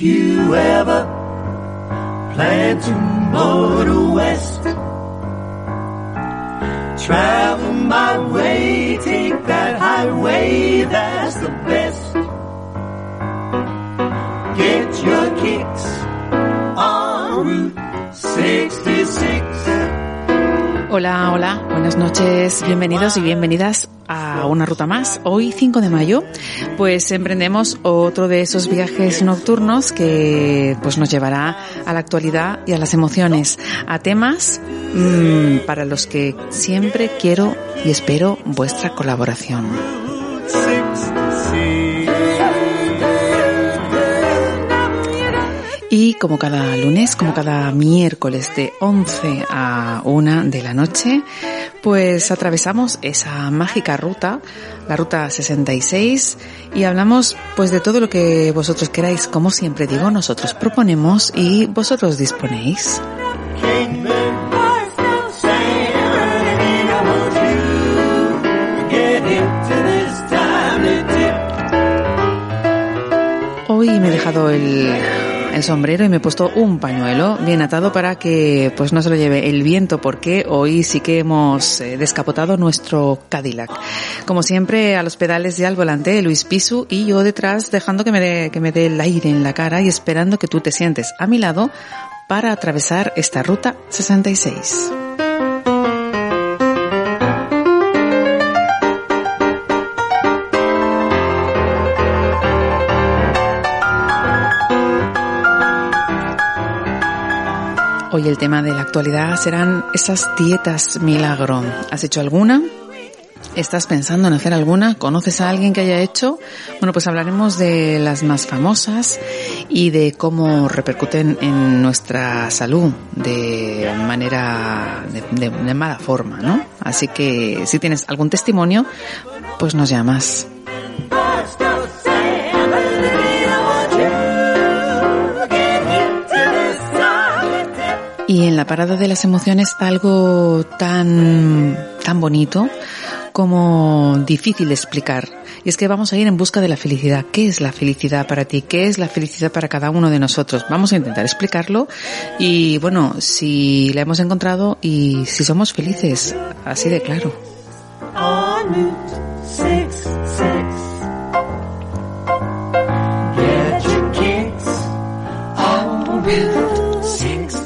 If you ever plan to motor west, travel my way, take that highway, that's the best. Get your kicks on Route 66. Hola, hola, buenas noches, bienvenidos y bienvenidas a una ruta más. Hoy 5 de mayo, pues emprendemos otro de esos viajes nocturnos que pues nos llevará a la actualidad y a las emociones, a temas mmm, para los que siempre quiero y espero vuestra colaboración. Como cada lunes, como cada miércoles de 11 a 1 de la noche, pues atravesamos esa mágica ruta, la ruta 66, y hablamos pues de todo lo que vosotros queráis. Como siempre digo, nosotros proponemos y vosotros disponéis. Hoy me he dejado el, el sombrero y me he puesto un pañuelo bien atado para que pues no se lo lleve el viento porque hoy sí que hemos eh, descapotado nuestro Cadillac. Como siempre a los pedales y al volante Luis Pisu y yo detrás dejando que me dé que me dé el aire en la cara y esperando que tú te sientes a mi lado para atravesar esta ruta 66. Hoy el tema de la actualidad serán esas dietas milagro. ¿Has hecho alguna? ¿Estás pensando en hacer alguna? ¿Conoces a alguien que haya hecho? Bueno, pues hablaremos de las más famosas y de cómo repercuten en nuestra salud de manera, de, de, mala forma, ¿no? Así que si tienes algún testimonio, pues nos llamas. Y en la parada de las emociones algo tan, tan bonito como difícil de explicar. Y es que vamos a ir en busca de la felicidad. ¿Qué es la felicidad para ti? ¿Qué es la felicidad para cada uno de nosotros? Vamos a intentar explicarlo y bueno, si la hemos encontrado y si somos felices, así de claro.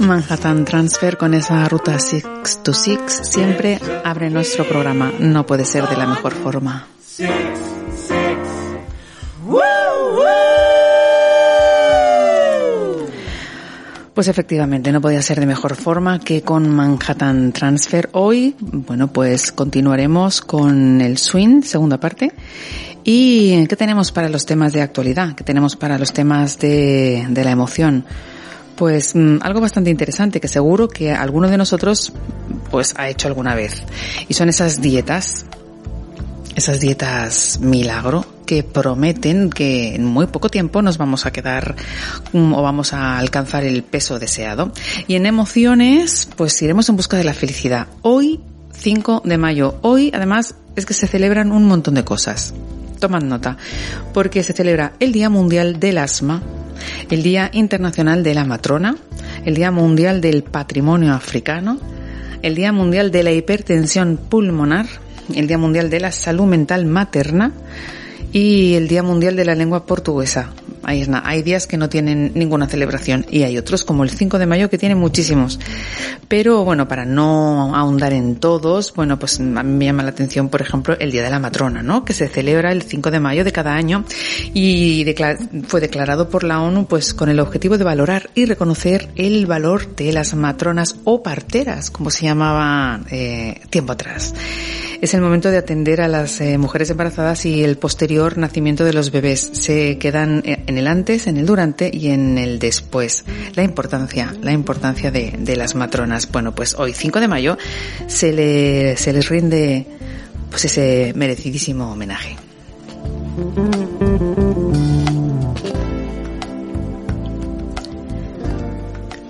Manhattan Transfer con esa ruta 6 to 6 siempre abre nuestro programa. No puede ser de la mejor forma. Pues efectivamente, no podía ser de mejor forma que con Manhattan Transfer. Hoy, bueno, pues continuaremos con el swing, segunda parte. ¿Y qué tenemos para los temas de actualidad? ¿Qué tenemos para los temas de, de la emoción? Pues mmm, algo bastante interesante que seguro que alguno de nosotros pues ha hecho alguna vez. Y son esas dietas, esas dietas milagro que prometen que en muy poco tiempo nos vamos a quedar um, o vamos a alcanzar el peso deseado. Y en emociones, pues iremos en busca de la felicidad. Hoy, 5 de mayo, hoy además es que se celebran un montón de cosas. Tomad nota, porque se celebra el Día Mundial del Asma, el Día Internacional de la Matrona, el Día Mundial del Patrimonio Africano, el Día Mundial de la Hipertensión Pulmonar, el Día Mundial de la Salud Mental Materna y el Día Mundial de la Lengua Portuguesa. Ahí es nada. Hay días que no tienen ninguna celebración y hay otros como el 5 de mayo que tienen muchísimos. Pero bueno, para no ahondar en todos, bueno, pues a mí me llama la atención, por ejemplo, el Día de la Matrona, ¿no? Que se celebra el 5 de mayo de cada año y fue declarado por la ONU pues con el objetivo de valorar y reconocer el valor de las matronas o parteras, como se llamaba eh, tiempo atrás. Es el momento de atender a las eh, mujeres embarazadas y el posterior nacimiento de los bebés. Se quedan en el antes, en el durante y en el después. La importancia, la importancia de, de las matronas. Bueno, pues hoy 5 de mayo se, le, se les rinde pues ese merecidísimo homenaje.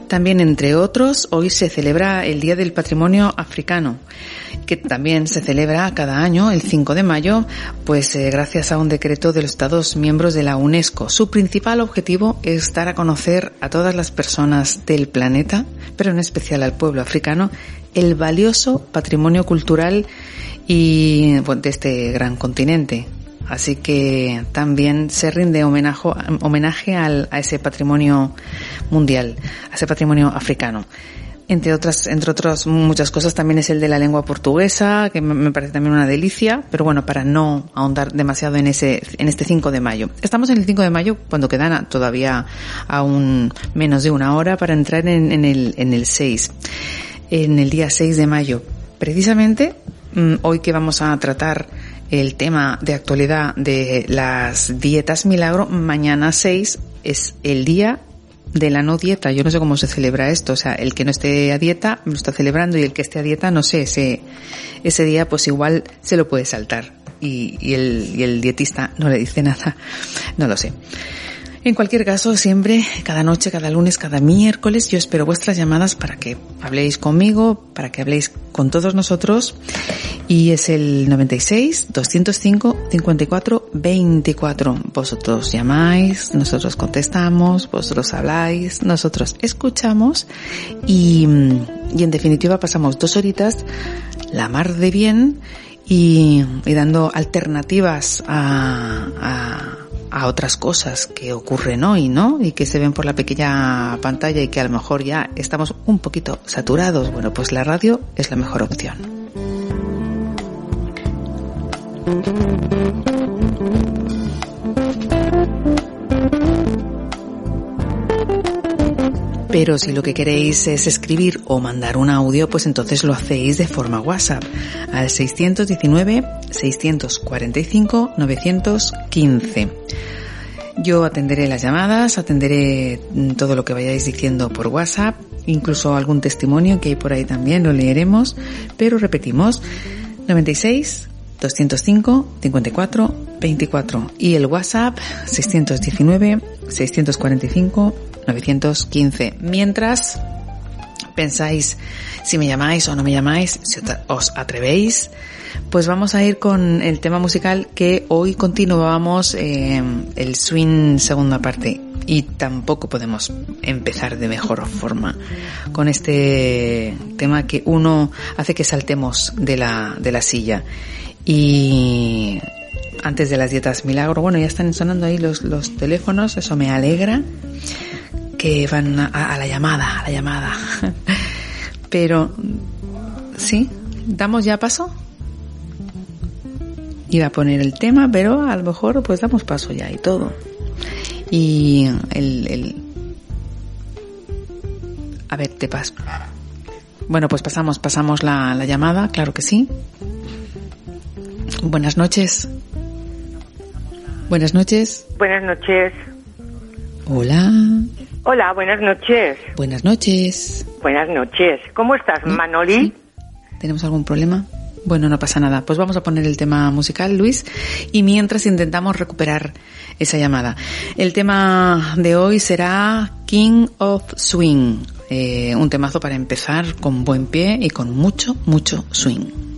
También, entre otros, hoy se celebra el Día del Patrimonio Africano que también se celebra cada año, el 5 de mayo, pues eh, gracias a un decreto de los Estados miembros de la UNESCO. Su principal objetivo es dar a conocer a todas las personas del planeta, pero en especial al pueblo africano, el valioso patrimonio cultural y de este gran continente. Así que también se rinde homenaje, homenaje al, a ese patrimonio mundial, a ese patrimonio africano. Entre otras, entre otras muchas cosas también es el de la lengua portuguesa, que me parece también una delicia, pero bueno, para no ahondar demasiado en ese, en este 5 de mayo. Estamos en el 5 de mayo cuando quedan todavía aún menos de una hora para entrar en, en el, en el 6. En el día 6 de mayo. Precisamente, mm, hoy que vamos a tratar el tema de actualidad de las dietas milagro, mañana 6 es el día de la no dieta. Yo no sé cómo se celebra esto. O sea, el que no esté a dieta lo está celebrando y el que esté a dieta, no sé, ese, ese día pues igual se lo puede saltar. Y, y, el, y el dietista no le dice nada. No lo sé. En cualquier caso, siempre, cada noche, cada lunes, cada miércoles, yo espero vuestras llamadas para que habléis conmigo, para que habléis con todos nosotros. Y es el 96 205 54 24. Vosotros llamáis, nosotros contestamos, vosotros habláis, nosotros escuchamos y, y en definitiva pasamos dos horitas la mar de bien y, dando alternativas a, a a otras cosas que ocurren hoy, ¿no? Y que se ven por la pequeña pantalla y que a lo mejor ya estamos un poquito saturados. Bueno, pues la radio es la mejor opción. Pero si lo que queréis es escribir o mandar un audio, pues entonces lo hacéis de forma WhatsApp al 619-645-915. Yo atenderé las llamadas, atenderé todo lo que vayáis diciendo por WhatsApp, incluso algún testimonio que hay por ahí también lo leeremos, pero repetimos, 96 205 54 24 y el WhatsApp 619 645 915. Mientras pensáis si me llamáis o no me llamáis, si os atrevéis, pues vamos a ir con el tema musical que hoy continuamos eh, el swing segunda parte y tampoco podemos empezar de mejor forma con este tema que uno hace que saltemos de la, de la silla y antes de las dietas milagro, bueno, ya están sonando ahí los, los teléfonos, eso me alegra que van a, la llamada, a la llamada. Pero, ¿sí? ¿Damos ya paso? Iba a poner el tema, pero a lo mejor pues damos paso ya y todo. Y el, el... A ver, te paso. Bueno, pues pasamos, pasamos la, la llamada, claro que sí. Buenas noches. Buenas noches. Buenas noches. Hola. Hola, buenas noches. Buenas noches. Buenas noches. ¿Cómo estás, Manoli? ¿Tenemos algún problema? Bueno, no pasa nada. Pues vamos a poner el tema musical, Luis, y mientras intentamos recuperar esa llamada. El tema de hoy será King of Swing, eh, un temazo para empezar con buen pie y con mucho, mucho swing.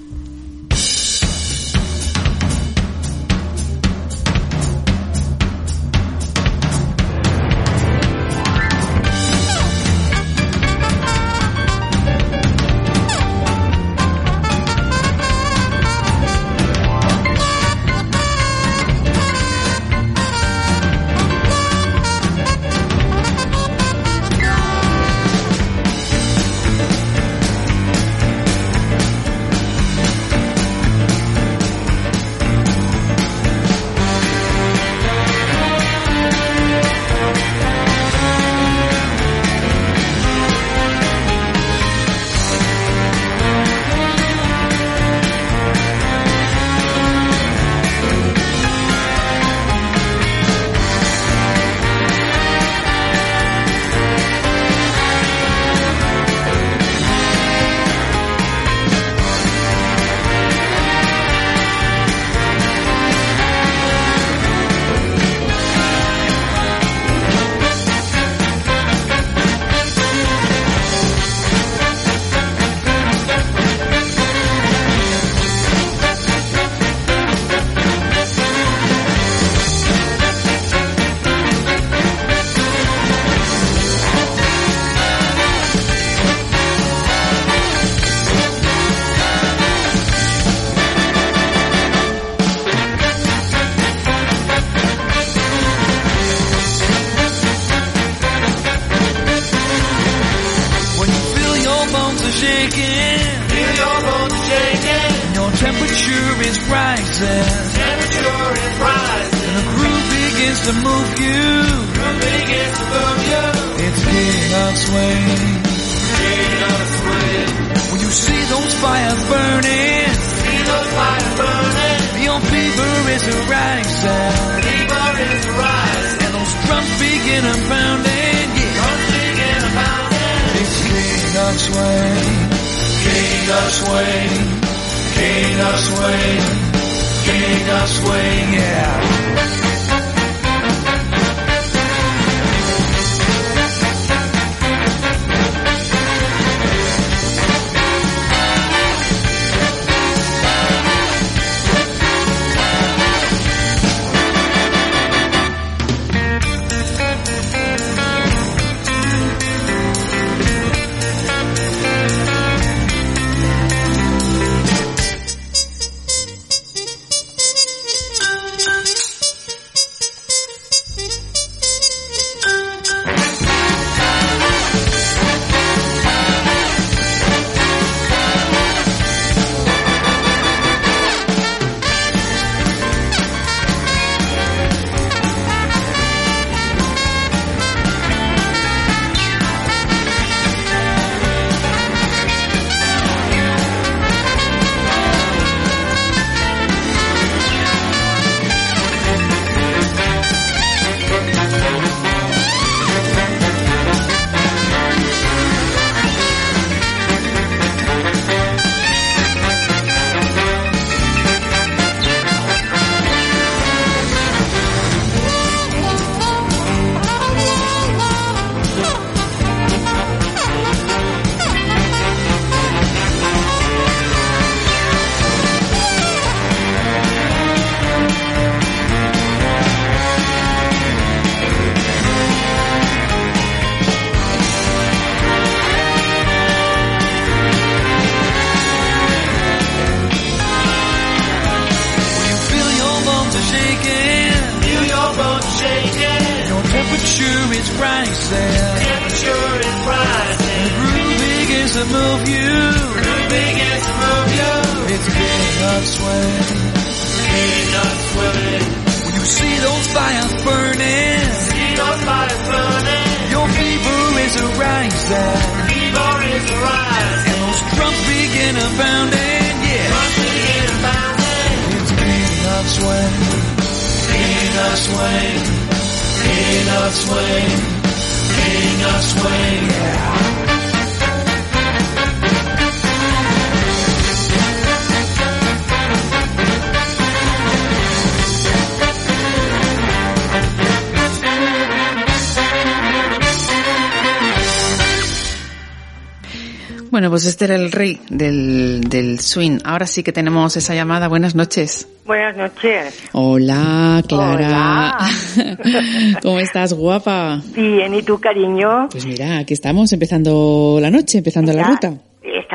Pues este era el rey del, del swing. Ahora sí que tenemos esa llamada. Buenas noches. Buenas noches. Hola, Clara. Hola. ¿Cómo estás, guapa? Bien, ¿y tú, cariño? Pues mira, aquí estamos empezando la noche, empezando la ruta.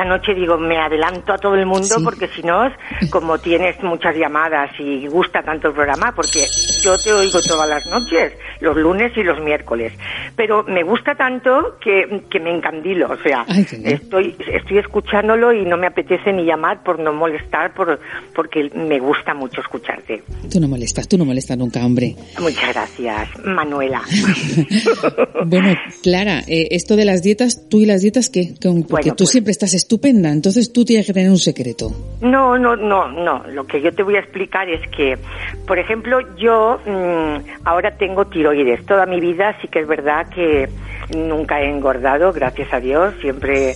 Esta noche digo, me adelanto a todo el mundo Sí. porque si no, como tienes muchas llamadas y gusta tanto el programa, porque yo te oigo todas las noches, los lunes y los miércoles, pero me gusta tanto que, que me encandilo, o sea, Ay, estoy estoy escuchándolo y no me apetece ni llamar por no molestar, por porque me gusta mucho escucharte. Tú no molestas, tú no molestas nunca, hombre. Muchas gracias, Manuela. bueno, Clara, eh, esto de las dietas, tú y las dietas, ¿qué? Porque Bueno, tú pues- siempre estás estupenda, entonces tú tienes que tener un secreto. No, no, no, no. Lo que yo te voy a explicar es que, por ejemplo, yo mm, ahora tengo tiroides. Toda mi vida sí que es verdad que nunca he engordado, gracias a Dios. Siempre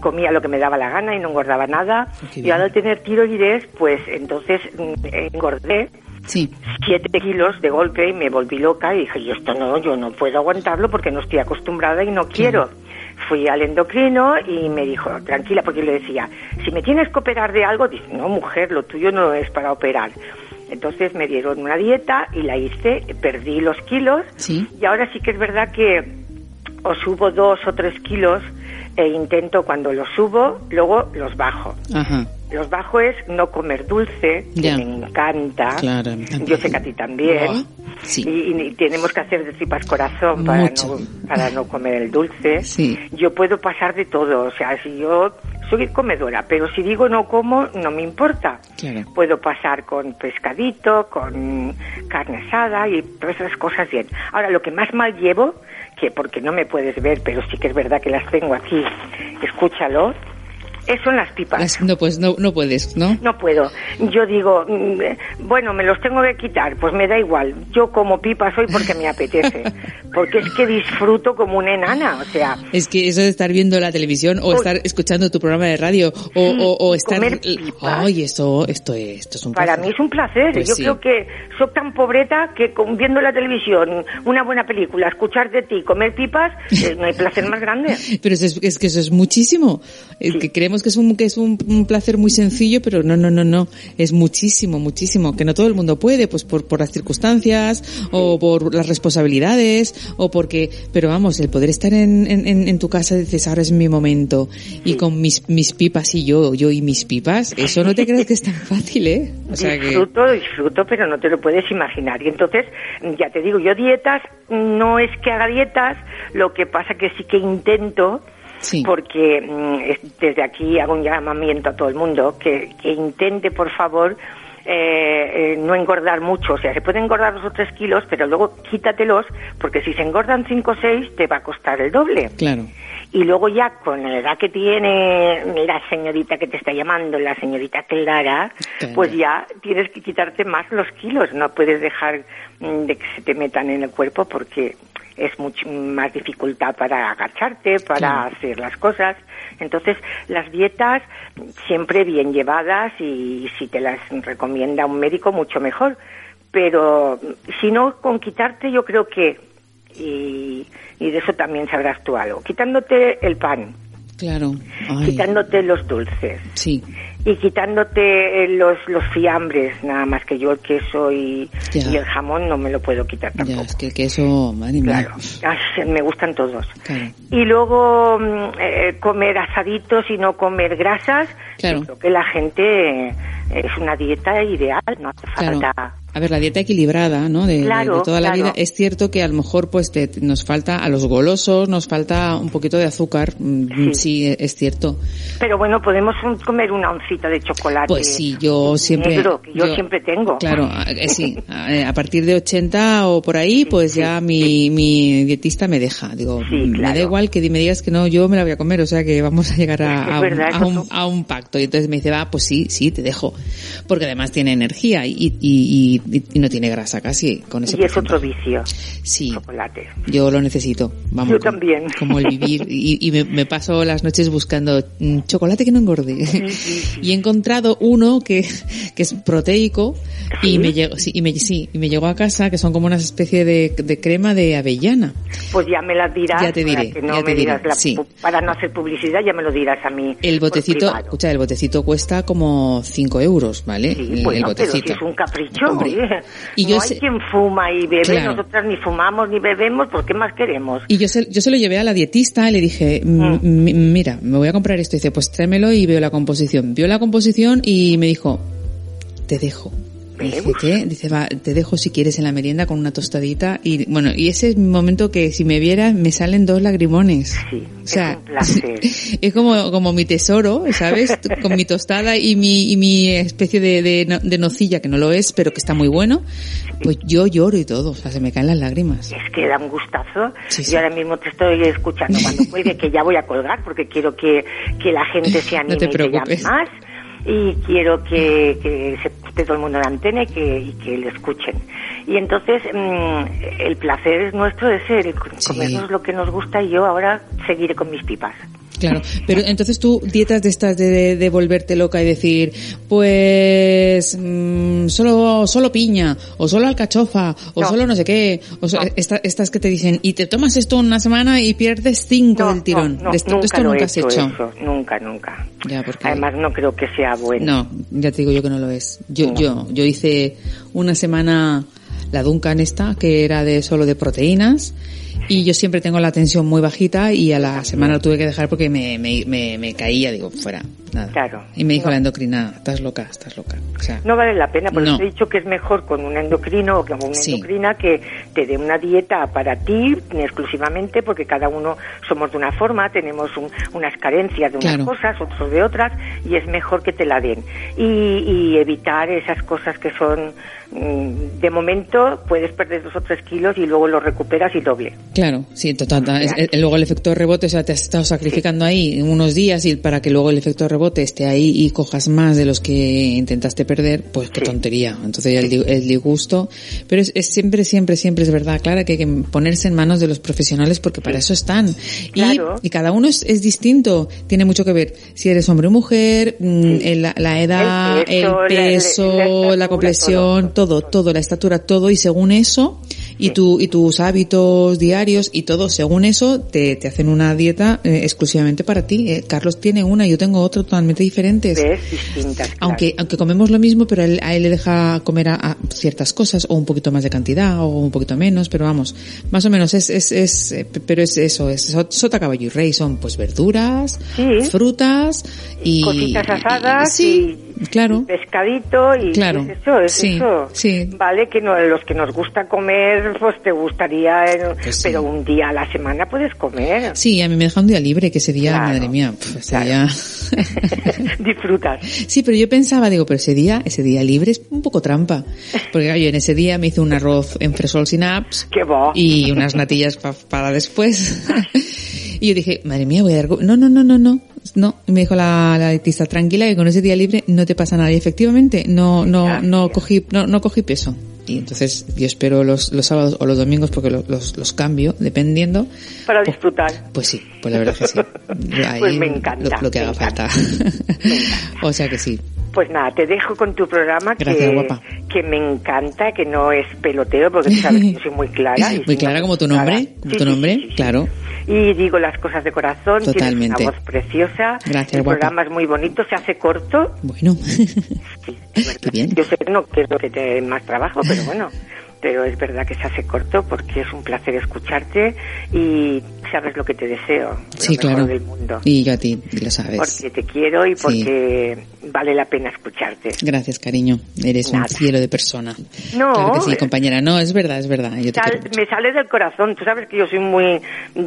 comía lo que me daba la gana y no engordaba nada. Qué Y bien. al tener tiroides, pues entonces mm, engordé Sí. siete kilos de golpe y me volví loca y dije, yo esto no, yo no puedo aguantarlo porque no estoy acostumbrada y no quiero. Fui al endocrino y me dijo, tranquila, porque yo le decía, si me tienes que operar de algo, dice, no, mujer, lo tuyo no es para operar. Entonces me dieron una dieta y la hice, perdí los kilos Sí. y ahora sí que es verdad que o subo dos o tres kilos e intento cuando los subo, luego los bajo. Ajá. Los bajo es no comer dulce, que me encanta. Claro. Yo sé que a ti también. Sí. Y, y tenemos que hacer de tripas corazón para Mucho. no, para no comer el dulce. Sí. Yo puedo pasar de todo. O sea, si yo soy comedora, pero si digo no como, no me importa. Claro. Puedo pasar con pescadito, con carne asada y todas esas cosas bien. Ahora, lo que más mal llevo, que porque no me puedes ver, pero sí que es verdad que las tengo aquí, escúchalo, es- son las pipas. Las- no, pues no, no puedes, ¿no? No puedo. Yo digo, mm, eh, bueno, me los tengo que quitar, pues me da igual. Yo como pipas hoy porque me apetece. Porque es que disfruto como una enana, o sea, Es que eso de estar viendo la televisión o estar escuchando tu programa de radio o, Sí, o, o y estar... comer pipas. Ay, esto, esto, es, esto es un para placer. mí es un placer. Pues Yo sí. creo que soy tan pobreta que con- viendo la televisión, una buena película, escuchar de ti, comer pipas, eh, no hay placer más grande. Pero es, es que eso es muchísimo. Es Sí. que creemos que es un que es un, placer muy sencillo, pero no, no, no, no. Es muchísimo, muchísimo. Que no todo el mundo puede, pues por, por las circunstancias o por las responsabilidades o porque, pero vamos, el poder estar en, en, tu casa dices ahora es mi momento y con mis, mis pipas y yo, yo y mis pipas, eso no te crees que es tan fácil, ¿eh? Disfruto, disfruto, pero no te lo puedes imaginar. Y entonces, ya te digo, yo dietas, no es que haga dietas, lo que pasa que sí que intento, sí. porque mm, es- desde aquí hago un llamamiento a todo el mundo que, que intente, por favor, eh, eh, no engordar mucho. O sea, se pueden engordar dos o tres kilos, pero luego quítatelos, porque si se engordan cinco o seis, te va a costar el doble. Claro. Y luego ya con la edad que tiene la señorita que te está llamando, la señorita Clara, Claro. pues ya tienes que quitarte más los kilos. No puedes dejar mm, de que se te metan en el cuerpo porque es mucho más dificultad para agacharte, para hacer las cosas. Entonces, las dietas siempre bien llevadas y si te las recomienda un médico, mucho mejor. Pero si no, con quitarte yo creo que, y, y de eso también sabrás tú algo, quitándote el pan, Claro. Ay, quitándote los dulces sí. y quitándote eh, los, los fiambres, nada más que yo el queso y, Ya. y el jamón no me lo puedo quitar Ya, tampoco. es que el queso. Claro, Ay, me gustan todos. Claro. Y luego mm, eh, comer asaditos y no comer grasas. Claro. Yo creo que la gente eh, es una dieta ideal, no hace falta. A ver, la dieta equilibrada, ¿no? De, Claro, de toda la claro. vida. Es cierto que a lo mejor pues te- nos falta a los golosos, nos falta un poquito de azúcar. Mm, Sí. Sí, es cierto. Pero bueno, podemos un- comer una oncita de chocolate. Pues sí, yo siempre... negro, que yo, siempre tengo. Claro, eh, sí. A, a partir de 80 o por ahí, pues ya mi, mi dietista me deja. Digo, Sí, me da claro. igual que me digas que no, yo me la voy a comer. O sea que vamos a llegar a, a un, verdad, a un- a un pacto. Y entonces me dice, va, pues sí, sí, te dejo. Porque además tiene energía y, y, y- y- y no tiene grasa casi con ese y es otro vicio, Sí, chocolate. yo lo necesito. Vamos, Yo también. Como el vivir. Y, y me, me paso las noches buscando mm, chocolate que no engorde. Y he encontrado uno que, que es proteico y me llegó, sí, y me, sí, y me llegó a casa que son como una especie de, de crema de avellana. Pues ya me las dirás. Ya te para diré, que no ya te diré, la Para no hacer publicidad, ya me lo dirás a mí. El botecito, escucha, el botecito cuesta como 5 euros, ¿vale? Sí, el, bueno, el pero si botecito. es un capricho. Hombre. Oye. Y no yo hay sé- quien fuma y bebe, Claro. nosotras ni fumamos ni bebemos, ¿por qué más queremos? Y yo se, yo se lo llevé a la dietista y le dije, "Mm, mi- mira, me voy a comprar esto. Y dice, pues tráemelo y veo la composición. Vio la composición y me dijo, te dejo. Y dije. ¿qué? Dice, va, te dejo si quieres en la merienda con una tostadita. Y bueno, y ese es mi momento que si me vieras me salen dos lagrimones. Sí, O es sea, un placer. es como, como mi tesoro, ¿sabes? Con mi tostada y mi, y mi especie de, de, no- de nocilla, que no lo es, pero que está muy bueno. Pues yo lloro y todo, o sea, se me caen las lágrimas. Es que da un gustazo. Sí, sí. Yo ahora mismo te estoy escuchando cuando cuelgue, que ya voy a colgar porque quiero que, que la gente se anime y te preocupes. más. Y quiero que, que se esté todo el mundo en la antena y que, y que le escuchen. Y entonces, mm, el placer es nuestro de ser, Sí. comernos lo que nos gusta y yo ahora seguiré con mis pipas. Claro, pero entonces tú dietas de estas de, de, de volverte loca y decir, pues mm, solo solo piña o solo alcachofa o No. solo no sé qué, o so- No. esta- estas que te dicen y te tomas esto una semana y pierdes cinco No, del tirón. de esto nunca esto lo nunca he has hecho, hecho. eso, nunca, nunca. Ya, porque Además no creo que sea bueno. no, ya te digo yo que no lo es. Yo. Yo. Yo hice una semana la Duncan esta que era de solo de proteínas Y yo siempre tengo la tensión muy bajita y a la semana lo tuve que dejar porque me, me, me, me caía, digo, fuera, nada. Claro. Y me dijo No. la endocrina, estás loca, estás loca. O sea, No vale la pena, porque No. te he dicho que es mejor con un endocrino o con una Sí. endocrina que te dé una dieta para ti exclusivamente, porque cada uno somos de una forma, tenemos un- unas carencias de unas Claro. cosas, otros de otras, y es mejor que te la den. Y, y evitar esas cosas que son, de momento, puedes perder dos o tres kilos y luego lo recuperas y doble. Claro, sí, total. luego el efecto rebote, o sea, te has estado sacrificando ahí unos días y para que luego el efecto rebote esté ahí y cojas más de los que intentaste perder, pues qué Sí. tontería. Entonces ya el, el disgusto. Pero es, es siempre, siempre, siempre es verdad, Clara, que hay que ponerse en manos de los profesionales porque para eso están. Y, Claro. y cada uno es, es distinto. Tiene mucho que ver si eres hombre o mujer, mm, la, la edad, El peso, la- peso, la- la la, estatura, compresión, todo, todo, la estatura, todo, y según eso, y tu, y tus hábitos diarios y todo, según eso, te, te hacen una dieta eh, exclusivamente para ti. eh. Carlos tiene una, yo tengo otra totalmente diferentes. ¿Ves? Distintas. claro. Aunque, aunque comemos lo mismo, pero a él, a él le deja comer a, a ciertas cosas, o un poquito más de cantidad, o un poquito menos, pero vamos, más o menos es, es, es, eh, pero es eso, es so- sota, caballo y rey, son pues verduras, Sí. frutas y... cositas asadas sí, y, claro. y pescadito y Claro. es eso, es Sí, eso. sí. Vale que no, los que nos gusta comer, pues te gustaría, eh, Pues sí. pero un día a la semana puedes comer. Sí, a mí me deja un día libre, que ese día, Claro. madre mía, pf, ese Claro. día... Disfrutas. Sí, pero yo pensaba, digo, pero ese día, ese día libre es un poco trampa. Porque claro, yo en ese día me hice un arroz en fresol sin apps y unas natillas pa- para después. y yo dije, madre mía, voy a dar... go-". No, no, no, no, no. No, me dijo la, la dietista, tranquila que con ese día libre no te pasa nada. Y efectivamente, no, no, Gracias. no cogí, no, no cogí peso. Y entonces yo espero los, los sábados o los domingos porque lo- los, los cambio, dependiendo. Para disfrutar. Pues sí, pues la verdad que sí. Ahí Pues me encanta, Lo, lo que haga encanta. falta. o sea que sí. Pues nada, te dejo con tu programa Gracias, que, que me encanta, que no es peloteo, porque tú sabes que soy muy clara. Muy clara como tu clara. nombre, como Sí, tu nombre, sí, sí, sí. claro. Y digo las cosas de corazón, Totalmente. tienes una voz preciosa, Gracias, el guapa. programa es muy bonito, se hace corto, Bueno. Qué bien. Yo sé que no quiero que te dé más trabajo, pero bueno, pero es verdad que se hace corto porque es un placer escucharte y sabes lo que te deseo, lo Sí, mejor claro. del mundo. Y yo a ti, lo sabes. Porque te quiero y Sí. porque vale la pena escucharte. Gracias, cariño. Eres un cielo de persona. No, Claro que sí, compañera. No, es verdad, es verdad. Yo te Sal- quiero mucho. me sale del corazón, tú sabes que yo soy muy...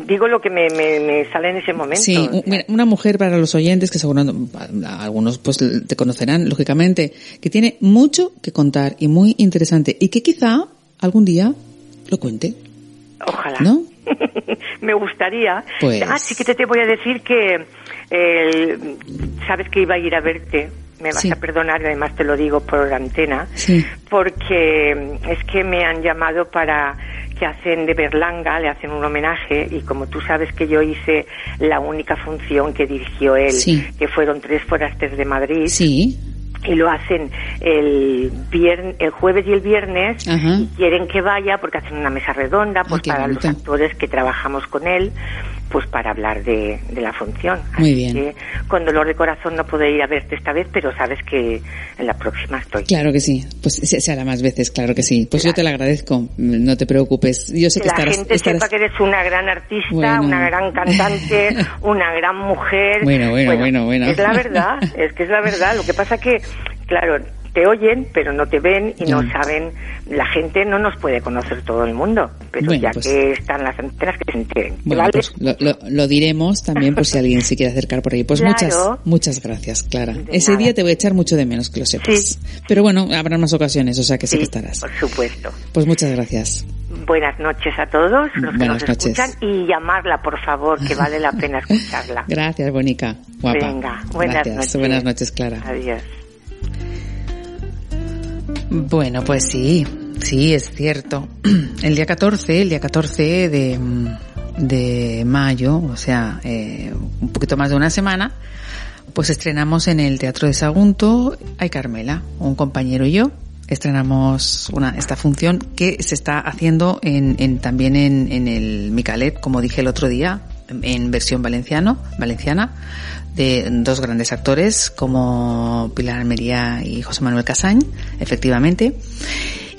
Digo lo que me, me, me sale en ese momento. Sí, mira, una mujer para los oyentes que seguramente algunos pues te conocerán lógicamente, que tiene mucho que contar y muy interesante y que quizá algún día lo cuente, Ojalá. ¿no? me gustaría. Pues- Ah, sí que te, te voy a decir que eh, sabes que iba a ir a verte. Me vas Sí. a perdonar, y además te lo digo por antena, Sí. porque es que me han llamado para que hacen de Berlanga, le hacen un homenaje y como tú sabes que yo hice la única función que dirigió él, Sí. que fueron tres forastes de Madrid, Sí, y lo hacen el viernes, el jueves y el viernes Ajá. y quieren que vaya porque hacen una mesa redonda pues para bonito. los actores que trabajamos con él pues para hablar de, de la función Muy bien. que con dolor de corazón no puedo ir a verte esta vez pero sabes que en la próxima estoy claro que sí. Pues se, se hará más veces, claro que sí. Pues yo te lo agradezco. No te preocupes. Yo sé que que la gente estarás- sepa que eres una gran artista, Bueno. una gran cantante, una gran mujer. Bueno, bueno, bueno, bueno. Es la verdad, es que es la verdad. Lo que pasa que, claro, te oyen, pero no te ven y no saben. La gente no nos puede conocer todo el mundo, pero Bueno, ya pues- que están las antenas que se enteren. Bueno, ¿vale? pues lo, lo- lo diremos también por si alguien se quiere acercar por ahí. Pues Claro. muchas, muchas gracias, Clara. De Ese nada. día te voy a echar mucho de menos, que lo sepas. Sí. Pero bueno, habrá más ocasiones, o sea que sí, Sí, que estarás. por supuesto. Pues muchas gracias. Buenas noches a todos los que Buenas nos noches. escuchan y llamarla, por favor, que vale la pena escucharla. Gracias, Bonica. Guapa. Venga, buenas gracias. noches. Buenas noches, Clara. Adiós. Bueno, pues sí, sí, es cierto. El día 14, el día 14 de, de mayo, o sea, eh, un poquito más de una semana, pues estrenamos en el Teatro de Sagunto, hay Carmela, un compañero y yo, estrenamos una, esta función que se está haciendo en, en también en, en el Micalet, como dije el otro día, en versión valenciano, valenciana, de dos grandes actores como Pilar Almería y José Manuel Casañ, efectivamente.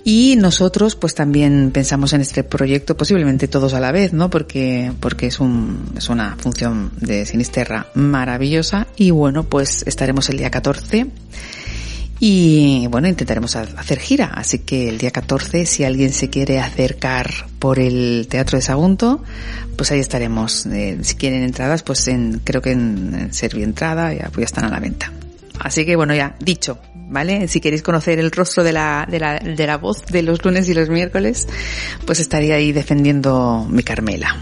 Y nosotros pues también pensamos en este proyecto posiblemente todos a la vez, ¿no? Porque, porque es un, es una función de Sinisterra maravillosa y bueno, pues estaremos el día 14 y bueno, intentaremos hacer gira. Así que el día 14, si alguien se quiere acercar por el Teatro de Sagunto, pues ahí estaremos. Eh, si quieren entradas, pues en, creo que en, Servientrada ya, pues ya están a la venta. Así que bueno, ya dicho, ¿vale? Si queréis conocer el rostro de la, de la, de la voz de los lunes y los miércoles, pues estaría ahí defendiendo mi Carmela.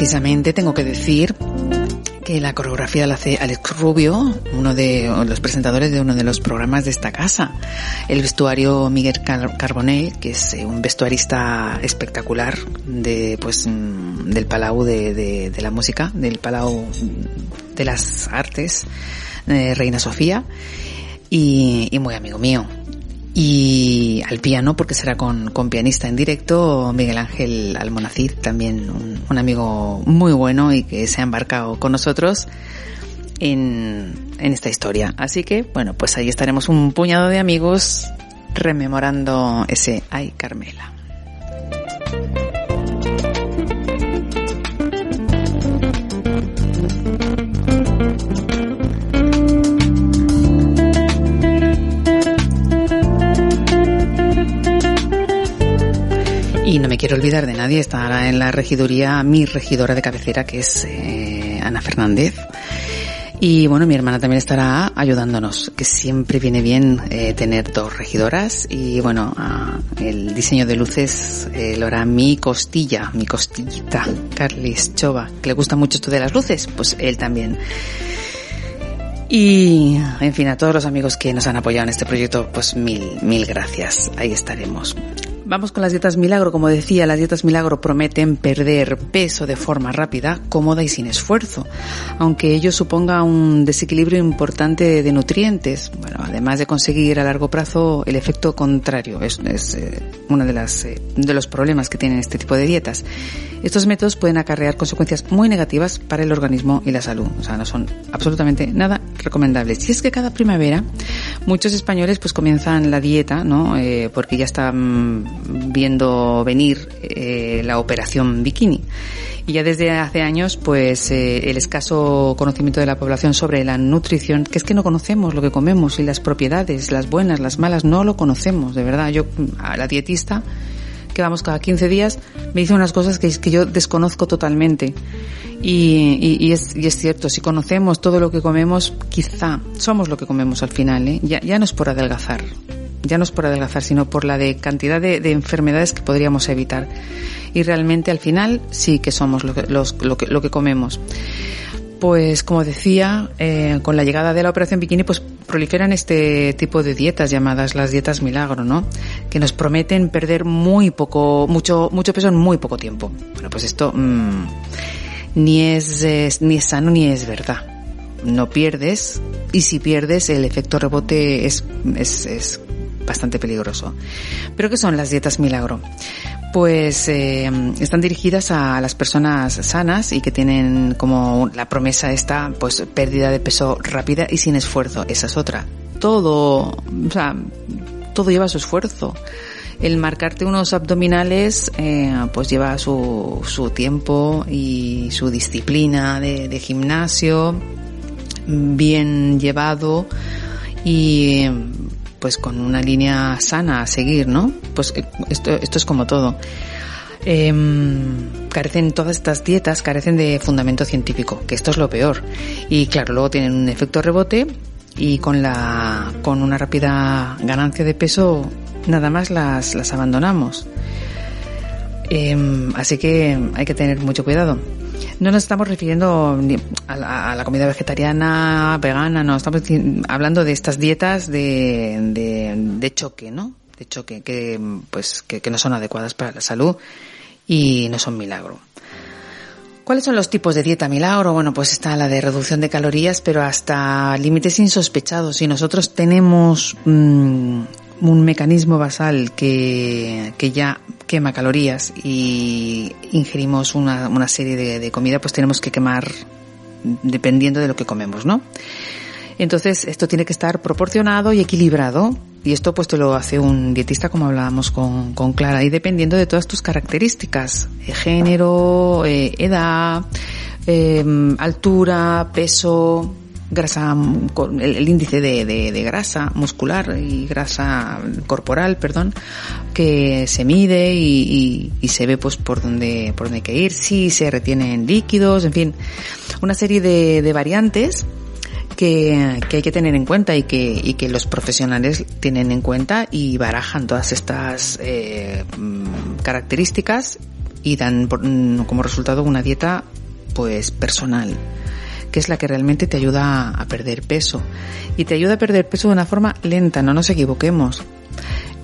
Precisamente tengo que decir que la coreografía la hace Alex Rubio, uno de los presentadores de uno de los programas de esta casa. El vestuario Miguel Carbonell, que es eh, un vestuarista espectacular de, pues, mm, del Palau de, la música, del Palau de las artes, de Reina Sofía, y muy amigo mío y al piano porque será con, con pianista en directo Miguel Ángel Almonacid, también un, amigo muy bueno y que se ha embarcado con nosotros en, en esta historia. Así que, bueno, pues ahí estaremos un puñado de amigos rememorando ese Ay Carmela. Y no me quiero olvidar de nadie, estará en la regiduría mi regidora de cabecera, que es eh, Ana Fernández. Y bueno, mi hermana también estará ayudándonos, que siempre viene bien eh, tener dos regidoras. Y bueno, el diseño de luces eh, lo hará mi costilla, mi costillita, Carlis Chova, que le gusta mucho esto de las luces, pues él también. Y, en fin, a todos los amigos que nos han apoyado en este proyecto, pues mil, mil gracias. Ahí estaremos. Vamos con las dietas milagro. Como decía, las dietas milagro prometen perder peso de forma rápida, cómoda y sin esfuerzo, aunque ello suponga un desequilibrio importante de nutrientes. Bueno, además de conseguir a largo plazo el efecto contrario, es, es eh, uno eh, de los problemas que tienen este tipo de dietas. Estos métodos pueden acarrear consecuencias muy negativas para el organismo y la salud. O sea, no son absolutamente nada recomendables. Y es que cada primavera muchos españoles pues comienzan la dieta, ¿no? Eh, porque ya están viendo venir eh, la operación bikini. Y ya desde hace años, pues eh, el escaso conocimiento de la población sobre la nutrición, que es que no conocemos lo que comemos y las propiedades, las buenas, las malas, no lo conocemos, de verdad. Yo, a la dietista, que vamos cada 15 días, me dice unas cosas que, que yo desconozco totalmente. Y, y, es, y, es, cierto, si conocemos todo lo que comemos, quizá somos lo que comemos al final, ¿eh? ya, ya no es por adelgazar, ya no es por adelgazar, sino por la de cantidad de, enfermedades que podríamos evitar. Y realmente al final sí que somos lo que, lo que, lo que comemos. Pues como decía, eh, con la llegada de la operación bikini, pues proliferan este tipo de dietas llamadas las dietas milagro, ¿no? Que nos prometen perder muy poco, mucho, mucho peso en muy poco tiempo. Bueno, pues esto mmm, ni es, ni es sano ni es verdad. No pierdes y si pierdes el efecto rebote es, es, es bastante peligroso. ¿Pero qué son las dietas milagro? Pues eh, están dirigidas a las personas sanas y que tienen como la promesa esta, pues pérdida de peso rápida y sin esfuerzo. Esa es otra. Todo, o sea, todo lleva su esfuerzo. El marcarte unos abdominales, eh, pues lleva su, su tiempo y su disciplina de, de gimnasio bien llevado y pues con una línea sana a seguir, ¿no? Pues eh, esto, esto es como todo. Em, carecen todas estas dietas carecen de fundamento científico, que esto es lo peor. Y claro, luego tienen un efecto rebote y con la con una rápida ganancia de peso nada más las, las abandonamos. Em, así que hay que tener mucho cuidado. No nos estamos refiriendo a la, comida vegetariana, vegana, no, estamos hablando de estas dietas de, de, choque, ¿no? De choque, que, pues, que, no son adecuadas para la salud y no son milagro. ¿Cuáles son los tipos de dieta milagro? Bueno, pues está la de reducción de calorías, pero hasta límites insospechados. Y nosotros tenemos mm, un mecanismo basal que, que ya quema calorías y ingerimos una, una serie de, de comida, pues tenemos que quemar dependiendo de lo que comemos, ¿no? Entonces, esto tiene que estar proporcionado y equilibrado. Y esto pues te lo hace un dietista como hablábamos con, con Clara y dependiendo de todas tus características, eh, género, eh, edad, eh, altura, peso, grasa, con el, índice de, de, grasa muscular y grasa corporal, perdón, que se mide y, y, se ve pues por dónde, por dónde hay que ir, si se retienen líquidos, en fin, una serie de, de variantes que, que, hay que tener en cuenta y que, y que los profesionales tienen en cuenta y barajan todas estas eh, características y dan como resultado una dieta pues personal que es la que realmente te ayuda a perder peso. Y te ayuda a perder peso de una forma lenta no nos equivoquemos.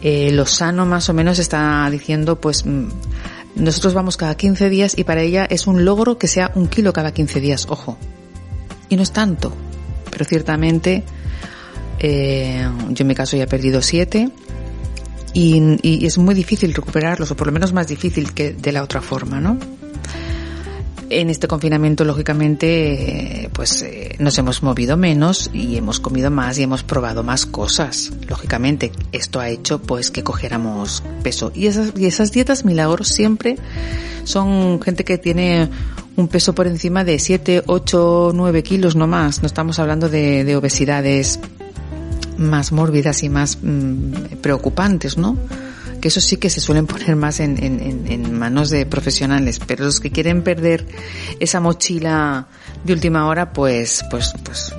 Eh, lo sano más o menos está diciendo pues nosotros vamos cada 15 días y para ella es un logro que sea un kilo cada 15 días ojo. Y no es tanto pero ciertamente eh, yo en mi caso ya he perdido siete y, y, es muy difícil recuperarlos, o por lo menos más difícil que de la otra forma, ¿no? En este confinamiento, lógicamente, pues eh, nos hemos movido menos y hemos comido más y hemos probado más cosas. Lógicamente, esto ha hecho pues que cogiéramos peso. Y esas, y esas dietas milagros siempre son gente que tiene un peso por encima de 7, 8, 9 kilos no más. No estamos hablando de, de obesidades más mórbidas y más mmm, preocupantes, ¿no? Eso sí que se suelen poner más en, manos de profesionales, pero los que quieren perder esa mochila de última hora, pues, pues, pues,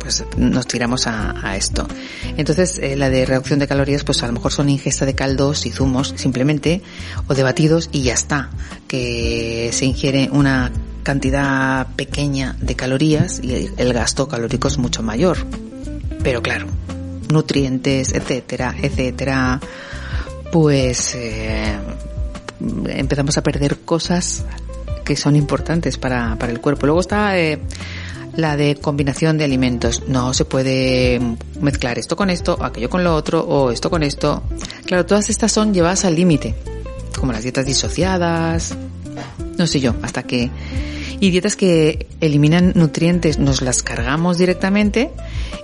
pues nos tiramos a, a esto. Entonces, eh, la de reducción de calorías, pues a lo mejor son ingesta de caldos y zumos, simplemente, o de batidos y ya está. Que se ingiere una cantidad pequeña de calorías y el gasto calórico es mucho mayor. Pero claro, nutrientes, etcétera, etcétera, pues eh, empezamos a perder cosas que son importantes para, para el cuerpo. Luego está eh, la de combinación de alimentos. No se puede mezclar esto con esto, aquello con lo otro, o esto con esto. Claro, todas estas son llevadas al límite, como las dietas disociadas, no sé yo, hasta que... Y dietas que eliminan nutrientes, nos las cargamos directamente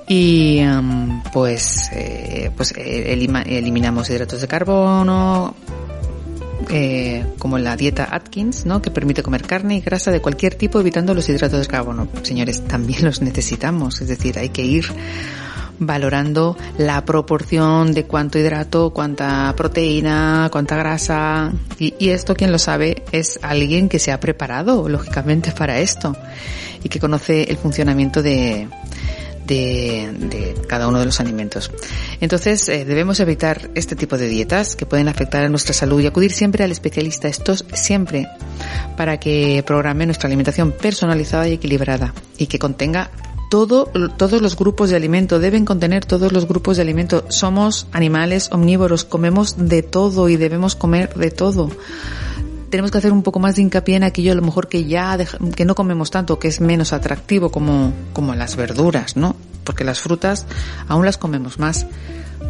y um, pues, eh, pues eh, eliminamos hidratos de carbono, eh, como la dieta Atkins, ¿no? Que permite comer carne y grasa de cualquier tipo evitando los hidratos de carbono. Señores, también los necesitamos, es decir, hay que ir valorando la proporción de cuánto hidrato, cuánta proteína, cuánta grasa. Y, esto quien lo sabe es alguien que se ha preparado, lógicamente, para esto y que conoce el funcionamiento de, de, de, cada uno de los alimentos. Entonces, eh, debemos evitar este tipo de dietas que pueden afectar a nuestra salud y acudir siempre al especialista, estos siempre, para que programe nuestra alimentación personalizada y equilibrada y que contenga todo, todos los grupos de alimento, deben contener todos los grupos de alimento. Somos animales omnívoros, comemos de todo y debemos comer de todo tenemos que hacer un poco más de hincapié en aquello a lo mejor que ya que no comemos tanto, que es menos atractivo como, como las verduras, ¿no? Porque las frutas aún las comemos más.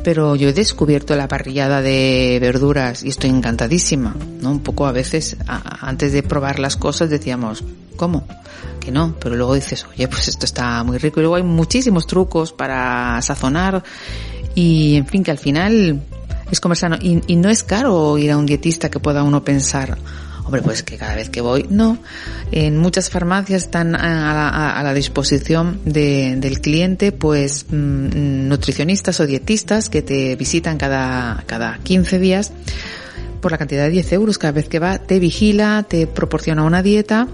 Pero yo he descubierto la parrillada de verduras y estoy encantadísima, ¿no? Un poco a veces, antes de probar las cosas decíamos, ¿cómo? Que no, pero luego dices, oye, pues esto está muy rico. Y luego hay muchísimos trucos para sazonar y, en fin, que al final es comer sano. Y, y, no es caro ir a un dietista que pueda uno pensar, hombre, pues que cada vez que voy, no. En muchas farmacias están a la, a la disposición de, del cliente, pues, mmm, nutricionistas o dietistas que te visitan cada, cada 15 días por la cantidad de 10 euros cada vez que va, te vigila, te proporciona una dieta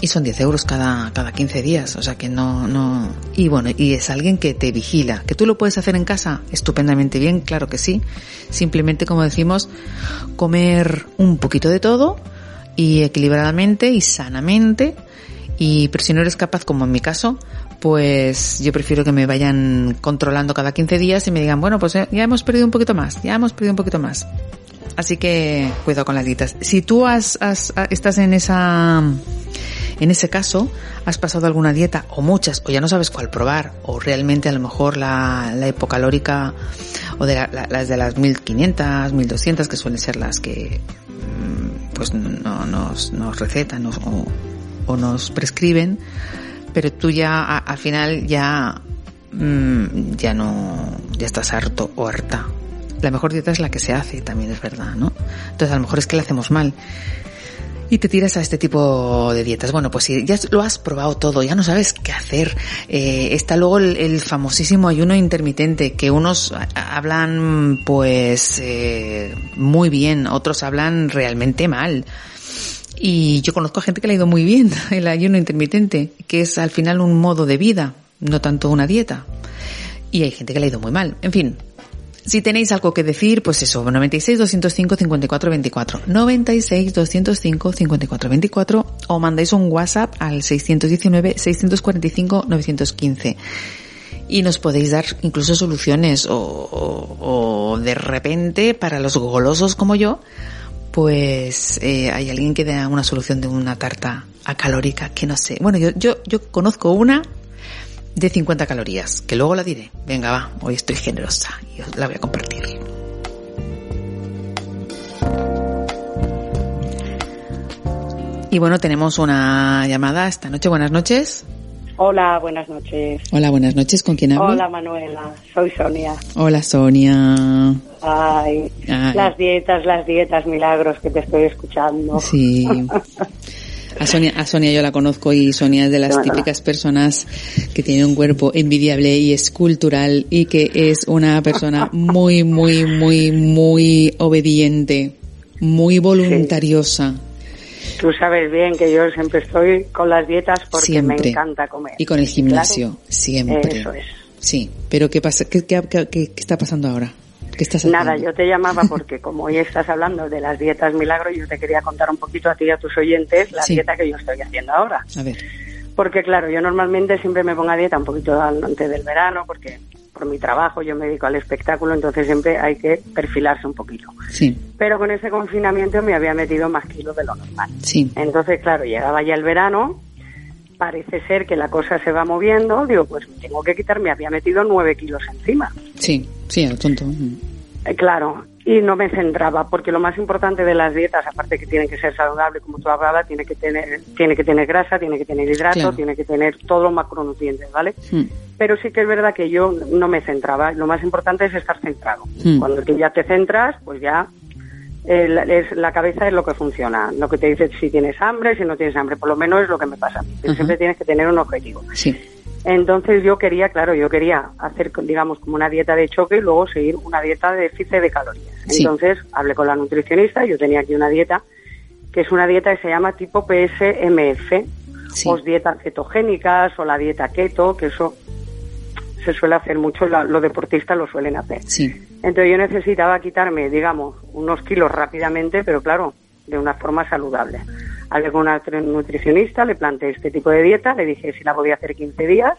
y son 10 euros cada, cada 15 días, o sea que no, no, y bueno, y es alguien que te vigila, que tú lo puedes hacer en casa estupendamente bien, claro que sí, simplemente como decimos, comer un poquito de todo y equilibradamente y sanamente, y pero si no eres capaz, como en mi caso, pues yo prefiero que me vayan controlando cada 15 días y me digan, bueno, pues ya hemos perdido un poquito más, ya hemos perdido un poquito más. Así que cuidado con las dietas. Si tú has, has, estás en esa En ese caso, has pasado alguna dieta o muchas, o ya no sabes cuál probar, o realmente a lo mejor la, la hipocalórica o de la- la- las de las 1500, 1200, que suelen ser las que mm, pues no, nos, nos recetan o, o nos prescriben, pero tú ya a- al final ya mm, ya no ya estás harto o harta. La mejor dieta es la que se hace, también es verdad, ¿no? Entonces a lo mejor es que la hacemos mal. Y te tiras a este tipo de dietas. Bueno, pues si ya lo has probado todo, ya no sabes qué hacer. Eh, está luego el, el famosísimo ayuno intermitente, que unos hablan pues eh, muy bien, otros hablan realmente mal. Y yo conozco a gente que le ha ido muy bien el ayuno intermitente, que es al final un modo de vida, no tanto una dieta. Y hay gente que le ha ido muy mal. En fin, si tenéis algo que decir, pues eso, 96 205 54 24, 96 205 54 24 o mandáis un WhatsApp al 619 645 915 y nos podéis dar incluso soluciones o, o- o de repente para los golosos como yo, pues eh, hay alguien que da una solución de una tarta acalórica que no sé. Bueno, yo, yo, yo conozco una de 50 calorías, que luego la diré. Venga, va, hoy estoy generosa y os la voy a compartir. Y bueno, tenemos una llamada esta noche. Buenas noches. Hola, buenas noches. Hola, buenas noches. ¿Con quién hablo? Hola, Manuela. Soy Sonia. Hola, Sonia. Ay, Ay. las dietas, las dietas, milagros que te estoy escuchando. Sí. A Sonia, a Sonia yo la conozco y Sonia es de las típicas personas que tiene un cuerpo envidiable y escultural y que es una persona muy, muy, muy, muy obediente, muy voluntariosa Tú sabes bien que yo siempre estoy con las dietas porque Siempre. me encanta comer. y con el gimnasio, Claro. siempre. Eso es. Sí, pero ¿qué pasa? ¿Qué, qué, qué- qué- qué está pasando ahora? ¿Qué estás haciendo? Nada, yo te llamaba porque como hoy estás hablando de las dietas milagros, yo te quería contar un poquito a ti y a tus oyentes la Sí. dieta que yo estoy haciendo ahora. A ver, Porque claro, yo normalmente siempre me pongo a dieta un poquito antes del verano porque por mi trabajo yo me dedico al espectáculo, entonces siempre hay que perfilarse un poquito. sí, Pero con ese confinamiento me había metido más kilos de lo normal. sí, Entonces, claro, llegaba ya el verano, parece ser que la cosa se va moviendo, digo, pues tengo que quitar, me había metido nueve kilos encima. sí, sí, a lo tonto. Eh, claro, y no me centraba, porque lo más importante de las dietas, aparte que tienen que ser saludables, como tú hablabas, tiene que tener, tiene que tener grasa, tiene que tener hidrato, Claro. tiene que tener todos los macronutrientes, ¿vale? Mm. Pero sí que es verdad que yo no me centraba. Lo más importante es estar centrado. Mm. Cuando tú ya te centras, pues ya eh, la- es, la cabeza es lo que funciona. Lo que te dice si tienes hambre, si no tienes hambre. Por lo menos es lo que me pasa. Ajá. Siempre tienes que tener un objetivo. Sí, Entonces yo quería, claro, yo quería hacer, digamos, como una dieta de choque y luego seguir una dieta de déficit de calorías. Sí. Entonces hablé con la nutricionista, yo tenía aquí una dieta que es una dieta que se llama tipo PSMF, sí, o dietas cetogénicas o la dieta keto, que eso se suele hacer mucho, la- los deportistas lo suelen hacer. sí, Entonces yo necesitaba quitarme, digamos, unos kilos rápidamente, pero claro, de una forma saludable. Hablé con una nutricionista, le planteé este tipo de dieta, le dije si la podía hacer 15 días.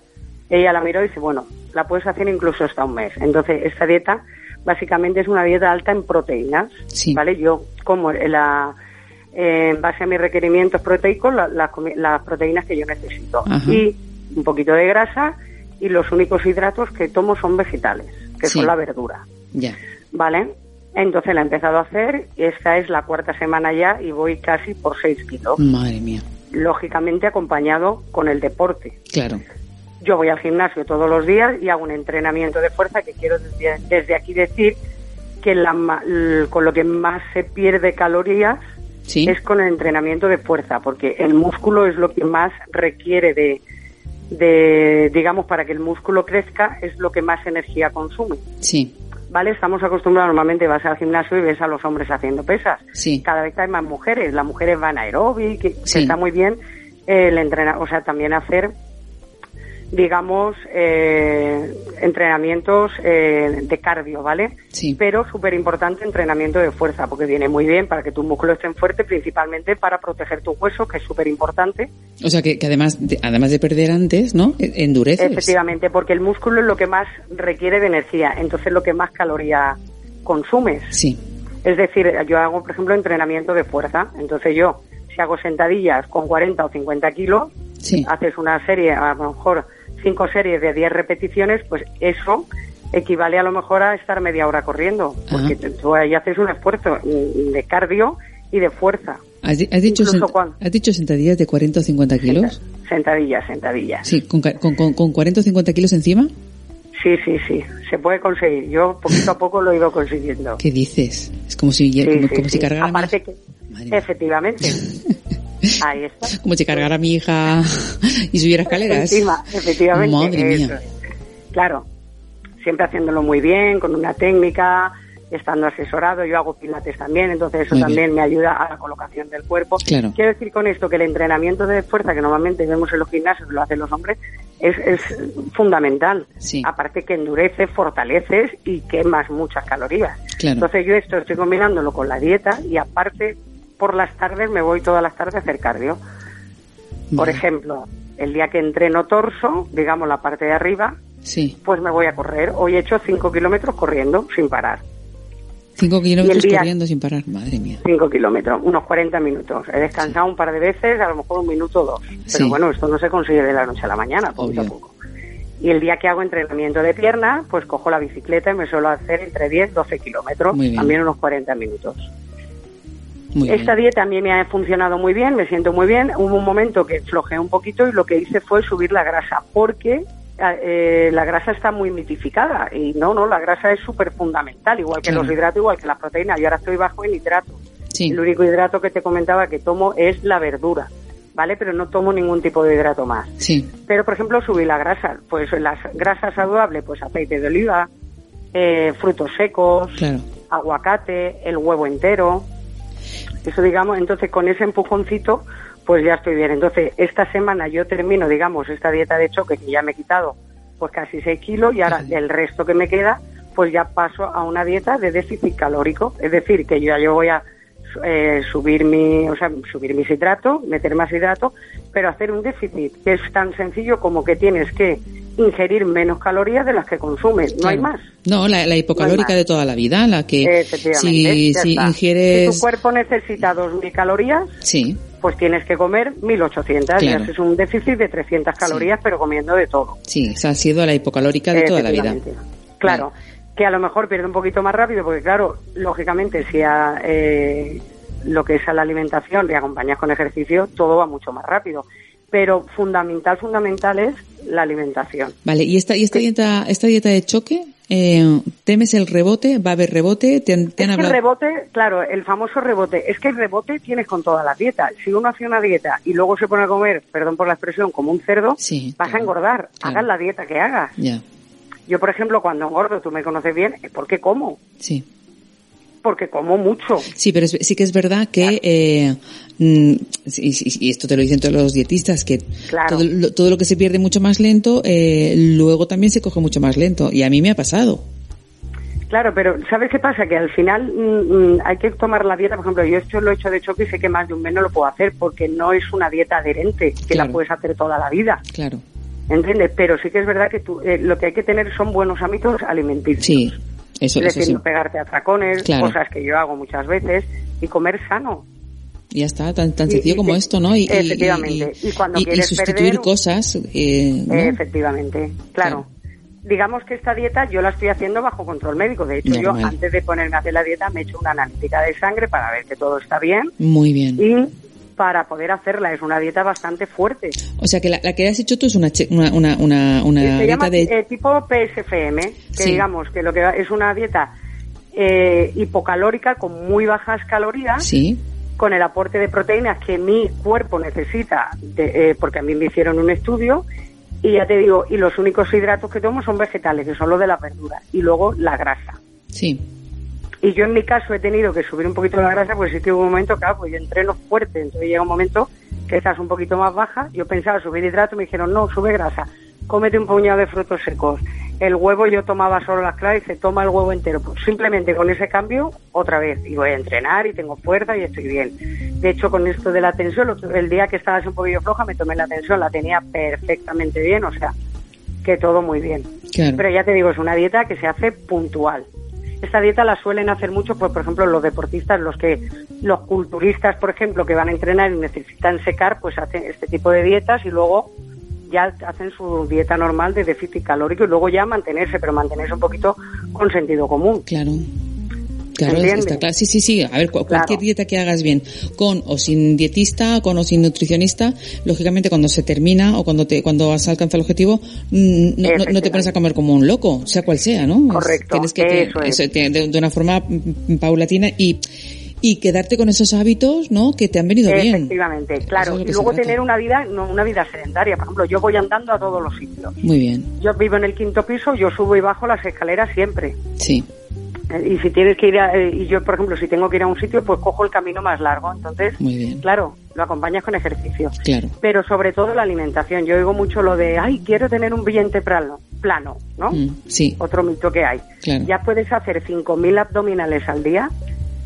Ella la miró y dice, bueno, la puedes hacer incluso hasta un mes. Entonces, esta dieta básicamente es una dieta alta en proteínas, Sí. ¿vale? Yo como la, eh, en base a mis requerimientos proteicos la- las proteínas que yo necesito. Ajá. Y un poquito de grasa y los únicos hidratos que tomo son vegetales, que Sí. son la verdura. ya. ¿Vale? Entonces la he empezado a hacer, esta es la cuarta semana ya y voy casi por 6 kilos, Madre mía, lógicamente acompañado con el deporte. claro. Yo voy al gimnasio todos los días y hago un entrenamiento de fuerza que quiero desde, desde aquí decir que la con lo que más se pierde calorías Sí, es con el entrenamiento de fuerza, porque el músculo es lo que más requiere de, de, digamos, para que el músculo crezca, es lo que más energía consume. sí, ¿vale? Estamos acostumbrados normalmente vas al gimnasio y ves a los hombres haciendo pesas. sí, Cada vez hay más mujeres, las mujeres van a aeróbic, Sí. está muy bien eh, el entrenar, o sea, también hacer digamos eh, entrenamientos eh, de cardio, ¿vale? sí. Pero súper importante entrenamiento de fuerza, porque viene muy bien para que tus músculos estén fuertes, principalmente para proteger tus huesos, que es súper importante. O sea que, que además, de, además de perder antes, ¿no? E- Endureces. Efectivamente, porque el músculo es lo que más requiere de energía, entonces lo que más calorías consumes. Sí, Es decir, yo hago, por ejemplo, entrenamiento de fuerza. Entonces yo si hago sentadillas con 40 o 50 kilos, Sí. haces una serie, a lo mejor cinco series de 10 repeticiones, pues eso equivale a lo mejor a estar media hora corriendo, porque Ajá. tú ahí haces un esfuerzo de cardio y de fuerza. ¿Has, di- has dicho, ¿Has dicho sentadillas de 40 o 50 kilos? Sentadillas, sentadillas. Sí, con, con, con, con 40 o 50 kilos encima. Sí, sí, sí, se puede conseguir. Yo poquito a poco lo he ido consiguiendo. ¿Qué dices? Es como si, Sí, como, sí, como sí. si cargara Aparte que, Madre mía. efectivamente, ahí está. como si cargara a mi hija y subiera escaleras. Encima, efectivamente. Madre mía. es. Claro, siempre haciéndolo muy bien, con una técnica, estando asesorado. Yo hago pilates también, entonces eso Muy también bien. me ayuda a la colocación del cuerpo. Claro. Quiero decir con esto que el entrenamiento de fuerza que normalmente vemos en los gimnasios, lo hacen los hombres, es, es fundamental. Sí. Aparte que endurece, fortaleces y quemas muchas calorías. Claro. Entonces yo esto estoy combinándolo con la dieta y aparte por las tardes me voy todas las tardes a hacer cardio. Por Vale. ejemplo, el día que entreno torso, digamos la parte de arriba, Sí, pues me voy a correr. Hoy he hecho 5 kilómetros corriendo sin parar. 5 kilómetros día- corriendo sin parar. Madre mía. 5 kilómetros, unos 40 minutos. He descansado un par de veces, a lo mejor un minuto o dos. Pero Sí. bueno, esto no se consigue de la noche a la mañana, Obvio. a poco. Y el día que hago entrenamiento de pierna, pues cojo la bicicleta y me suelo hacer entre 10 y 12 kilómetros, también unos 40 minutos. Muy Esta bien. dieta a mí me ha funcionado muy bien, me siento muy bien. Hubo un momento que flojeé un poquito y lo que hice fue subir la grasa, porque eh, la grasa está muy mitificada. Y no, no, la grasa es súper fundamental, igual que Claro. los hidratos, igual que las proteínas. Yo ahora estoy bajo en hidratos. Sí, El único hidrato que te comentaba que tomo es la verdura, ¿vale? Pero no tomo ningún tipo de hidrato más. sí, Pero, por ejemplo, subí la grasa. Pues las grasas saludables, pues aceite de oliva, eh, frutos secos, claro. aguacate, el huevo entero. Eso, digamos, entonces con ese empujoncito, pues ya estoy bien. Entonces, esta semana yo termino, digamos, esta dieta de choque que ya me he quitado, pues casi 6 kilos y ahora el resto que me queda, pues ya paso a una dieta de déficit calórico. Es decir, que yo ya yo voy a eh, subir mi, o sea, subir mis hidratos, meter más hidratos, pero hacer un déficit que es tan sencillo como que tienes que ingerir menos calorías de las que consumes. No hay más. No, la, la hipocalórica de toda la vida, la que si, si ingieres... Si tu cuerpo necesita 2.000 calorías, Sí, pues tienes que comer 1.800. Claro. Y haces un déficit de 300 calorías, pero comiendo de todo. sí, esa ha sido la hipocalórica de toda la vida. Claro. Que a lo mejor pierde un poquito más rápido, porque claro, lógicamente, si a, eh, lo que es a la alimentación le acompañas con ejercicio, todo va mucho más rápido. Pero fundamental, fundamental es la alimentación. Vale, y esta, y esta dieta, esta dieta de choque, eh, ¿temes el rebote? ¿Va a haber rebote? ¿Te han, te han Es que el rebote, claro, el famoso rebote, es que el rebote tienes con todas las dietas. Si uno hace una dieta y luego se pone a comer, perdón por la expresión, como un cerdo, Sí, vas a engordar. claro. Hagas la dieta que hagas. Ya, Yo, por ejemplo, cuando engordo, tú me conoces bien, es porque como. sí. Porque como mucho. Sí, pero es- sí que es verdad que, eh, y, y- esto te lo dicen todos los dietistas, que Claro. todo, lo, todo lo que se pierde mucho más lento, eh, luego también se coge mucho más lento. Y a mí me ha pasado. Claro, pero ¿sabes qué pasa? Que al final mm, mm, hay que tomar la dieta. Por ejemplo, yo esto lo he hecho de choque y sé que más de un mes no lo puedo hacer porque no es una dieta adherente, que Claro. la puedes hacer toda la vida. Claro. ¿Entiendes? Pero sí que es verdad que tú, eh, lo que hay que tener son buenos hábitos alimenticios. Sí, eso, es eso decir, sí. no pegarte a tracones, Claro. cosas que yo hago muchas veces, y comer sano. Ya está, tan, tan sencillo y como esto, ¿no? Y, efectivamente. Y, cuando quieres sustituir perder- cosas, eh, ¿no? Efectivamente, claro. Claro. Digamos que esta dieta yo la estoy haciendo bajo control médico. De hecho, yo antes de ponerme a hacer la dieta me he hecho una analítica de sangre para ver que todo está bien Muy bien. y para poder hacerla es una dieta bastante fuerte. O sea que la, la que has hecho tú es una, una, una, una, una se dieta llama de... eh, tipo PSFM, que Sí. digamos que lo que es una dieta eh, hipocalórica con muy bajas calorías. Sí, con el aporte de proteínas que mi cuerpo necesita, de- eh, porque a mí me hicieron un estudio, y ya te digo, y los únicos hidratos que tomo son vegetales, que son los de las verduras, y luego la grasa. sí, Y yo en mi caso he tenido que subir un poquito la grasa, pues sí que hubo un momento, claro, pues yo entreno fuerte, entonces llega un momento que estás un poquito más baja, yo pensaba subir hidrato, me dijeron, no, sube grasa, cómete un puñado de frutos secos. El huevo yo tomaba solo las claras y se toma el huevo entero. Pues simplemente con ese cambio, otra vez, y voy a entrenar y tengo fuerza y estoy bien. De hecho, con esto de la tensión, el día que estaba un poquillo floja, me tomé la tensión, la tenía perfectamente bien, o sea, que todo muy bien. claro. Pero ya te digo, es una dieta que se hace puntual. esta dieta la suelen hacer mucho, pues por ejemplo los deportistas, los que, los culturistas, por ejemplo, que van a entrenar y necesitan secar, pues hacen este tipo de dietas y luego ya hacen su dieta normal de déficit calórico y luego ya mantenerse, pero mantenerse un poquito con sentido común. Claro. Claro, está claro. Sí, sí, sí. A ver, cualquier dieta que hagas bien, con o sin dietista, con o sin nutricionista, lógicamente cuando se termina o cuando te cuando has alcanzado el objetivo, mm, no, no, te pones a comer como un loco, sea cual sea, ¿no? Correcto. Tienes que eso de, una forma paulatina y y quedarte con esos hábitos, ¿no? Que te han venido bien. Efectivamente, claro. Y luego tener una vida, no, una vida sedentaria. Por ejemplo, yo voy andando a todos los sitios. Muy bien. Yo vivo en el quinto piso, yo subo y bajo las escaleras siempre. Sí. Eh, y si tienes que ir a, eh, y yo por ejemplo si tengo que ir a un sitio pues cojo el camino más largo entonces Muy bien. claro lo acompañas con ejercicio claro pero sobre todo la alimentación yo oigo mucho lo de ay quiero tener un vientre plano plano no Mm, sí otro mito que hay Claro. ya puedes hacer 5.000 abdominales al día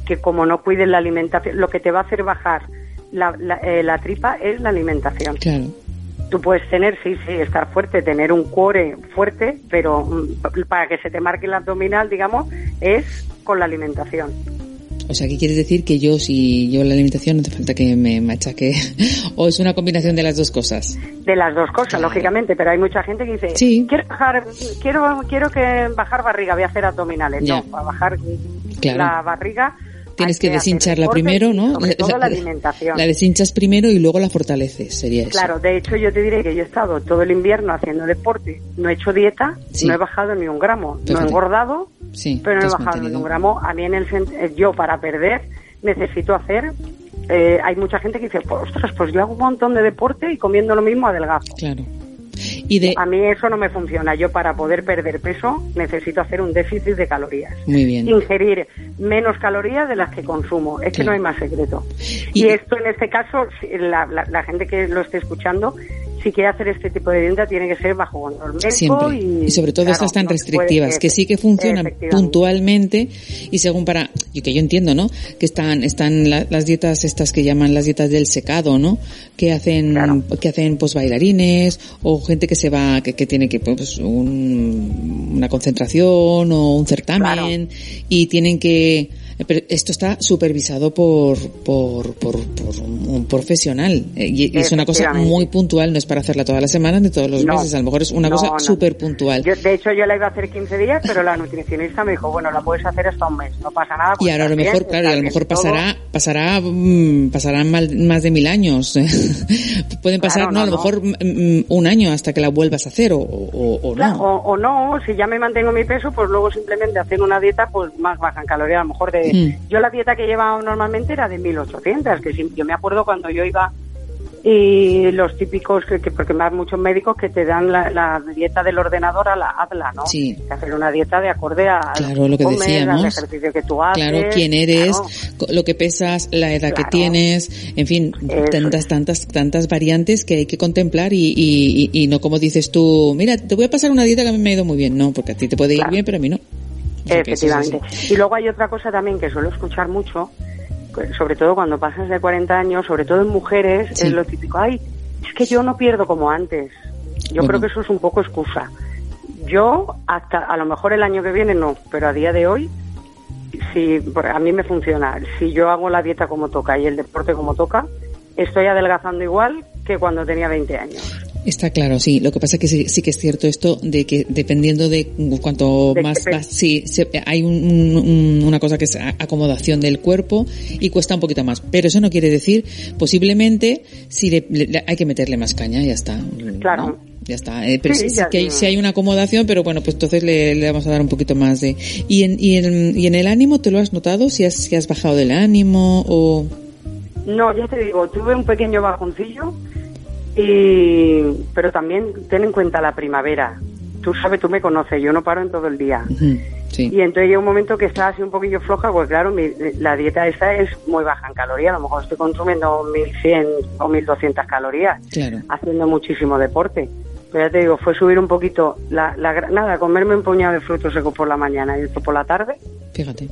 que como no cuides la alimentación lo que te va a hacer bajar la, la, eh, la tripa es la alimentación claro Tú puedes tener, sí, sí, estar fuerte, tener un core fuerte, pero mm, para que se te marque el abdominal, digamos, es con la alimentación. O sea, ¿qué quieres decir? Que yo, si yo la alimentación, no hace falta que me machaque. o es una combinación de las dos cosas. De las dos cosas, lógicamente, pero hay mucha gente que dice, Sí. quiero bajar, quiero, quiero que bajar barriga, voy a hacer abdominales. Ya. No, para bajar Claro. la barriga Tienes que hacer deshincharla primero, ¿no? Sobre todo la alimentación. La deshinchas primero y luego la fortaleces, sería eso. Claro, de hecho yo te diré que yo he estado todo el invierno haciendo deporte, no he hecho dieta, Sí. no he bajado ni un gramo, no he engordado, Sí, pero no he bajado ni un gramo. A mí en el eh, yo para perder necesito hacer, eh, hay mucha gente que dice, ostras, pues yo hago un montón de deporte y comiendo lo mismo adelgazo. Claro. Y de... A mí eso no me funciona. Yo para poder perder peso necesito hacer un déficit de calorías. Muy bien. Ingerir menos calorías de las que consumo. Es que no hay más secreto. Y- Y, esto en este caso, la- la gente que lo esté escuchando, si quiere hacer este tipo de dieta, tiene que ser bajo control médico. Siempre. Y, Y, sobre todo claro, estas tan no restrictivas, que sí que funcionan puntualmente y según para, y que yo entiendo, ¿no? Que están, están la- las dietas estas que llaman las dietas del secado, ¿no? Que hacen, Claro. que hacen pues bailarines o gente que se va, que, que tiene que, pues, un- una concentración o un certamen y tienen que, esto está supervisado por, por, por, por un profesional eh, y, es una cosa muy puntual, no es para hacerla todas las semanas ni todos los No. meses, a lo mejor es una No, cosa no. súper puntual. Yo, de hecho, yo la iba a hacer 15 días, pero la nutricionista me dijo, bueno, la puedes hacer hasta un mes, no pasa nada. Y pues ahora a lo mejor, bien, claro, a lo mejor pasará, pasará, mm, pasarán mal- más de mil años. Pueden pasar, Claro, no, a lo mejor mm, mm, un año hasta que la vuelvas a hacer o, o, o Claro, no. o, o no, si ya me mantengo mi peso, pues luego simplemente hacer una dieta pues más baja en calorías. A lo mejor de... Mm. Yo la dieta que llevaba normalmente era de 1800, que sí, yo me acuerdo cuando yo iba y los típicos, que, que- porque más muchos médicos que te dan la, la dieta del ordenador a la hazla, ¿no? Sí. Que hacer una dieta de acorde a Claro, lo que comes, decíamos. al ejercicio que tú haces. Claro, quién eres, claro. lo que pesas, la edad que tienes, en fin, Eso tantas, tantas, tantas variantes que hay que contemplar y, y, y- y no como dices tú, mira, te voy a pasar una dieta que a mí me ha ido muy bien. No, porque a ti te puede ir Claro. bien, pero a mí no. Efectivamente. Y luego hay otra cosa también que suelo escuchar mucho, sobre todo cuando pasas de 40 años, sobre todo en mujeres, Sí. es lo típico, ay, es que yo no pierdo como antes. Yo Bueno. creo que eso es un poco excusa. Yo, hasta a lo mejor el año que viene no, pero a día de hoy, si a mí me funciona. Si yo hago la dieta como toca y el deporte como toca, estoy adelgazando igual que cuando tenía 20 años. Está claro, sí. Lo que pasa es que sí, sí que es cierto esto de que dependiendo de cuanto De más vas, sí, se- hay un- un- un- una cosa que es acomodación del cuerpo y cuesta un poquito más. Pero eso no quiere decir, posiblemente, si le- le- hay que meterle más caña, ya está. Claro. ¿no? Ya está. Eh, pero Sí, sí, sí ya- que hay, sí hay una acomodación, pero bueno, pues entonces le, le vamos a dar un poquito más de... ¿Y en, y en, y en el ánimo te lo has notado? ¿Si has, si has bajado del ánimo o...? No, ya te digo, tuve un pequeño bajoncillo, y, pero también ten en cuenta la primavera. Tú sabes, tú me conoces, yo no paro en todo el día. Sí. Y entonces llega un momento que está así un poquillo floja, pues claro, mi- la dieta esta es muy baja en calorías, a lo mejor estoy consumiendo 1100 o 1200 calorías, Claro. haciendo muchísimo deporte. Pero ya te digo, fue subir un poquito, la, la, nada, comerme un puñado de frutos secos por la mañana y esto por la tarde, Fíjate.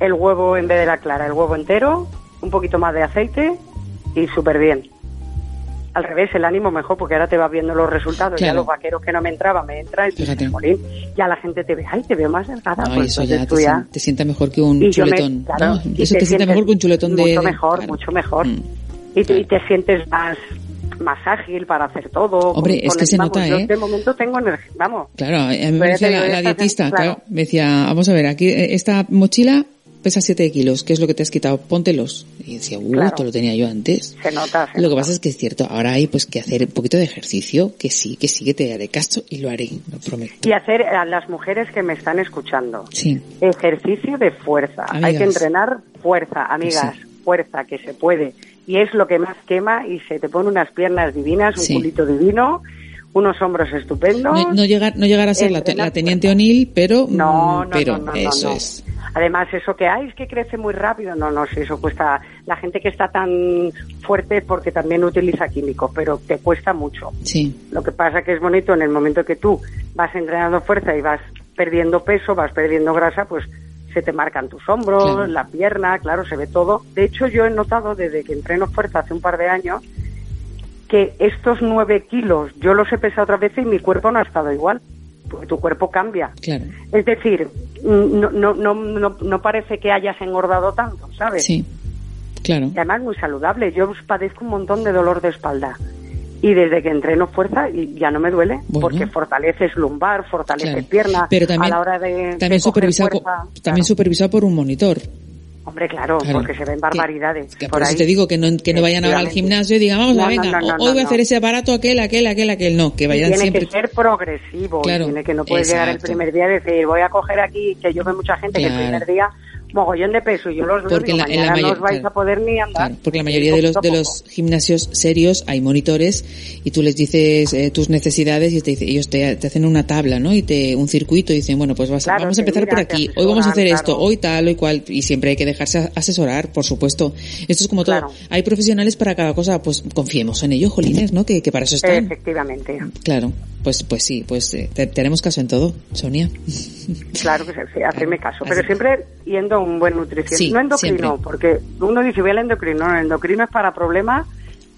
el huevo en vez de la clara, el huevo entero, un poquito más de aceite y súper bien. Al revés, el ánimo mejor, porque ahora te vas viendo los resultados. Ya los vaqueros que no me entraban, me entran y dices. "Jolín", ya la gente te ve, ay, te veo más delgada. Ay, pues eso ya tú te, ya- te sienta mejor que un y yo me- chuletón. claro, ¿no? y Eso te, sienta sientes mejor que un chuletón de... Mucho de- mejor, claro. mucho mejor. Mm. Y, te, y te sientes más más ágil para hacer todo. Hombre, es que se vamos, nota, yo ¿eh? De momento tengo energía, vamos. Claro, a mí me decía te la, dietista, claro. claro, me decía, vamos a ver, aquí eh, esta mochila pesa 7 kilos, ¿qué es lo que te has quitado? Póntelos. Y decía, uh, Claro. esto lo tenía yo antes. Se nota. se Lo que pasa es que es cierto, ahora hay pues que hacer un poquito de ejercicio, que sí, que sí, que te haré caso y lo haré, lo prometo. Y hacer a las mujeres que me están escuchando. Sí, Ejercicio de fuerza. Hay Amigas. que entrenar fuerza, amigas, Sí. fuerza, que se puede. Y es lo que más quema y se te pone unas piernas divinas, un Sí. culito divino, unos hombros estupendos. no, no llegar, no llegar a ser la, teniente O'Neill, pero, No, mm, no, pero no, eso es. Además, eso que hay es que crece muy rápido. No, no, si eso cuesta. La gente que está tan fuerte porque también utiliza químicos, pero te cuesta mucho. Sí, Lo que pasa que es bonito en el momento que tú vas entrenando fuerza y vas perdiendo peso, vas perdiendo grasa, pues se te marcan tus hombros, Claro. la pierna, claro, se ve todo. De hecho, yo he notado desde que entreno fuerza hace un par de años que estos nueve kilos yo los he pesado otras veces y mi cuerpo no ha estado igual, porque tu cuerpo cambia. claro. Es decir, no, no, no, no, no parece que hayas engordado tanto, ¿sabes? Sí, claro. Y además muy saludable. Yo padezco un montón de dolor de espalda. Y desde que entreno fuerza y ya no me duele, Bueno. porque fortaleces lumbar, fortaleces Claro. pierna. Pero también, a la hora de, también supervisado, fuerza, también claro. supervisado por un monitor. Hombre, claro, Claro. porque se ven barbaridades. que por por eso ahí. te digo que no, que no vayan ahora al gimnasio y digan, vamos No, a venga, no, no, hoy voy a hacer ese aparato, aquel, aquel, aquel, aquel. No, que vayan tiene siempre. que ser progresivo, Claro, tiene que no puedes llegar el primer día y decir voy a coger aquí, que yo veo mucha gente que el primer día mogollón de peso yo los Porque y digo, la- en la no os vais claro. a poder ni andar. Claro, porque la mayoría de los, de los gimnasios serios hay monitores y tú les dices eh, tus necesidades y te dice- ellos te, te hacen una tabla, ¿no? Y te un circuito y dicen, bueno, pues vas, Claro, vamos a empezar por aquí. Hoy vamos a hacer esto, hoy tal, hoy cual. Y siempre hay que dejarse asesorar, por supuesto. Esto es como todo. Hay profesionales para cada cosa, pues confiemos en ellos, jolines, ¿no? Que, que para eso están. Efectivamente. Claro, pues pues sí, pues eh, te, te haremos caso en todo, Sonia. Claro que sí, hacerme caso. Así- Pero siempre yendo a un buen nutricionista. Sí, no endocrino, siempre. porque uno dice voy al endocrino. No, el endocrino es para problemas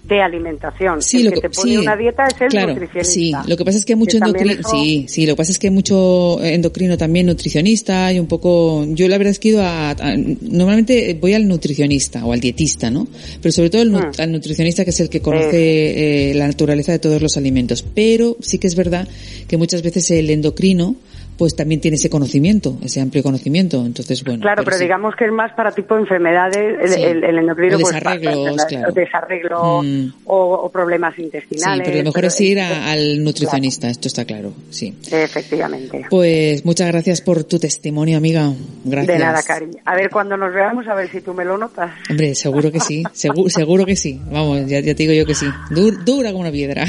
de alimentación. Sí, el lo que que- te pone sí, una dieta es el claro, nutricionista. Sí, lo que pasa es que hay mucho endocrino, sí, sí, lo que pasa es que mucho endocrino también nutricionista y un poco, yo la verdad es que he ido a, a- normalmente voy al nutricionista o al dietista, ¿no? Pero sobre todo el Mm. al nutricionista que es el que conoce eh, la naturaleza de todos los alimentos. Pero sí que es verdad que muchas veces el endocrino pues también tiene ese conocimiento, ese amplio conocimiento. Entonces, bueno. Claro, pero, sí. digamos que es más para tipo de enfermedades, el, Sí. el- el endocrino O pues, desarreglos, para- para- claro. desarreglo Mm. o, o problemas Sí, intestinales. pero lo mejor pero es ir a- al nutricionista, esto está claro, sí. Efectivamente. Pues muchas gracias por tu testimonio, amiga. Gracias. De nada, Cari. A ver, cuando nos veamos, a ver si tú me lo notas. Hombre, seguro que sí, seguro, seguro que sí. Vamos, ya, ya te digo yo que sí. Dur- dura como una piedra.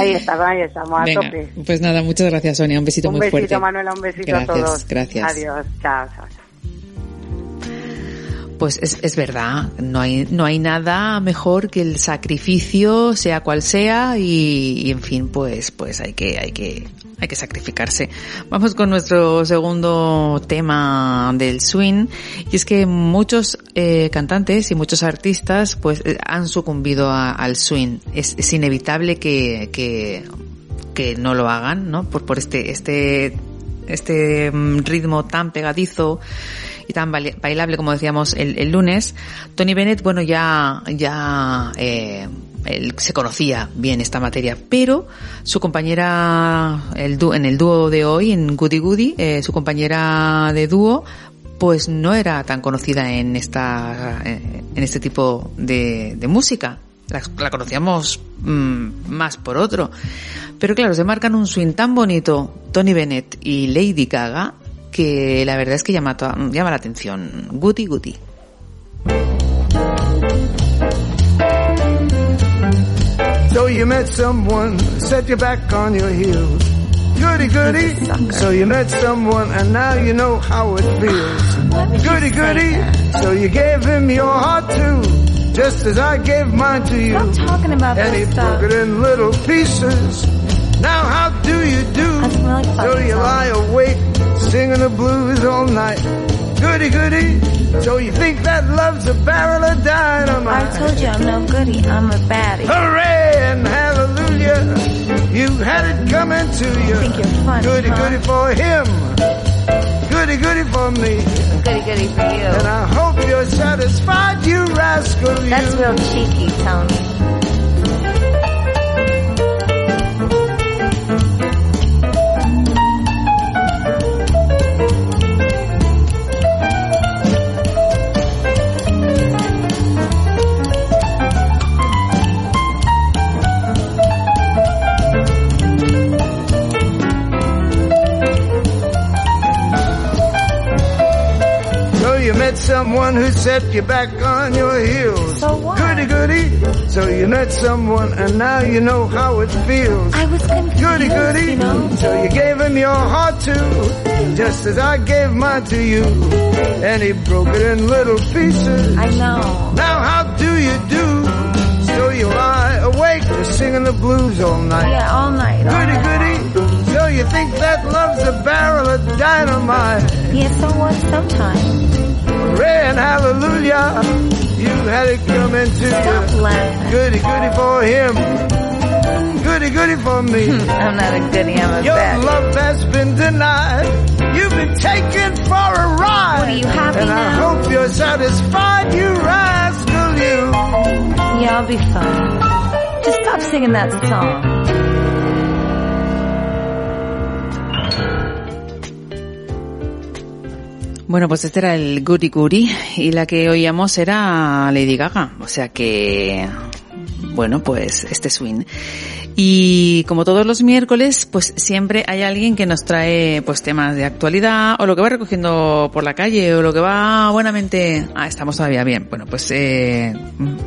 Ahí estamos, ahí estamos, a Venga, tope. pues nada, muchas gracias, Sonia. Un besito Un muy besito, fuerte. Manuela, un besito gracias, a todos. Gracias. Adiós, chao, chao. Pues es, es verdad, no hay, no hay nada mejor que el sacrificio, sea cual sea, y, y en fin, pues, pues hay que, hay que, hay que sacrificarse. Vamos con nuestro segundo tema del swing, y es que muchos eh, cantantes y muchos artistas, pues, eh, han sucumbido a- al swing. Es, es inevitable que, que, que no lo hagan, ¿no? Por, por este, este, este mm, ritmo tan pegadizo y tan bailable como decíamos el, lunes. Tony Bennett, bueno, ya, ya, eh, él se conocía bien esta materia, pero su compañera, el en el dúo de hoy, en Goody Goody, eh, su compañera de dúo, pues no era tan conocida en esta, eh, en este tipo de música. La, la conocíamos mm, más por otro. Pero claro, se marcan un swing tan bonito, Tony Bennett y Lady Gaga, que la verdad es que llama, llama la atención. Goody Goody. So you met someone, set you back on your heels. Goody goody. So you met someone and now you know how it feels. Goody goody. So you gave him your heart too. Just as I gave mine to you. Stop talking about And he this stuff. broke it in little pieces. Now how do you do? Like So you lie awake, singing the blues all night. Goody goody. So you think that love's a barrel of dynamite. I told you I'm no goody. I'm a baddie. Hooray and hallelujah! You had it coming to you. I Think you're funny, Goody huh? goody for him. Goody goody for me. Goody goody for you. And I hope you're satisfied, you rascal. You. That's real cheeky, Tony. You met someone who set you back on your heels. So what? Goody goody. So you met someone and now you know how it feels. I was confused, Goody goody. you know. So you gave him your heart too, just as I gave mine to you. And he broke it in little pieces. I know. Now how do you do? So you lie awake just singing the blues all night. Yeah, all night. all Goody night. goody. So you think that love's a barrel of dynamite. Yeah, so what sometimes? And hallelujah. You had it coming to Stop you. laughing. Goody goody for him. Goody goody for me. I'm not a goodie, I'm a Your bad. love has been denied. You've been taken for a ride. What, are you happy and I now? hope you're satisfied, you rascal, you. Yeah, I'll be fine. Just stop singing that song. Bueno, pues este era el Goody Goody y la que oíamos era Lady Gaga. O sea que, bueno, pues este swing. Y como todos los miércoles, pues siempre hay alguien que nos trae pues temas de actualidad o lo que va recogiendo por la calle o lo que va buenamente. Ah, estamos todavía bien. Bueno, pues eh,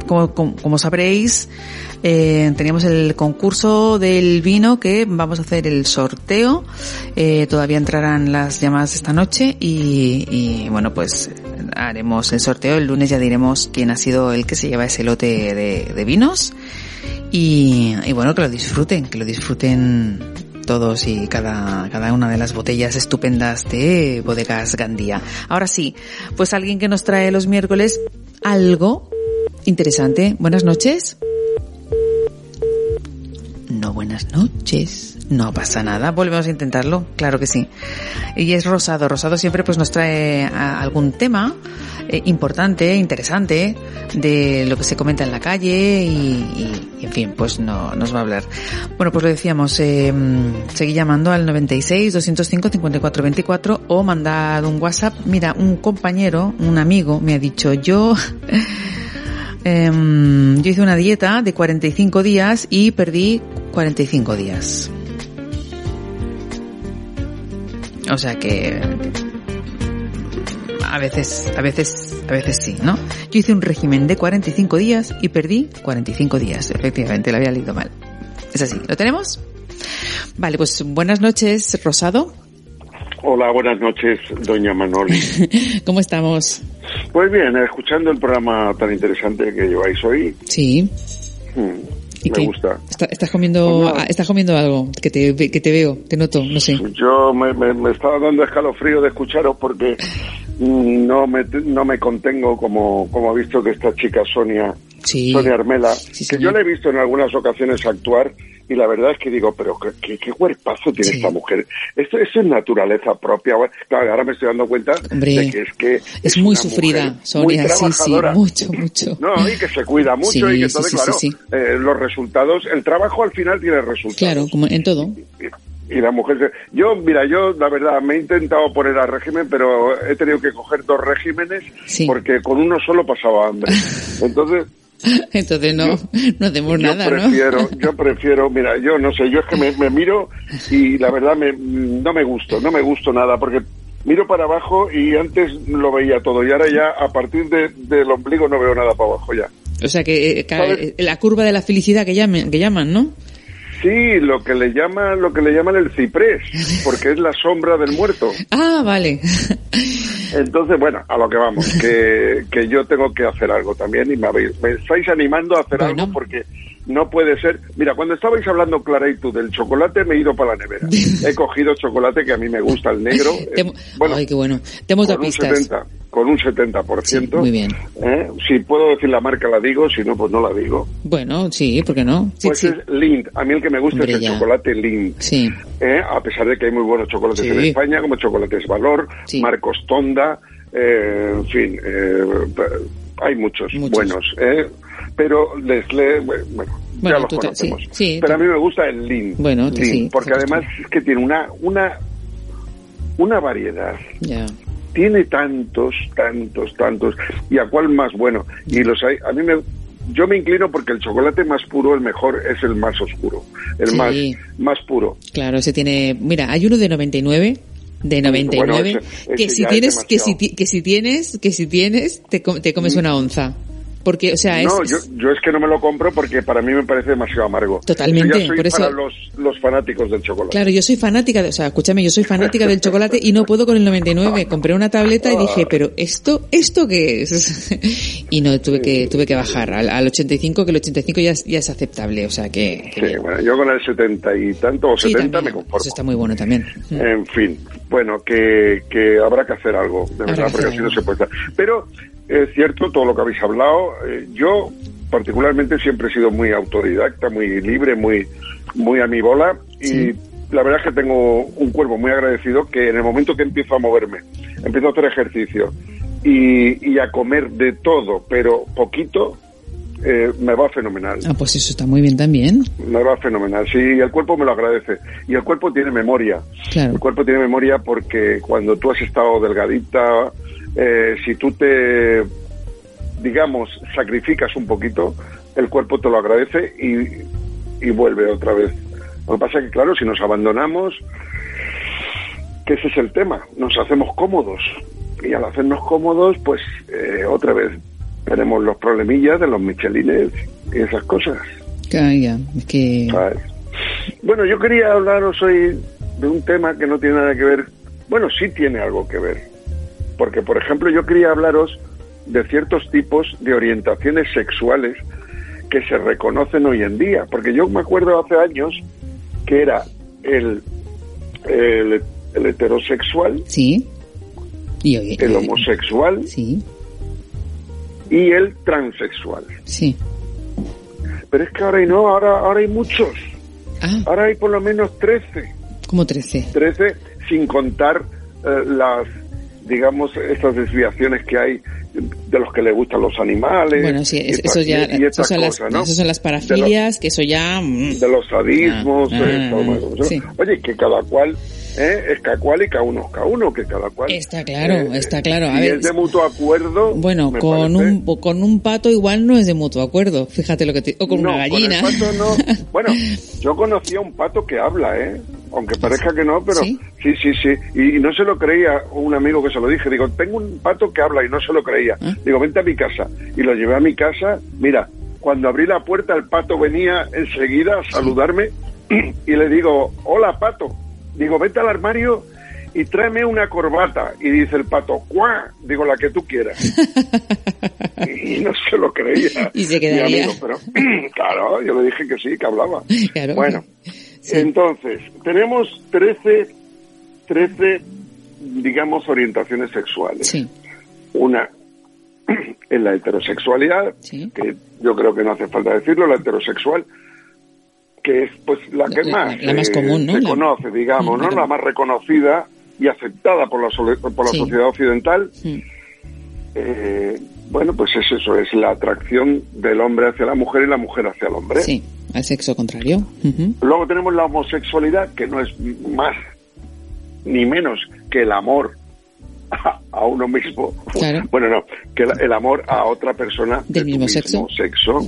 como, como, como sabréis, eh, teníamos el concurso del vino que vamos a hacer el sorteo. Eh, todavía entrarán las llamadas esta noche y, y bueno, pues haremos el sorteo. El lunes ya diremos quién ha sido el que se lleva ese lote de, de vinos. Y, y bueno, que lo disfruten, que lo disfruten todos y cada, cada una de las botellas estupendas de bodegas Gandía. Ahora sí, pues alguien que nos trae los miércoles algo interesante. Buenas noches. Buenas noches. No pasa nada, volvemos a intentarlo, claro que sí. Y es Rosado. Rosado siempre pues nos trae a- algún tema eh, importante, interesante, de lo que se comenta en la calle y, en fin, pues no, nos va a hablar. Bueno, pues lo decíamos, eh, seguí llamando al 96 205 54 24 o mandad un WhatsApp. Mira, un compañero, un amigo me ha dicho, yo Em, yo hice una dieta de 45 días y perdí 45 días. O sea que a veces, a veces, a veces sí, ¿no? Yo hice un régimen de 45 días y perdí 45 días. Efectivamente, lo había leído mal. Es así. ¿Lo tenemos? Vale, pues buenas noches, Rosado. Hola, buenas noches, doña Manoli. ¿Cómo estamos? Pues bien, escuchando el programa tan interesante que lleváis hoy, Sí. mm, ¿Y me gusta. Está- ¿Estás comiendo, Pues ah, estás comiendo algo? Que te, que te veo, te noto, no sé. Yo me, me, me estaba dando escalofrío de escucharos porque mm, no me, no me contengo como, como ha visto que esta chica Sonia, Sí. Sonia Armela, Sí, que yo la he visto en algunas ocasiones actuar y la verdad es que digo, pero qué, qué, cuerpazo tiene Sí. esta mujer. Esto, eso es naturaleza propia. Claro, ahora me estoy dando cuenta Hombre, de que es que Es muy sufrida, Sonia, muy sí, sí, mucho, mucho. No, y que se cuida mucho Sí, y que sí, claro, eh, los resultados, el trabajo al final tiene resultados. Claro, como en todo. Y, la mujer, yo, mira, yo la verdad me he intentado poner a régimen, pero he tenido que coger dos regímenes porque con uno solo pasaba hambre. Entonces, Entonces no, no hacemos yo nada, ¿no? prefiero, yo prefiero, mira, yo no sé, yo es que me, me miro y la verdad me, no me gusto, no me gusto nada porque miro para abajo y antes lo veía todo y ahora ya a partir de- del ombligo no veo nada para abajo ya. O sea que eh, eh, la curva de la felicidad que llaman, que llaman, ¿no? Sí, lo que le llaman, lo que le llaman el ciprés, porque es la sombra del muerto. Ah, vale. Entonces, bueno, a lo que vamos, que, que yo tengo que hacer algo también y me, habéis- me estáis animando a hacer Bueno. algo porque no puede ser. Mira, cuando estabais hablando, Clara, y tú del chocolate, me he ido para la nevera. He cogido chocolate que a mí me gusta, el negro. Te Eh, hemo- Ay, qué bueno. Te hemos dado con un pistas. 70, con un 70%. Sí, muy bien. ¿eh? Si puedo decir la marca, la digo, si no, pues no la digo. Bueno, sí, ¿por qué no? Sí, Pues sí. es Lind. A mí el que me gusta Hombre, es el ya. chocolate Lind. Sí. ¿eh? A pesar de que hay muy buenos chocolates en España, como chocolates Valor. Marcos Tonda, eh, en fin, eh, hay muchos, Muchos. buenos. ¿eh? Pero Nestlé, bueno, bueno, Bueno, ya los te- conocemos. sí, sí, Pero a mí me gusta el Lind. Bueno, te- sí, porque además es que tiene una, una, una variedad tiene tantos, tantos, tantos, y a cuál más bueno. Y los hay, a mí me, yo me inclino porque el chocolate más puro, el mejor, es el más oscuro, el Sí. más, más puro. Claro, ese tiene, mira, hay uno de 99 de 99 Bueno, ese- que si tienes que si, que si tienes que si tienes te, te comes una onza porque o sea es No, yo, yo es que no me lo compro porque para mí me parece demasiado amargo. Totalmente, Yo ya soy por eso- para los, los fanáticos del chocolate. Claro, yo soy fanática, de, o sea, escúchame, yo soy fanática del chocolate y no puedo con el 99. Compré una tableta y dije, pero esto, ¿esto qué es? y no, tuve que, tuve que bajar al, al 85, que el 85 ya es, ya es aceptable, o sea que... que Sí, bueno, yo con el 70 y tanto o Sí, 70 también, me conformo. Eso está muy bueno también. En fin, bueno, que, que habrá que hacer algo, de verdad, que porque así no se puede estar. Pero es cierto todo lo que habéis hablado. eh, yo, particularmente, siempre he sido muy autodidacta, muy libre, muy, muy a mi bola. Y Sí. la verdad es que tengo un cuerpo muy agradecido que en el momento que empiezo a moverme, empiezo a hacer ejercicio y, y a comer de todo, pero poquito, eh, me va fenomenal. Ah, pues eso está muy bien también. Me va fenomenal, sí, y el cuerpo me lo agradece. Y el cuerpo tiene memoria. Claro. El cuerpo tiene memoria porque cuando tú has estado delgadita, eh, si tú te, digamos, sacrificas un poquito, el cuerpo te lo agradece y, y vuelve otra vez. Lo que pasa es que, claro, si nos abandonamos, que ese es el tema, nos hacemos cómodos. Y al hacernos cómodos, pues eh, otra vez tenemos los problemillas de los michelines y esas cosas. Ah, ya, es que... ¿sabes? Bueno, yo quería hablaros hoy de un tema que no tiene nada que ver, bueno, sí tiene algo que ver, porque por ejemplo yo quería hablaros de ciertos tipos de orientaciones sexuales que se reconocen hoy en día, porque yo me acuerdo hace años que era el, el, el heterosexual, Sí. Y oye, el eh, homosexual Sí, y el transexual. sí. Pero es que ahora hay no, ahora, ahora hay muchos, Ah, ahora hay por lo menos 13. como 13. 13 sin contar eh, las digamos estas desviaciones que hay de los que le gustan los animales Bueno, sí, es- eso ya, estas son, ¿no? son las parafilias, que eso ya... mm, los, de los sadismos Ah, eh, ah, todo sí. oye que cada cual eh, es cada cual y cada uno es cada uno que cada cual Está claro, eh, está claro. A ver, es de mutuo acuerdo Bueno, con parece- un, con un pato igual no es de mutuo acuerdo, fíjate lo que te... O con No, una gallina. Con el pato no. Bueno, yo conocía un pato que habla, ¿eh? Aunque parezca que no, pero ¿Sí? sí, sí, sí. Y, y no se lo creía un amigo que se lo dije. Digo, tengo un pato que habla y no se lo creía. ¿Ah? Digo, vente a mi casa. Y lo llevé a mi casa. Mira, cuando abrí la puerta, el pato venía enseguida a saludarme y le digo, hola, pato. Digo, vete al armario y tráeme una corbata. Y dice el pato, ¡cuá! Digo, la que tú quieras. y no se lo creía. Y se mi quedaría. amigo, pero claro, yo le dije que sí, que hablaba. Claro. Bueno, Sí. entonces, tenemos 13, 13, digamos, orientaciones sexuales. Sí, Una en la heterosexualidad, Sí. que yo creo que no hace falta decirlo, la heterosexual, que es pues la que La- más, la más eh, común, ¿no? se conoce, digamos, ¿no? la- más reconocida y aceptada por la, por la Sí. sociedad occidental. Eh, bueno, pues es eso, es la atracción del hombre hacia la mujer y la mujer hacia el hombre. sí, al sexo contrario. Luego tenemos la homosexualidad, que no es más ni menos que el amor a, a uno mismo. Claro. Bueno, no, que el, el amor a otra persona Del de tu mismo sexo.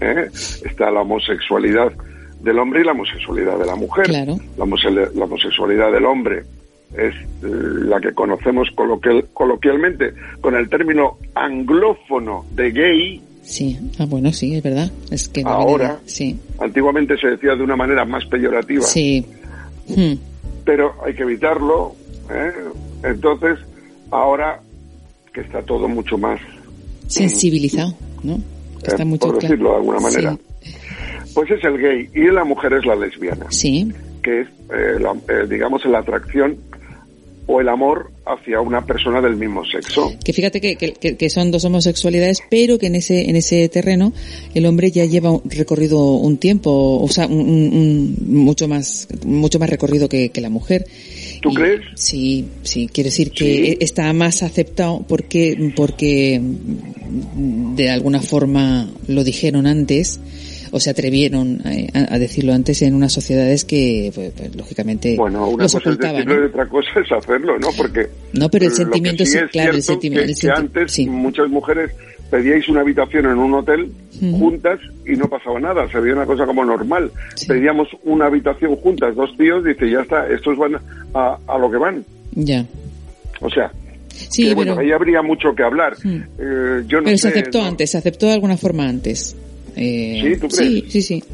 ¿eh? Está la homosexualidad del hombre y la homosexualidad de la mujer. Claro. La, homose- la homosexualidad del hombre es eh, la que conocemos coloquial- coloquialmente con el término anglófono de gay, Sí, ah, bueno, sí, es verdad. Es que Ahora. Sí, antiguamente se decía de una manera más peyorativa. sí. Mm, pero hay que evitarlo. ¿eh? Entonces, ahora que está todo mucho más, Sensibilizado, ¿no? Está eh, mucho por decirlo de alguna manera, Sí. Pues es el gay y la mujer es la lesbiana, Sí. que es, eh, la- eh, digamos, la atracción o el amor hacia una persona del mismo sexo. Que fíjate que, que- son dos homosexualidades, pero que en ese, en ese terreno el hombre ya lleva un- recorrido un tiempo, o sea, un, mucho más, mucho más recorrido que, que la mujer. ¿Tú Y- crees? Sí, sí, quiero decir que Sí. está más aceptado porque, porque de alguna forma lo dijeron antes, o se atrevieron eh, a, a decirlo antes en unas sociedades que, pues, pues, lógicamente, Bueno, una los cosa es decirlo ¿no? y otra cosa es hacerlo, ¿no? Porque No, pero el sentimiento sí es claro, el sentimiento- que, el que antes sí. muchas mujeres pedíais una habitación en un hotel juntas y no pasaba nada, se veía una cosa como normal. Sí. Pedíamos una habitación juntas, dos tíos, dice, ya está, estos van a, a lo que van. Ya. O sea, Sí, que, pero, bueno, ahí habría mucho que hablar. Hmm. Eh, yo no pero se aceptó ¿no? antes, se aceptó de alguna forma antes. Eh, ¿Sí? ¿Tú crees? sí, sí.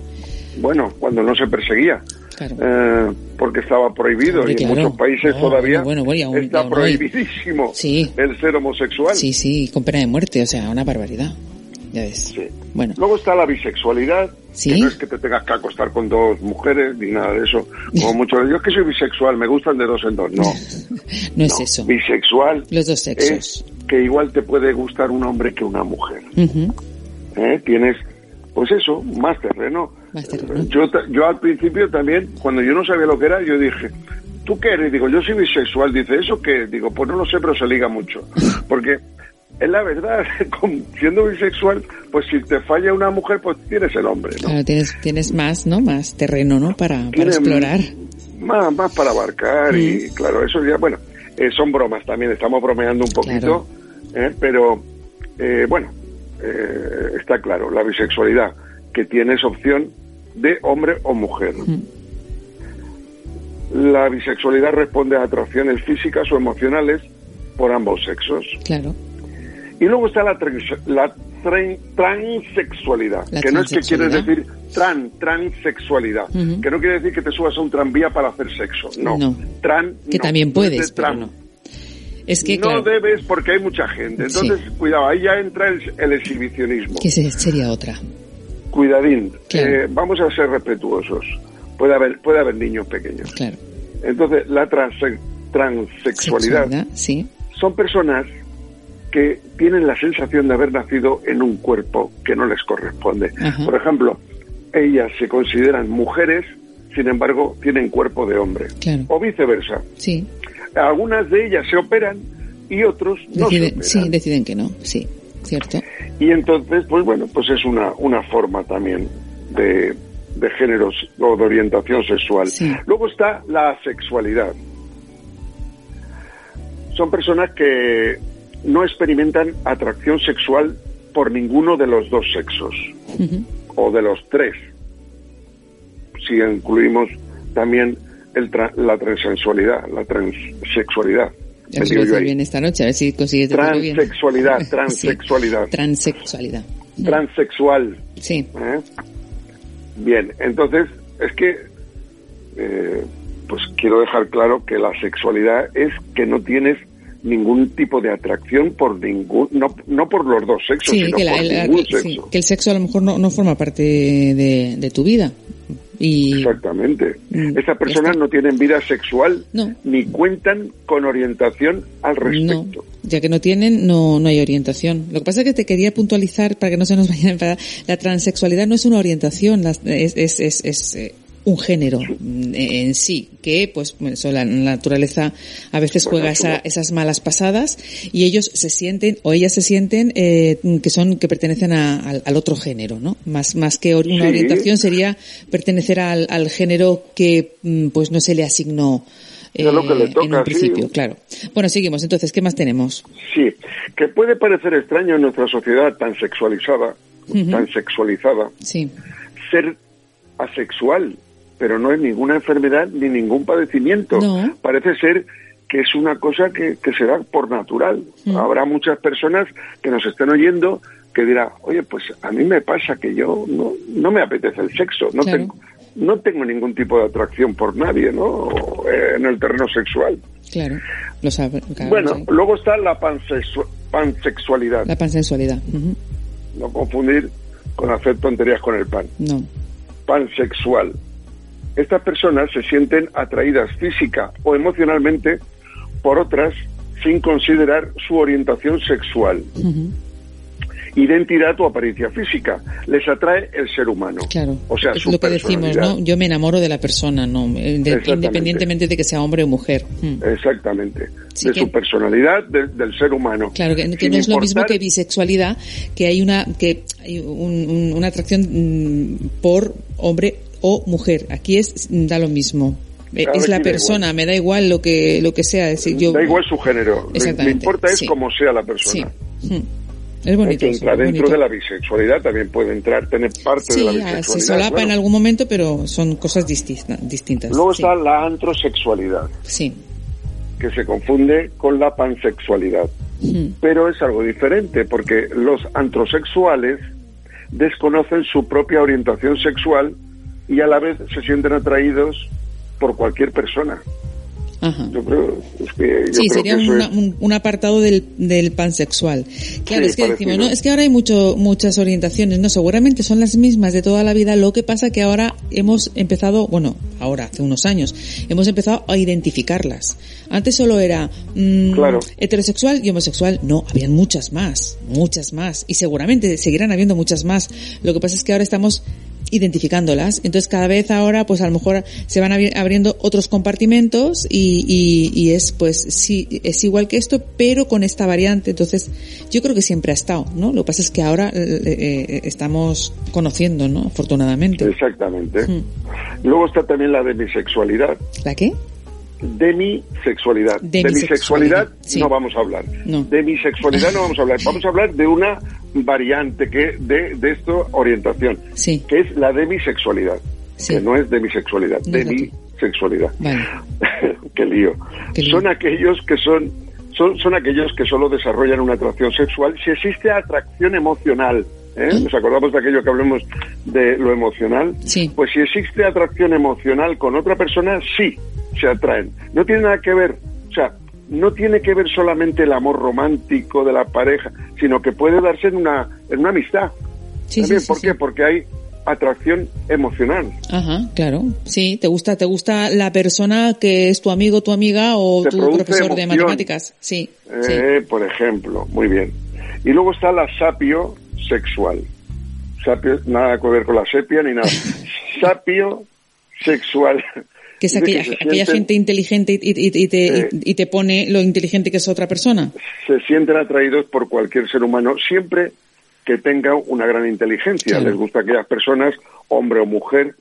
Bueno, cuando no se perseguía. Claro. Eh, porque estaba prohibido Hombre, y en muchos países todavía bueno, bueno, aún- está prohibidísimo Sí. el ser homosexual. Sí, sí, con pena de muerte, o sea, una barbaridad. Ya ves. Sí. Bueno, Luego está la bisexualidad, Sí. que no es que te tengas que acostar con dos mujeres ni nada de eso. Como muchos yo es que soy bisexual, me gustan de dos en dos. No, no es no. eso. Bisexual Los dos es sexos. que igual te puede gustar un hombre que una mujer. Ujú. ¿eh? Tienes, pues eso, más terreno. Más terreno. Yo, al principio también, cuando yo no sabía lo que era, yo dije, ¿tú qué eres? Digo, yo soy bisexual. Dice, ¿eso qué? Digo, pues no lo sé, pero se liga mucho. Porque es la verdad, siendo bisexual, pues si te falla una mujer, pues tienes el hombre, ¿no? Claro, tienes, tienes más, ¿no? Más terreno, ¿no? Para, explorar. Más, más para abarcar y claro, eso ya, bueno, eh, son bromas también, estamos bromeando un poquito, Claro. ¿eh? pero eh, bueno, eh, está claro, la bisexualidad, que tienes opción de hombre o mujer. La bisexualidad responde a atracciones físicas o emocionales por ambos sexos. Claro. Y luego está la, trans- la tran- transexualidad, La que no es que quieres decir tran, transexualidad, que no quiere decir que te subas a un tranvía para hacer sexo, no. No. Tran, Que no. también No es de puedes, pero no. Es que, no claro, debes porque hay mucha gente. Entonces, cuidado, ahí ya entra el, el exhibicionismo. que se- sería otra. Cuidadín, Claro. eh, vamos a ser respetuosos. Puede haber, puede haber niños pequeños. Claro. Entonces, la transe- sí. son personas que tienen la sensación de haber nacido en un cuerpo que no les corresponde. Ajá. Por ejemplo, ellas se consideran mujeres, sin embargo, tienen cuerpo de hombre. Claro. O viceversa. Sí. Algunas de ellas se operan y otros no se Deciden, operan. sí, deciden que no. Sí, cierto. Y entonces, pues bueno, pues es una, una forma también de, de géneros o de orientación sexual. Sí. Luego está la asexualidad. Son personas que no experimentan atracción sexual por ninguno de los dos sexos, o de los tres, si incluimos también el tra- la transensualidad, la transexualidad. Ya Me digo yo bien esta noche, a ver si consigues decirlo bien. Transexualidad, Sí. transexualidad. Transexualidad. Transexual. Sí. ¿eh? Bien, entonces es que, eh, pues quiero dejar claro que la sexualidad es que no tienes ningún tipo de atracción por ningún, no, no por los dos sexos, Sí, sino que, la- por el- ningún sí, sexo. que el sexo a lo mejor no, no forma parte de, de tu vida. Y Exactamente. Mm, Estas personas no tienen vida sexual No. ni cuentan con orientación al no, respecto. ya que no tienen, no, no hay orientación. Lo que pasa es que te quería puntualizar para que no se nos vayan a enfadar. La transexualidad no es una orientación, es, es, es, eh, un género mm, en sí, que pues eso, la naturaleza a veces juega esa- esas malas pasadas y ellos se sienten o ellas se sienten eh, que son que pertenecen a- al, al otro género, ¿no? Más más que or- una Sí. orientación sería pertenecer al, al género que mm, pues no se le asignó Es lo que le eh, toca, en un sí. principio, claro. Bueno, seguimos. Entonces, ¿qué más tenemos? Sí, que puede parecer extraño en nuestra sociedad tan sexualizada, tan sexualizada, Sí, ser asexual, pero no es ninguna enfermedad ni ningún padecimiento. No. Parece ser que es una cosa que, que se da por natural. Mm. Habrá muchas personas que nos estén oyendo que dirán, oye, pues a mí me pasa que yo no, no me apetece el sexo, no, Claro. tengo, no tengo ningún tipo de atracción por nadie, ¿no? Eh, En el terreno sexual. claro. Lo sabe. claro, bueno, sí. luego está la pansexu- pansexualidad. La pansensualidad. Ujú. No confundir con hacer tonterías con el pan. No. pansexual. Estas personas se sienten atraídas física o emocionalmente por otras sin considerar su orientación sexual, identidad o apariencia física. Les atrae el ser humano. Claro. O sea, es su lo que decimos. ¿no? Yo me enamoro de la persona, no, Eh, de- independientemente de que sea hombre o mujer. Mm. Exactamente. Sí, de que- su personalidad, de- del ser humano. Claro, que, no es lo mismo que bisexualidad, que hay una que hay un- un- una atracción mm, por hombre o mujer. Aquí es da lo mismo. Claro, es la da persona, me da igual lo que lo que sea. Decir, yo Da igual su género. Lo- importa es sí. cómo sea la sí. persona. Mm. Es bonito. eso, entra es dentro bonito. de la bisexualidad, también puede entrar, tener parte Sí, de la ya, bisexualidad. se solapa claro. en algún momento, pero son cosas distintas. distintas. Luego sí. está la antrosexualidad, Sí. que se confunde con la pansexualidad. Mm. Pero es algo diferente, porque los antrosexuales desconocen su propia orientación sexual y a la vez se sienten atraídos por cualquier persona. Ajá. Yo creo, es que yo Sí, creo sería que eso un, es- un, un apartado del, del pansexual. Claro, Sí, es que decimos, no, es que ahora hay mucho, muchas orientaciones, no, seguramente son las mismas de toda la vida, lo que pasa que ahora hemos empezado, bueno, ahora, hace unos años, hemos empezado a identificarlas. Antes solo era mm, Claro. heterosexual y homosexual, no, habían muchas más, muchas más, y seguramente seguirán habiendo muchas más. Lo que pasa es que ahora estamos identificándolas. Entonces cada vez ahora pues a lo mejor se van abri- abriendo otros compartimentos y, y, y es pues sí, es igual que esto pero con esta variante. Entonces yo creo que siempre ha estado, ¿no? Lo que pasa es que ahora eh, eh, estamos conociendo, ¿no? Afortunadamente. Exactamente. Mm. Luego está también la demisexualidad. ¿La qué? Demisexualidad. Demisexualidad, Demisexualidad sí. no vamos a hablar. No. Demisexualidad no vamos a hablar. Vamos a hablar de una variante que de, de esto orientación, Sí. que es la demisexualidad. Sí. Que no es demisexualidad, No es la demisexualidad. Vale. Qué lío. Qué lío. Son aquellos que son, son son aquellos que solo desarrollan una atracción sexual si existe atracción emocional. ¿Eh? ¿Nos acordamos de aquello que hablamos de lo emocional? Sí. Pues si existe atracción emocional con otra persona, sí, se atraen. No tiene nada que ver, o sea, no tiene que ver solamente el amor romántico de la pareja, sino que puede darse en una, en una amistad. Sí, También, sí, sí, ¿Por qué? Porque hay atracción emocional. Ajá, claro. Sí, te gusta, te gusta la persona que es tu amigo, tu amiga o Te tu profesor de matemáticas. Sí. sí. Eh, Por ejemplo, muy bien. Y luego está la sapio sexual. Sapio, nada que ver con la sepia ni nada. sapio sexual. Que es aquella, se aquella sienten- gente inteligente y, y- y te, y, pone lo inteligente que es otra persona. se sienten atraídos por cualquier ser humano siempre que tenga una gran inteligencia. Claro. Les gusta aquellas personas, hombre o mujer,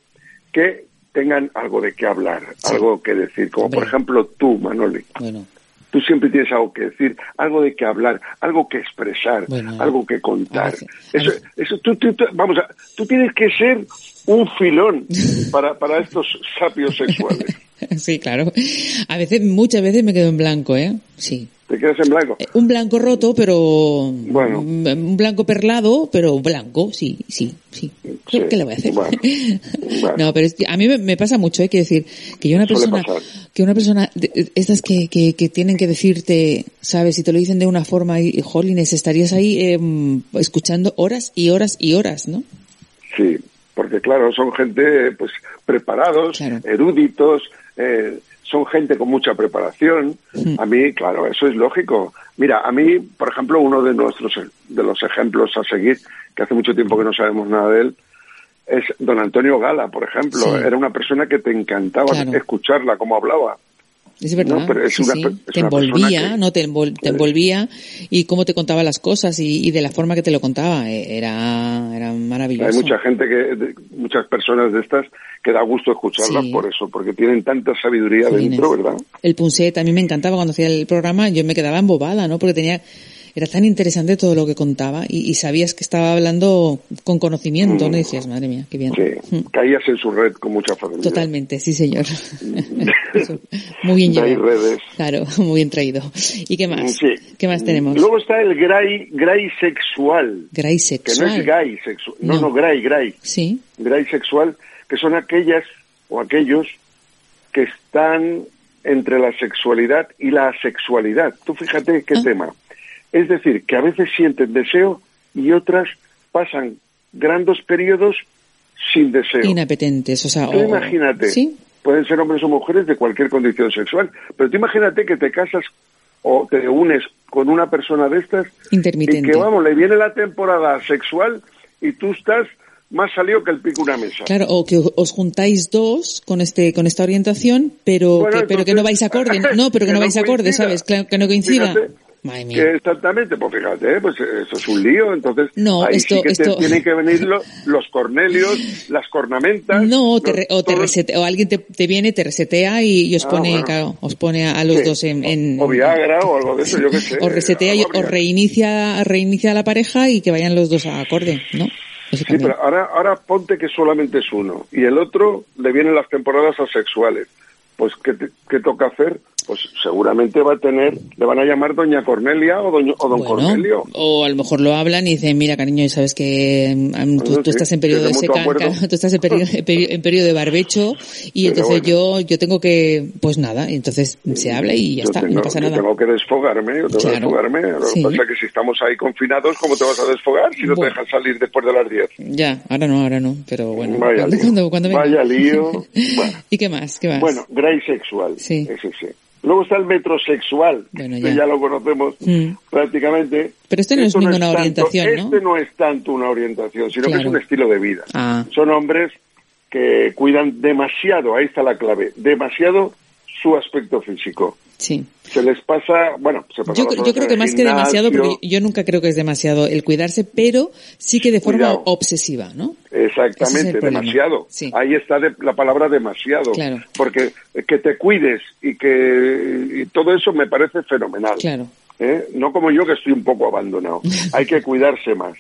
que tengan algo de qué hablar, Sí. algo que decir. Como por ejemplo tú, Manoli. Bueno, Tú siempre tienes algo que decir, algo de qué hablar, algo que expresar, Bueno, algo que contar. eso, eso tú, tú- tú- vamos a, tú tienes que ser un filón para, para estos sapios sexuales. sí, claro. A veces, muchas veces me quedo en blanco, ¿eh? Sí. ¿Te quedas en blanco? Eh, Un blanco roto, pero... Bueno. Un un blanco perlado, pero blanco, sí, sí, sí. Sí, ¿Qué le voy a hacer? bueno, bueno. No, pero es que a mí me, pasa mucho, ¿eh? Quiero decir, que yo una Suele persona, pasar. que una persona, estas que, que, que tienen que decirte, ¿sabes? Si te lo dicen de una forma, y, jolines, estarías ahí em, escuchando horas y horas y horas, ¿no? Sí, porque claro, son gente pues preparados, Claro. eruditos, eh, son gente con mucha preparación. A mí, claro, eso es lógico. Mira, a mí, por ejemplo, uno de nuestros de los ejemplos a seguir, que hace mucho tiempo que no sabemos nada de él, es don Antonio Gala, por ejemplo. Sí. Era una persona que te encantaba Claro. escucharla, cómo hablaba. Es verdad, No, pero es sí, una sí. pe- es te una envolvía, que- ¿no? Te, envol- te envolvía y cómo te contaba las cosas y, y de la forma que te lo contaba. eh, Era, era maravilloso. Hay mucha gente que, de- muchas personas de estas que da gusto escucharlas Sí. por eso, porque tienen tanta sabiduría dentro, ¿verdad? El Punset a mí me encantaba cuando hacía el programa, yo me quedaba embobada, ¿no? Porque tenía, era tan interesante todo lo que contaba y, y sabías que estaba hablando con conocimiento, ¿no? Y decías, madre mía, qué bien. Mm. Sí, Mm, caías en su red con mucha facilidad. Totalmente, sí señor. Eso, muy bien llevado. redes. Claro, muy bien traído. ¿Y qué más? Sí. ¿Qué más tenemos? Luego está el gray, gray sexual, Gray que no sexual. es gay sexual, no, No. no, gray, gray, Sí, gray sexual, que son aquellas o aquellos que están entre la sexualidad y la asexualidad. Tú fíjate qué Ah. tema. Es decir, que a veces sienten deseo y otras pasan grandes periodos sin deseo. Inapetentes, o sea... Tú o- imagínate, ¿Sí? pueden ser hombres o mujeres de cualquier condición sexual, pero tú imagínate que te casas o te unes con una persona de estas y Intermitente. que, vamos, le viene la temporada sexual y tú estás más salido que el pico una mesa. Claro, o que os juntáis dos con este con esta orientación, pero Bueno, que, pero que no vais acorde, no, pero que, que no no vais acorde, coincida. ¿sabes? Claro, que no coincida. Fíjate, Madre mía. Que exactamente, pues fíjate, pues eso es un lío, entonces No, ahí esto- sí que te esto- tienen que venir lo- los cornelios, las cornamentas. No, te los- re- o, te resete- o alguien te, te viene, te resetea y, y os Ah, pone, bueno. claro, os pone a, a los Sí. dos en, en- O Viagra o algo de eso, yo qué sé. os resetea y habría. reinicia, reinicia la pareja y que vayan los dos a acorde, ¿no? Sí, pero ahora, ahora ponte que solamente es uno y el otro le vienen las temporadas asexuales. Pues, ¿qué, te- qué toca hacer? Pues seguramente va a tener, le van a llamar Doña Cornelia o, doño- o Don Bueno, Cornelio. o a lo mejor lo hablan y dicen, mira cariño, sabes que tú, estás en periodo de seca, tú estás en periodo, en de barbecho y Pero entonces bueno. yo yo tengo que, pues nada, y entonces se habla y ya Yo está, tengo, no pasa yo nada. tengo que desfogarme, yo tengo que desfogarme. Lo Sí. que pasa es que si estamos ahí confinados, ¿cómo te vas a desfogar si no Bueno. te dejan salir después de las 10? Ya, ahora no, ahora no, pero bueno. Vaya cuando, lío. cuando, cuando venga. Vaya lío. Bueno. ¿Y qué más? ¿Qué más? Bueno, gray sexual. Sí. Ese sí. Luego está el metrosexual, Bueno, este ya. ya lo conocemos Mm. prácticamente. Pero este no es ninguna tanto- orientación, ¿no? Este no es tanto una orientación, sino que es un estilo de vida. Ah. Son hombres que cuidan demasiado, ahí está la clave, demasiado su aspecto físico. Sí. Se les pasa, bueno, se pasa Yo, yo creo que más que demasiado, porque yo nunca creo que es demasiado el cuidarse, pero sí que de forma Cuidado. obsesiva, ¿no? Es Exactamente, demasiado. Sí. Ahí está de- la palabra demasiado. Claro. Porque eh, que te cuides y que y todo eso me parece fenomenal. Claro. ¿eh? No como yo que estoy un poco abandonado. hay que cuidarse más.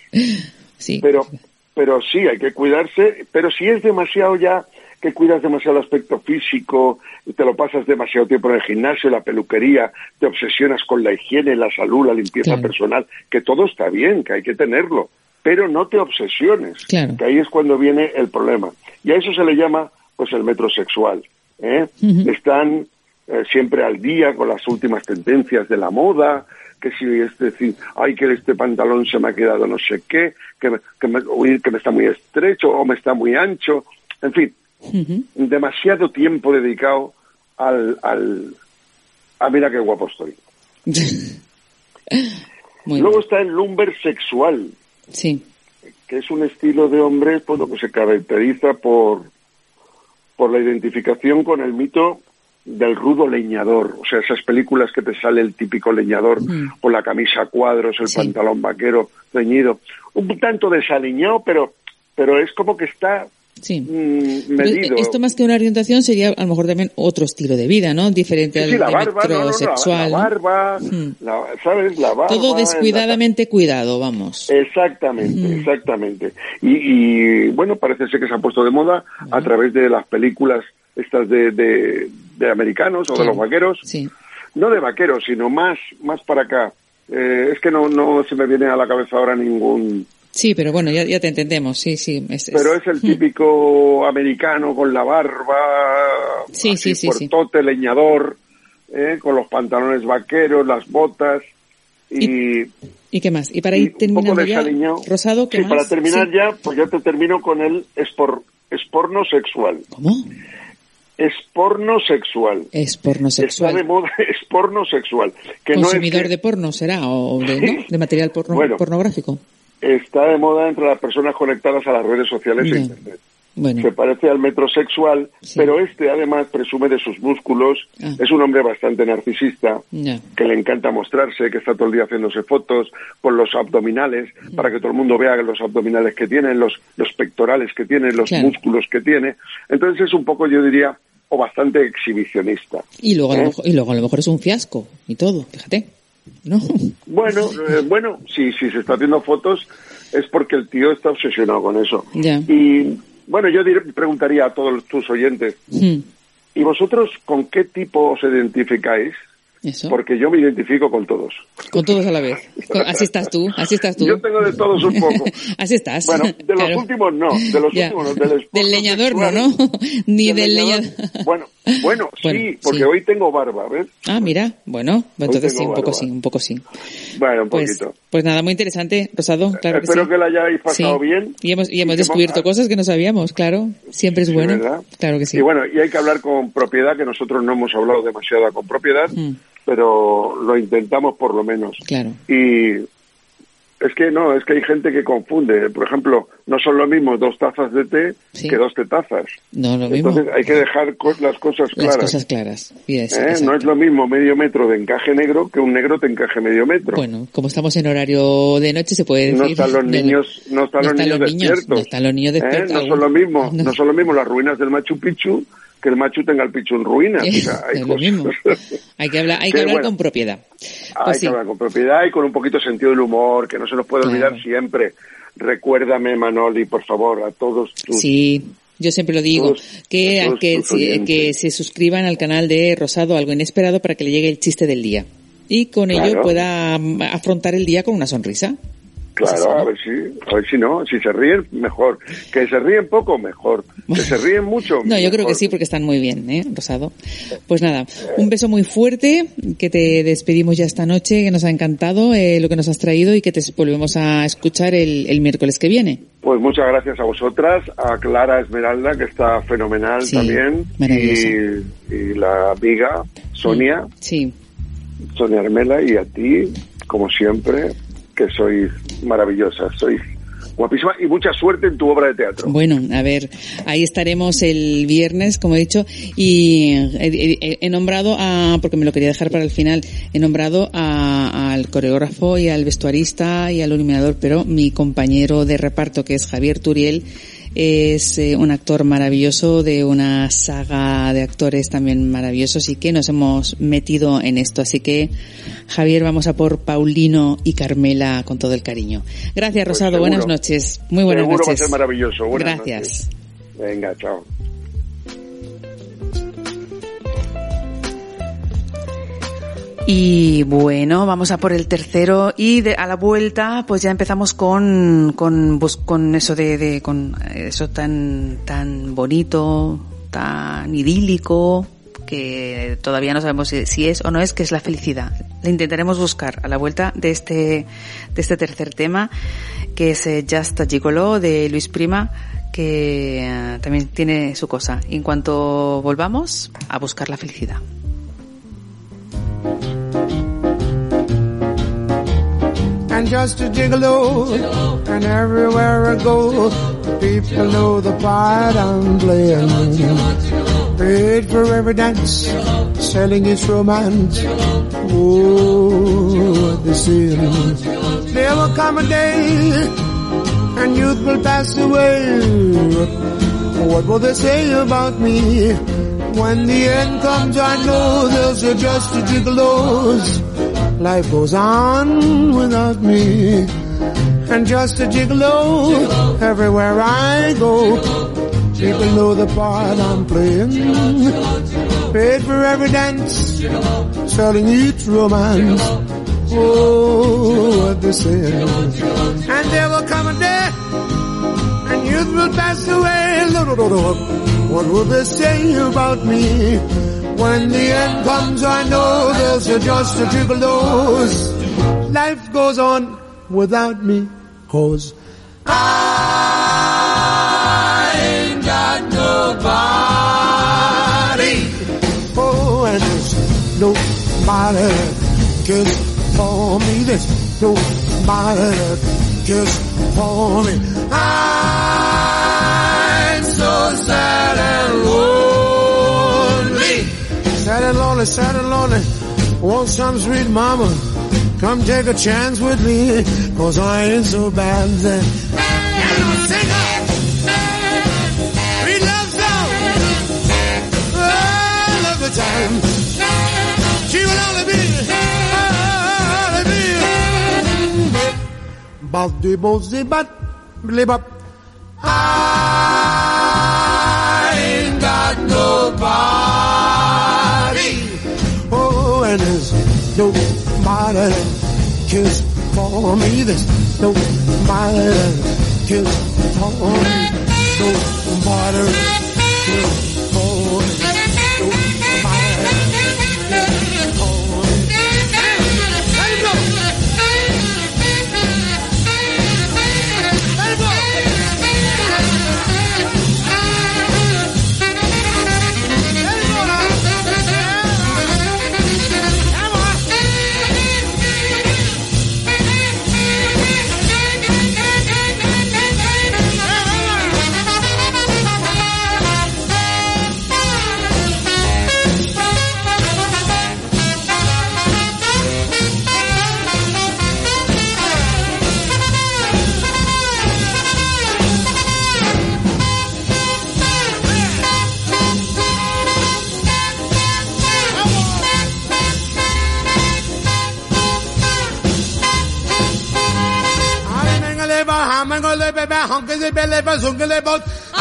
Sí. Pero, pero sí, hay que cuidarse. Pero si es demasiado ya que cuidas demasiado el aspecto físico, te lo pasas demasiado tiempo en el gimnasio, la peluquería, te obsesionas con la higiene, la salud, la limpieza Claro. personal, que todo está bien, que hay que tenerlo, pero no te obsesiones, Claro. que ahí es cuando viene el problema. Y a eso se le llama pues el metrosexual. ¿eh? Están eh, siempre al día con las últimas tendencias de la moda, que si es decir, ay, que este pantalón se me ha quedado no sé qué, que me, que me, que me está muy estrecho o me está muy ancho, en fin, Demasiado tiempo dedicado al, al a mira qué guapo estoy. Muy Luego bien. está el lumber sexual, Sí. que es un estilo de hombre pues, lo que se caracteriza por, por la identificación con el mito del rudo leñador, o sea, esas películas que te sale el típico leñador Mm. con la camisa a cuadros, el Sí. pantalón vaquero ceñido, un tanto desaliñado, pero pero es como que está Sí. mm, medido. esto más que una orientación sería a lo mejor también otro estilo de vida, ¿no? Diferente Sí, al la barba, no, no, no, la, barba, Mm. la- ¿sabes? La barba. Todo la- descuidadamente cuidado, vamos. Exactamente, exactamente. Y, y, bueno, parece ser que se ha puesto de moda a través de las películas estas de, de, de americanos o de los vaqueros. Sí. No de vaqueros, sino más, más para acá. Eh, es que no, no se me viene a la cabeza ahora ningún... Sí, pero bueno, ya, ya te entendemos, sí, sí. Es, es- Pero es el típico americano con la barba, Sí, así sí, sí, sí. puertote, leñador, eh, con los pantalones vaqueros, las botas y, ¿Y qué más? Y para y ir poco terminando ya. Rosado, ¿qué sí, más? para terminar Sí. ya, pues ya te termino con el espor, esporno sexual. ¿Cómo? Esporno sexual. Es porno Está de sexual. moda esporno sexual. Que no es Consumidor que- de porno será, o de, ¿no? de material porno- Bueno. pornográfico. Está de moda entre las personas conectadas a las redes sociales e internet. Bueno, Se parece al metrosexual, Sí. pero este además presume de sus músculos. Ah. Es un hombre bastante narcisista, que le encanta mostrarse, que está todo el día haciéndose fotos con los abdominales, para que todo el mundo vea los abdominales que tiene, los, los pectorales que tiene, los Claro. músculos que tiene. Entonces es un poco, yo diría, o bastante exhibicionista. Y luego, a lo ¿Eh? mejor, y luego a lo mejor es un fiasco y todo, fíjate. ¿No? Bueno, eh, bueno, si, si se está haciendo fotos es porque el tío está obsesionado con eso. Y bueno, yo diré- preguntaría a todos tus oyentes, Mm, ¿y vosotros con qué tipo os identificáis? Eso. Porque yo me identifico con todos. Con todos a la vez. Así estás tú, así estás tú. Yo tengo de todos un poco. Así estás. Bueno, de los Claro. últimos no, de los Ya. últimos no, del, Del leñador no, sexual, ¿no? Ni del leñador. leñador. Bueno, Bueno, Bueno, sí, porque sí. hoy tengo barba, ¿ves? Ah, mira, bueno, entonces sí, un poco barba. sí, un poco sí. Bueno, un Pues, poquito. pues nada, muy interesante, Rosado, claro que Espero sí. que la hayáis pasado Sí. bien. Y hemos, y hemos que descubierto hemos- cosas que no sabíamos, claro. Siempre es bueno. ¿verdad? Claro que sí. Y bueno, y hay que hablar con propiedad, que nosotros no hemos hablado demasiado con propiedad, Mm, pero lo intentamos por lo menos. claro. Y es que no, es que hay gente que confunde. Por ejemplo, no son lo mismo dos tazas de té Sí. que dos tetazas. No, lo mismo. Entonces hay que dejar co- las cosas Las claras. cosas claras. Yes, ¿eh? No es lo mismo medio metro de encaje negro que un negro te encaje medio metro. Bueno, como estamos en horario de noche, se puede decir. no están los niños, no están los niños despiertos. No están los niños ¿eh? despiertos. No aún. son lo mismo, No. no son lo mismo las ruinas del Machu Picchu que el Machu tenga el Picchu en ruinas. O sea, hay es lo mismo. Hay que hablar, hay que Que hablar bueno, con propiedad. Hay Pues sí. que hablar con propiedad y con un poquito de sentido del humor, que no se nos puede Claro. olvidar siempre. Recuérdame, Manoli, por favor, a todos tus... Sí, yo siempre lo digo, Todos- que, todos que, se suscriban al canal de Rosado Algo Inesperado para que le llegue el chiste del día. Y con ello pueda mm, afrontar el día con una sonrisa. Claro, a ver si, a ver si no, si se ríen, mejor. Que se ríen poco, mejor. Que se ríen mucho. No, yo creo que mejor. sí, porque están muy bien, ¿eh, Rosado? Pues nada, un beso muy fuerte, que te despedimos ya esta noche, que nos ha encantado eh, lo que nos has traído y que te volvemos a escuchar el, el miércoles que viene. Pues muchas gracias a vosotras, a Clara Esmeralda, que está fenomenal Sí, también, y, y la amiga Sonia, Sí, Sonia Armela, y a ti, como siempre, que sois maravillosas, sois guapísima y mucha suerte en tu obra de teatro. Bueno, a ver, ahí estaremos el viernes, como he dicho, y he, he- he nombrado a, porque me lo quería dejar para el final, he nombrado a- al coreógrafo y al vestuarista y al iluminador, pero mi compañero de reparto, que es Javier Turiel, es eh, un actor maravilloso de una saga de actores también maravillosos y que nos hemos metido en esto. Así que, Javier, vamos a por Paulino y Carmela con todo el cariño. Gracias, Rosado. Pues seguro. buenas noches. Muy buenas Seguro va a noches. ser maravilloso. Buenas Gracias. noches. Venga, chao. Y bueno, vamos a por el tercero y de- a la vuelta pues ya empezamos con con con eso de, de- con eso tan tan bonito, tan idílico que todavía no sabemos si, es o no es que es la felicidad. Le intentaremos buscar a la vuelta de este de este tercer tema que es eh, Just a Gigolo de Luis Prima que eh, también tiene su cosa. En cuanto volvamos a buscar la felicidad. And just a gigolo. And everywhere I go, people know the part I'm playing. Paid for every dance, selling its romance. Oh, the they. There will come a day, and youth will pass away. What will they say about me? When the end comes, I know they'll say just a gigolos. Life goes on without me. And just a gigolo, everywhere I go. People know the part I'm playing. Paid for every dance, selling each romance. Oh, what they say. And there will come a day, and youth will pass away. What will they say about me? When the end comes, I know there's a just a gigolos. Life goes on without me, cause I ain't got nobody. Oh, and there's nobody cares for me. There's nobody cares for me. I'm so sad Sad and lonely, sad and lonely. Want some sweet mama? Come take a chance with me, cause I ain't so bad then. Sing up! Sweet love song! Ah, love the time. She only be, ah, only be. I There's no minor kiss for me. This no minor kiss for me. No minor kiss. Back, hunkity belly bus, hunkity bus. I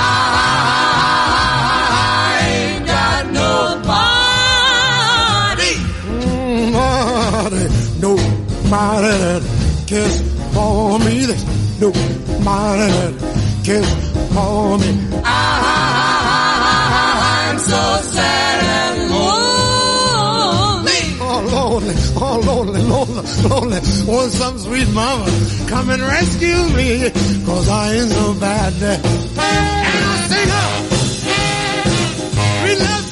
ain't got nobody. Nobody, nobody that cares for me. There's nobody that cares for me. Lonely. Want some sweet mama come and rescue me, cause I ain't so bad. And I sing up. We love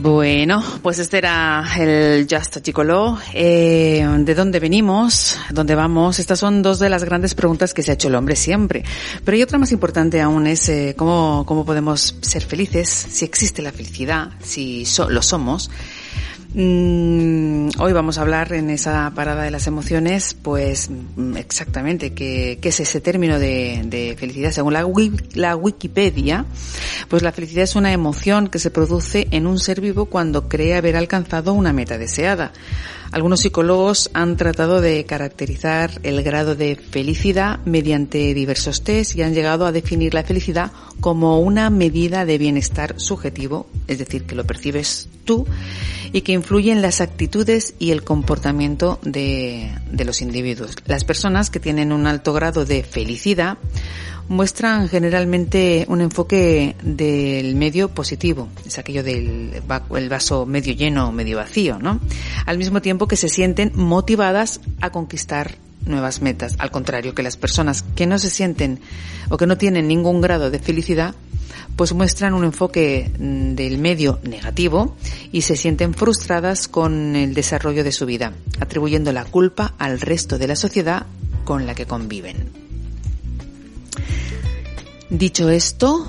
Bueno, pues este era el Just Gigolo. Eh, ¿De dónde venimos? ¿Dónde vamos? Estas son dos de las grandes preguntas que se ha hecho el hombre siempre. Pero hay otra más importante aún es eh, cómo, cómo podemos ser felices, si existe la felicidad, si lo somos. Mm, hoy vamos a hablar en esa parada de las emociones, pues mm, exactamente qué, es ese término de, felicidad. Según la, la Wikipedia, pues la felicidad es una emoción que se produce en un ser vivo cuando cree haber alcanzado una meta deseada. Algunos psicólogos han tratado de caracterizar el grado de felicidad mediante diversos test y han llegado a definir la felicidad como una medida de bienestar subjetivo, es decir, que lo percibes tú y que influye en las actitudes y el comportamiento de, de los individuos. Las personas que tienen un alto grado de felicidad muestran generalmente un enfoque del medio positivo, es aquello del el vaso medio lleno o medio vacío, ¿no? Al mismo tiempo que se sienten motivadas a conquistar nuevas metas. Al contrario, que las personas que no se sienten o que no tienen ningún grado de felicidad, pues muestran un enfoque mm, del medio negativo y se sienten frustradas con el desarrollo de su vida, atribuyendo la culpa al resto de la sociedad con la que conviven. Dicho esto,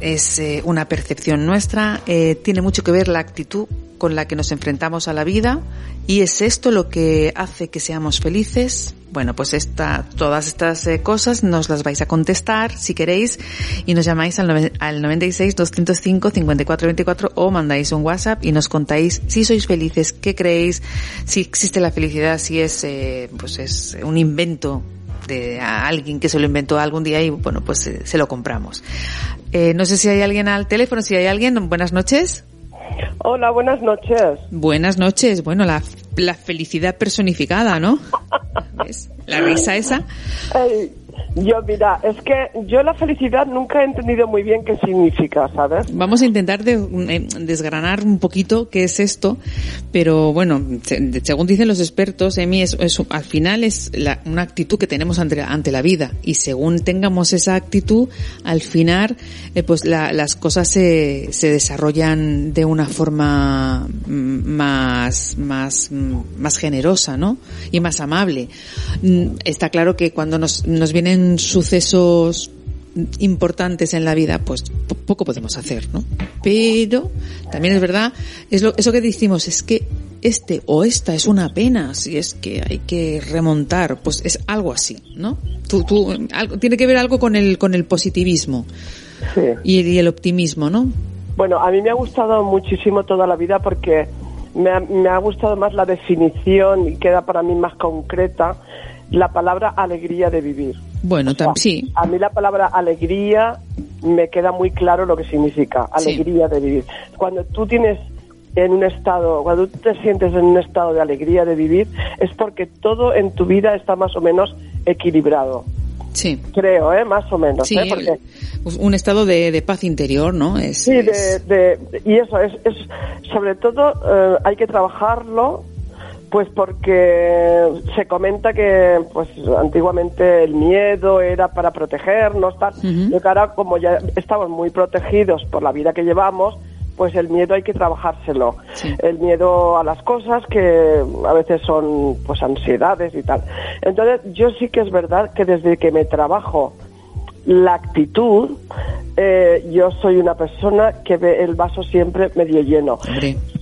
es eh, una percepción nuestra, eh, tiene mucho que ver la actitud con la que nos enfrentamos a la vida y es esto lo que hace que seamos felices. Bueno, pues esta, todas estas eh, cosas nos las vais a contestar si queréis y nos llamáis al, al 96 205 54 24 o mandáis un WhatsApp y nos contáis si sois felices, qué creéis, si existe la felicidad, si es, eh, pues es un invento de a alguien que se lo inventó algún día y bueno, pues eh, se lo compramos. Eh, no sé si hay alguien al teléfono, si hay alguien, buenas noches. Hola, buenas noches. Buenas noches, bueno, la, la felicidad personificada, ¿no? ¿Ves? La risa esa. Ey, yo, mira, es que yo la felicidad nunca he entendido muy bien qué significa, ¿sabes? Vamos a intentar de- eh, desgranar un poquito qué es esto, pero bueno, se- según dicen los expertos, Emi, es, es- al final es una actitud que tenemos ante, ante la vida y según tengamos esa actitud, al final, eh, pues la- las cosas se, se desarrollan de una forma mm, más, más, mm, más generosa, ¿no? Y más amable. Mm, Está claro que cuando nos, nos vienen sucesos importantes en la vida, pues po- poco podemos hacer, ¿no? Pero también es verdad, es lo, eso que decimos, es que este o esta es una pena, si es que hay que remontar, pues es algo así, ¿no? Tú, tú, algo, tiene que ver algo con el, con el positivismo Sí. y, y el optimismo, ¿no? Bueno, a mí me ha gustado muchísimo toda la vida porque me ha, me ha gustado más la definición y queda para mí más concreta la palabra alegría de vivir. Bueno, O sea, sí, A mí la palabra alegría me queda muy claro lo que significa, Sí. alegría de vivir. Cuando tú tienes en un estado, cuando tú te sientes en un estado de alegría de vivir, es porque todo en tu vida está más o menos equilibrado. Sí. Creo, ¿eh? Más o menos. Sí, ¿eh? Porque, un estado de, de paz interior, ¿no? Es, sí, de, de- y eso es, es sobre todo eh, hay que trabajarlo pues porque se comenta que pues antiguamente el miedo era para protegernos tal. Y que ahora como ya estamos muy protegidos por la vida que llevamos pues el miedo hay que trabajárselo. El miedo a las cosas que a veces son pues ansiedades y tal. Entonces yo sí que es verdad que desde que me trabajo la actitud, eh, yo soy una persona que ve el vaso siempre medio lleno,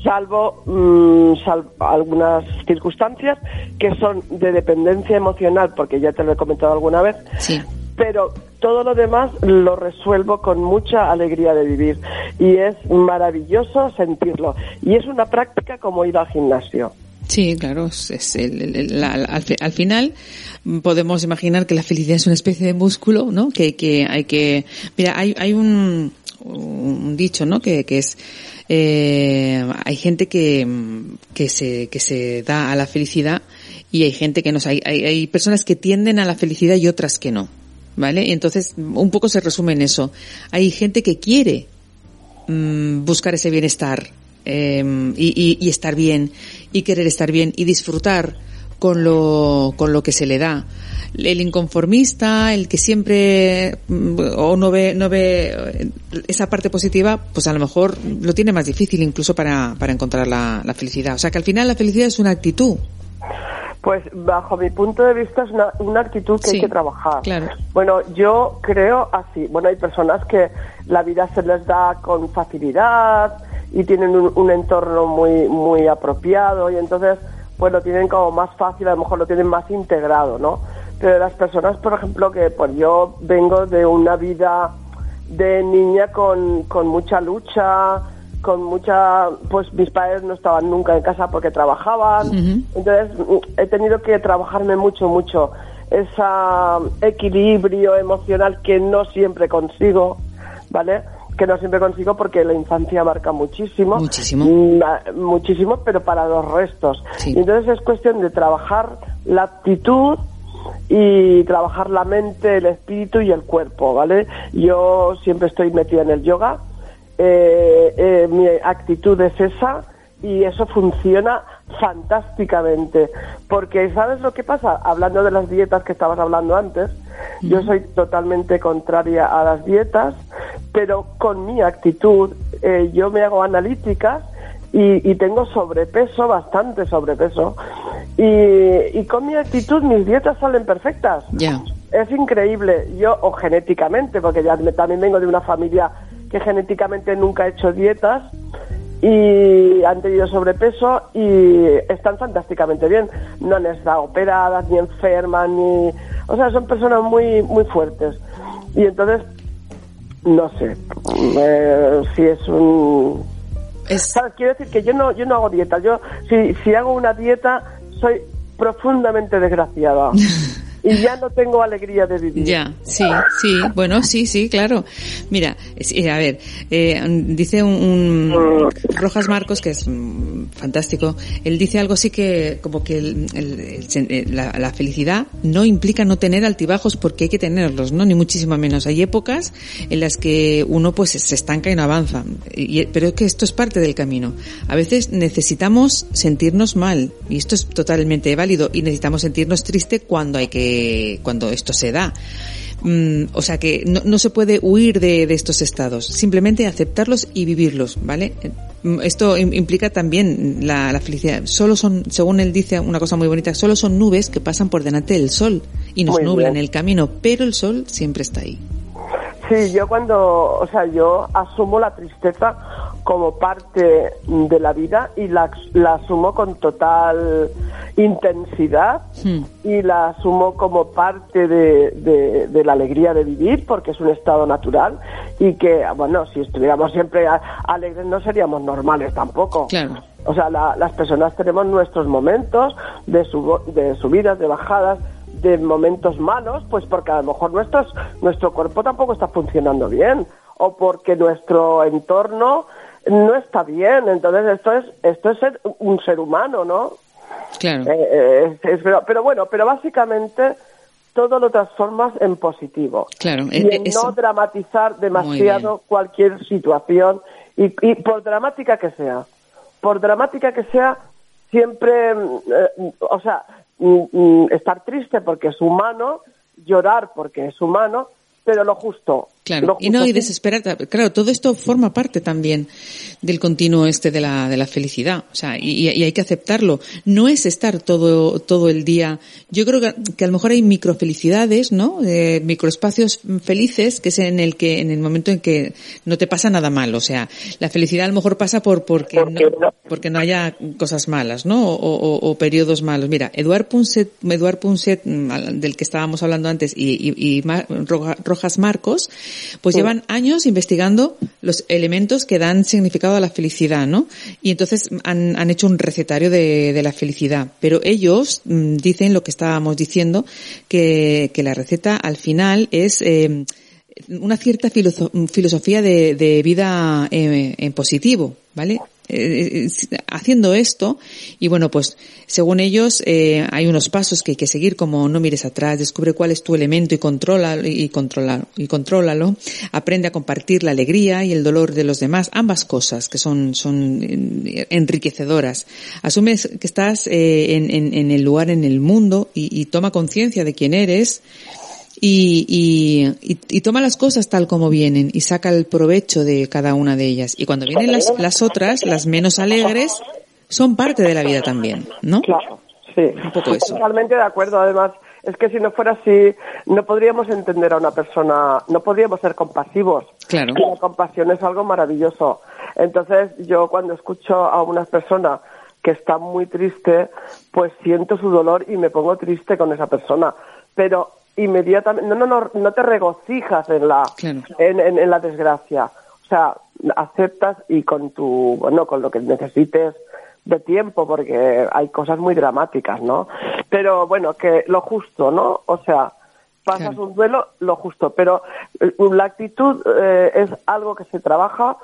salvo mm, sal- algunas circunstancias que son de dependencia emocional, porque ya te lo he comentado alguna vez, pero todo lo demás lo resuelvo con mucha alegría de vivir y es maravilloso sentirlo y es una práctica como ir al gimnasio. Sí, claro, es, el- el- al, al final podemos imaginar que la felicidad es una especie de músculo, ¿no? Que, que hay que, mira, hay, hay un, dicho, ¿no? Que, que es, eh, hay gente que, que se, que se da a la felicidad y hay gente que no, hay, hay, hay personas que tienden a la felicidad y otras que no, ¿vale? Entonces, un poco se resume en eso. Hay gente que quiere mm, buscar ese bienestar eh, y, y- y estar bien y querer estar bien y disfrutar con lo, con lo que se le da. El inconformista, el que siempre mm, o no ve, no ve eh, esa parte positiva, pues a lo mejor lo tiene más difícil incluso para, para encontrar la, la felicidad. O sea que al final la felicidad es una actitud. Pues bajo mi punto de vista es una, una actitud que Sí, hay que trabajar. claro. Bueno, yo creo así. Bueno, hay personas que la vida se les da con facilidad y tienen un, un entorno muy muy apropiado y entonces pues lo tienen como más fácil, a lo mejor lo tienen más integrado, ¿no? Pero las personas, por ejemplo, que pues yo vengo de una vida de niña con, con mucha lucha, con mucha, pues mis padres no estaban nunca en casa porque trabajaban, entonces mm, he tenido que trabajarme mucho, mucho ese equilibrio emocional que no siempre consigo, ¿vale? Que no siempre consigo porque la infancia marca muchísimo. Muchísimo. Mm, Muchísimo, pero para los restos. Y entonces es cuestión de trabajar la actitud y trabajar la mente, el espíritu y el cuerpo, ¿vale? Yo siempre estoy metida en el yoga, eh, eh, mi actitud es esa y eso funciona fantásticamente. Porque, ¿sabes lo que pasa? Hablando de las dietas que estabas hablando antes, yo soy totalmente contraria a las dietas, pero con mi actitud eh, yo me hago analíticas y, y tengo sobrepeso, bastante sobrepeso. Y, y con mi actitud mis dietas salen perfectas. Ya. Es increíble. Yo, o genéticamente, porque ya me- también vengo de una familia que genéticamente nunca ha hecho dietas y han tenido sobrepeso y están fantásticamente bien. No han estado operadas, ni enfermas, ni... O sea, son personas muy, muy fuertes. Y entonces, no sé, eh, si es un... ¿Sabes? Quiero decir que yo no, yo no hago dieta. Yo, si, si hago una dieta, soy profundamente desgraciada. y ya no tengo alegría de vivir. Ya, sí, sí, bueno, sí, sí, claro. Mira, eh, a ver, eh, dice un, Rojas Marcos, que es mm, fantástico, él dice algo así que, como que el- eh, la, la felicidad no implica no tener altibajos porque hay que tenerlos, ¿no? Ni muchísimo menos. Hay épocas en las que uno pues se estanca y no avanza, y- pero es que esto es parte del camino. A veces necesitamos sentirnos mal, y esto es totalmente válido, y necesitamos sentirnos triste cuando hay que, cuando esto se da. Mm, o sea que no, no se puede huir de, de estos estados, simplemente aceptarlos y vivirlos, ¿vale? Mm, Esto im- implica también la, la felicidad. Solo son, según él dice una cosa muy bonita, solo son nubes que pasan por delante del sol y nos Muy nublan bien. el camino, pero el sol siempre está ahí. Sí, yo cuando, o sea, yo asumo la tristeza como parte de la vida y la, la asumo con total intensidad y la asumo como parte de, de- de la alegría de vivir porque es un estado natural y que, bueno, si estuviéramos siempre alegres no seríamos normales tampoco. Claro. O sea, la- las personas tenemos nuestros momentos de, subo- de subidas, de bajadas, de momentos malos, pues porque a lo mejor nuestros, nuestro cuerpo tampoco está funcionando bien o porque nuestro entorno no está bien. Entonces esto es esto es ser un ser humano, ¿no? Claro. Eh, eh, es- es- pero, pero bueno, pero básicamente todo lo transformas en positivo. Claro, y e- en eso. no dramatizar demasiado cualquier situación y, y por dramática que sea, por dramática que sea, siempre, mm, eh, o sea, estar triste porque es humano, llorar porque es humano, pero lo justo. Claro, y no, y desesperar. Claro, todo esto forma parte también del continuo este de la, de la felicidad. O sea, y, y hay que aceptarlo. No es estar todo, todo el día. Yo creo que, que a lo mejor hay microfelicidades, ¿no? Eh, microespacios felices, que es en el que, en el momento en que no te pasa nada mal. O sea, la felicidad a lo mejor pasa por, porque no, porque no haya cosas malas, ¿no? O, o- o periodos malos. Mira, Eduard Punset, Eduard Punset, mm, del que estábamos hablando antes, y, y, y Rojas Marcos, pues llevan años investigando los elementos que dan significado a la felicidad, ¿no? Y entonces han, han hecho un recetario de, de la felicidad. Pero ellos mm, dicen lo que estábamos diciendo, que, que la receta al final es, eh, una cierta filoso- filosofía de, de vida eh, en positivo, ¿vale? Eh, eh, haciendo esto y bueno pues según ellos eh, hay unos pasos que hay que seguir como no mires atrás descubre cuál es tu elemento y controla y controla y contrólalo. Aprende a compartir la alegría y el dolor de los demás ambas cosas que son son enriquecedoras. Asumes que estás eh, en, en- en el lugar en el mundo y, y toma conciencia de quién eres y, y, y, y toma las cosas tal como vienen y saca el provecho de cada una de ellas. Y cuando vienen las, las otras, las menos alegres, son parte de la vida también, ¿no? Claro, sí. Un poco eso. Totalmente de acuerdo. Además, es que si no fuera así, no podríamos entender a una persona, no podríamos ser compasivos. Claro. La compasión es algo maravilloso. Entonces, yo cuando escucho a una persona que está muy triste, pues siento su dolor y me pongo triste con esa persona. Pero inmediatamente, no, no, no, no te regocijas en la, Claro. en, en- en la desgracia. O sea, aceptas y con tu, bueno, con lo que necesites de tiempo, porque hay cosas muy dramáticas, ¿no? Pero bueno, que lo justo, ¿no? O sea, pasas Claro. un duelo, lo justo, pero eh, la actitud eh, es algo que se trabaja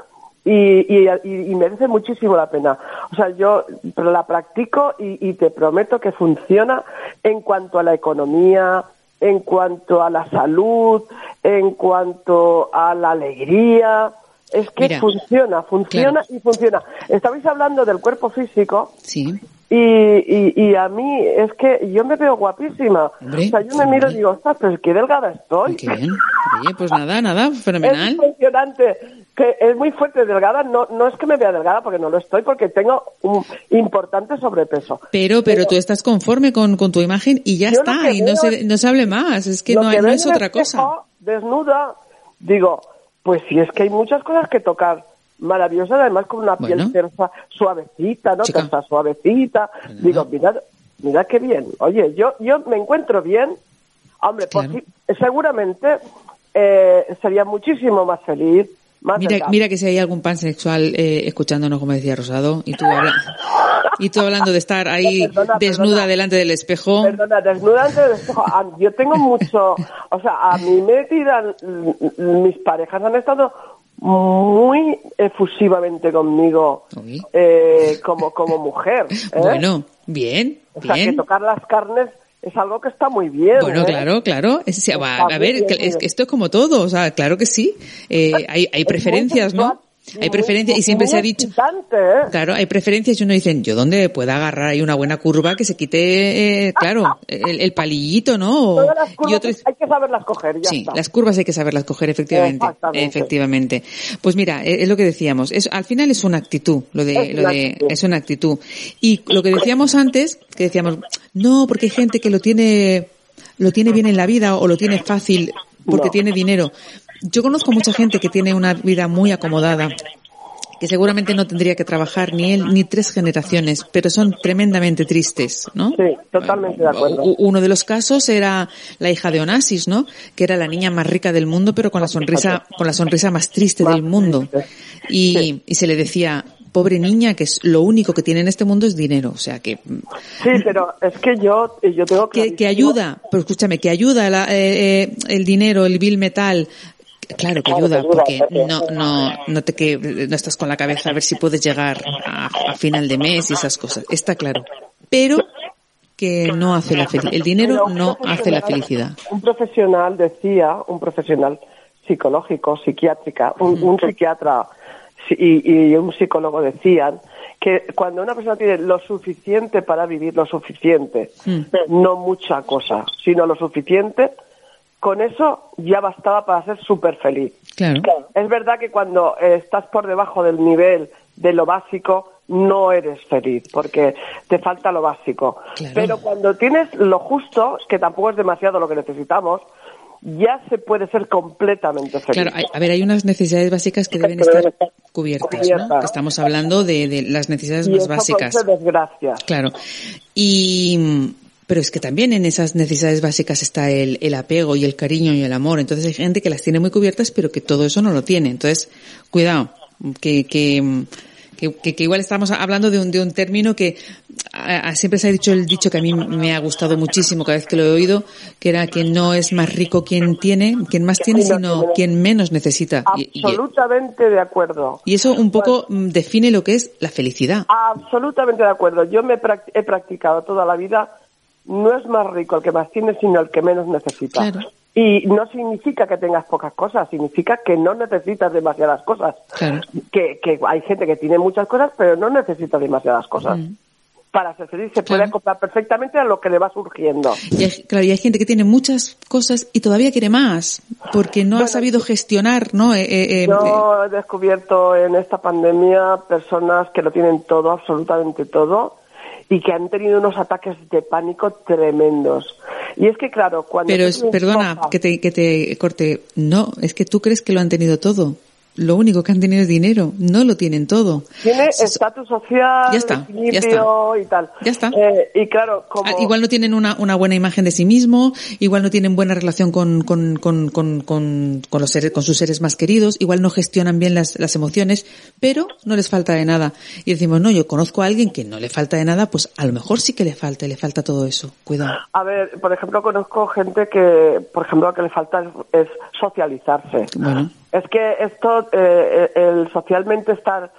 y, y, y- y merece muchísimo la pena. O sea, yo la practico y, y te prometo que funciona en cuanto a la economía, en cuanto a la salud, en cuanto a la alegría. Es que Mira, funciona, funciona y funciona. Estabais hablando del cuerpo físico Sí. Y, y, y a mí es que yo me veo guapísima. Hombre, o sea, yo me miro y digo, ostras, pero qué delgada estoy. Qué bien. Oye, pues nada, nada, Es fenomenal. impresionante, que es muy fuerte, delgada. No, no es que me vea delgada porque no lo estoy, porque tengo un importante sobrepeso. Pero, pero tú estás conforme con, con tu imagen y ya está, y no veo se, no se hable más, es que no, que no es otra cosa. Desnuda, digo, pues si es que hay muchas cosas que tocar maravillosas, además con una piel tersa suavecita, ¿no? Chica. Tersa suavecita. Digo, mira, mira qué bien. Oye, yo, yo me encuentro bien. Hombre, pues Claro. sí, seguramente eh, sería muchísimo más feliz. Más Mira, mira que si hay algún pansexual eh, escuchándonos, como decía Rosado, y tú, habla- y tú hablando de estar ahí Perdona, desnuda perdona. delante del espejo. Perdona, desnuda antes del espejo. Ah, Yo tengo mucho, o sea, a mí me tiran, mis parejas han estado muy efusivamente conmigo eh, como, como mujer. ¿eh? Bueno, bien, o sea, que bien. tocar las carnes es algo que está muy bien. Bueno, ¿eh? claro, claro. Es- va, a ver, bien, es bien. esto es como todo, o sea, claro que sí. Eh, hay, hay preferencias, ¿no? Hay preferencias y siempre se ha dicho. ¿eh? Claro, hay preferencias y uno dicen, yo donde pueda agarrar ahí una buena curva que se quite, eh, claro, el, el palillito, ¿no? O- Todas las y curvas otros- hay que saberlas coger, ya Sí, está. las curvas hay que saberlas coger, efectivamente. Efectivamente. Pues mira, es, es lo que decíamos. Es, al final es una actitud, lo de, Es lo de, actitud. es una actitud. Y lo que decíamos antes, que decíamos, no, porque hay gente que lo tiene, lo tiene bien en la vida o lo tiene fácil porque No. tiene dinero. Yo conozco mucha gente que tiene una vida muy acomodada que seguramente no tendría que trabajar ni él ni tres generaciones, pero son tremendamente tristes, ¿no? Sí, totalmente de acuerdo. U- Uno de los casos era la hija de Onassis, ¿no? Que era la niña más rica del mundo, pero con la sonrisa, con la sonrisa más triste del mundo. Y, y se le decía, pobre niña, que es lo único que tiene en este mundo es dinero. O sea, que, Sí, pero es que yo, yo tengo que, que ayuda, pero escúchame, que ayuda la- eh, eh, el dinero, el bill metal. Claro que ayuda, que ayuda, porque no, no, no te que, no estás con la cabeza a ver si puedes llegar a, a final de mes y esas cosas. Está claro. Pero que no hace la felicidad. El dinero no hace la felicidad. Un profesional decía, un profesional psicológico, psiquiátrica, un, un psiquiatra si- y, y un psicólogo decían que cuando una persona tiene lo suficiente para vivir, lo suficiente, Mm. no mucha cosa, sino lo suficiente, con eso ya bastaba para ser súper feliz. Claro. Es verdad que cuando eh, estás por debajo del nivel de lo básico, no eres feliz, porque te falta lo básico. Claro. Pero cuando tienes lo justo, que tampoco es demasiado lo que necesitamos, ya se puede ser completamente feliz. Claro, hay- a ver, hay unas necesidades básicas que deben estar cubiertas, ¿no? Estamos hablando de, de las necesidades y más eso básicas. desgracias. Claro. Y, pero es que también en esas necesidades básicas está el, el apego y el cariño y el amor. Entonces hay gente que las tiene muy cubiertas, pero que todo eso no lo tiene. Entonces, cuidado, que, que, que, que- que igual estamos hablando de un, de un término que a- a- siempre se ha dicho el dicho que a mí me ha gustado muchísimo cada vez que lo he oído, que era que no es más rico quien tiene, quien más tiene, sino quien menos necesita. Y- y- Absolutamente de acuerdo. y eso un poco mm, define lo que es la felicidad. Absolutamente de acuerdo. Yo me he practicado toda la vida. No es más rico el que más tiene, sino el que menos necesita. Claro. Y no significa que tengas pocas cosas, significa que no necesitas demasiadas cosas. Claro. Que, que hay gente que tiene muchas cosas, pero no necesita demasiadas cosas. Mm. Para ser feliz se puede acoplar perfectamente a lo que le va surgiendo. Y hay, claro, y hay gente que tiene muchas cosas y todavía quiere más, porque no ha sabido gestionar, ¿no? Eh, eh, eh, Yo he descubierto en esta pandemia personas que lo tienen todo, absolutamente todo, y que han tenido unos ataques de pánico tremendos. Y es que, claro, cuando... pero es, perdona que te, que te corte. No, es que tú crees que lo han tenido todo. Lo único que han tenido es dinero. No lo tienen todo. Tiene estatus social, Ya está, equilibrio ya está. y tal. Ya está. Eh, y claro, como... Ah, Igual no tienen una, una buena imagen de sí mismo, igual no tienen buena relación con, con, con, con, con, con los seres, con sus seres más queridos, igual no gestionan bien las, las emociones, pero no les falta de nada. Y decimos, no, yo conozco a alguien que no le falta de nada, pues a lo mejor sí que le falta, le falta todo eso. Cuidado. A ver, por ejemplo, conozco gente que, por ejemplo, lo que le falta es, es socializarse. Bueno, Es que esto, eh, el socialmente estar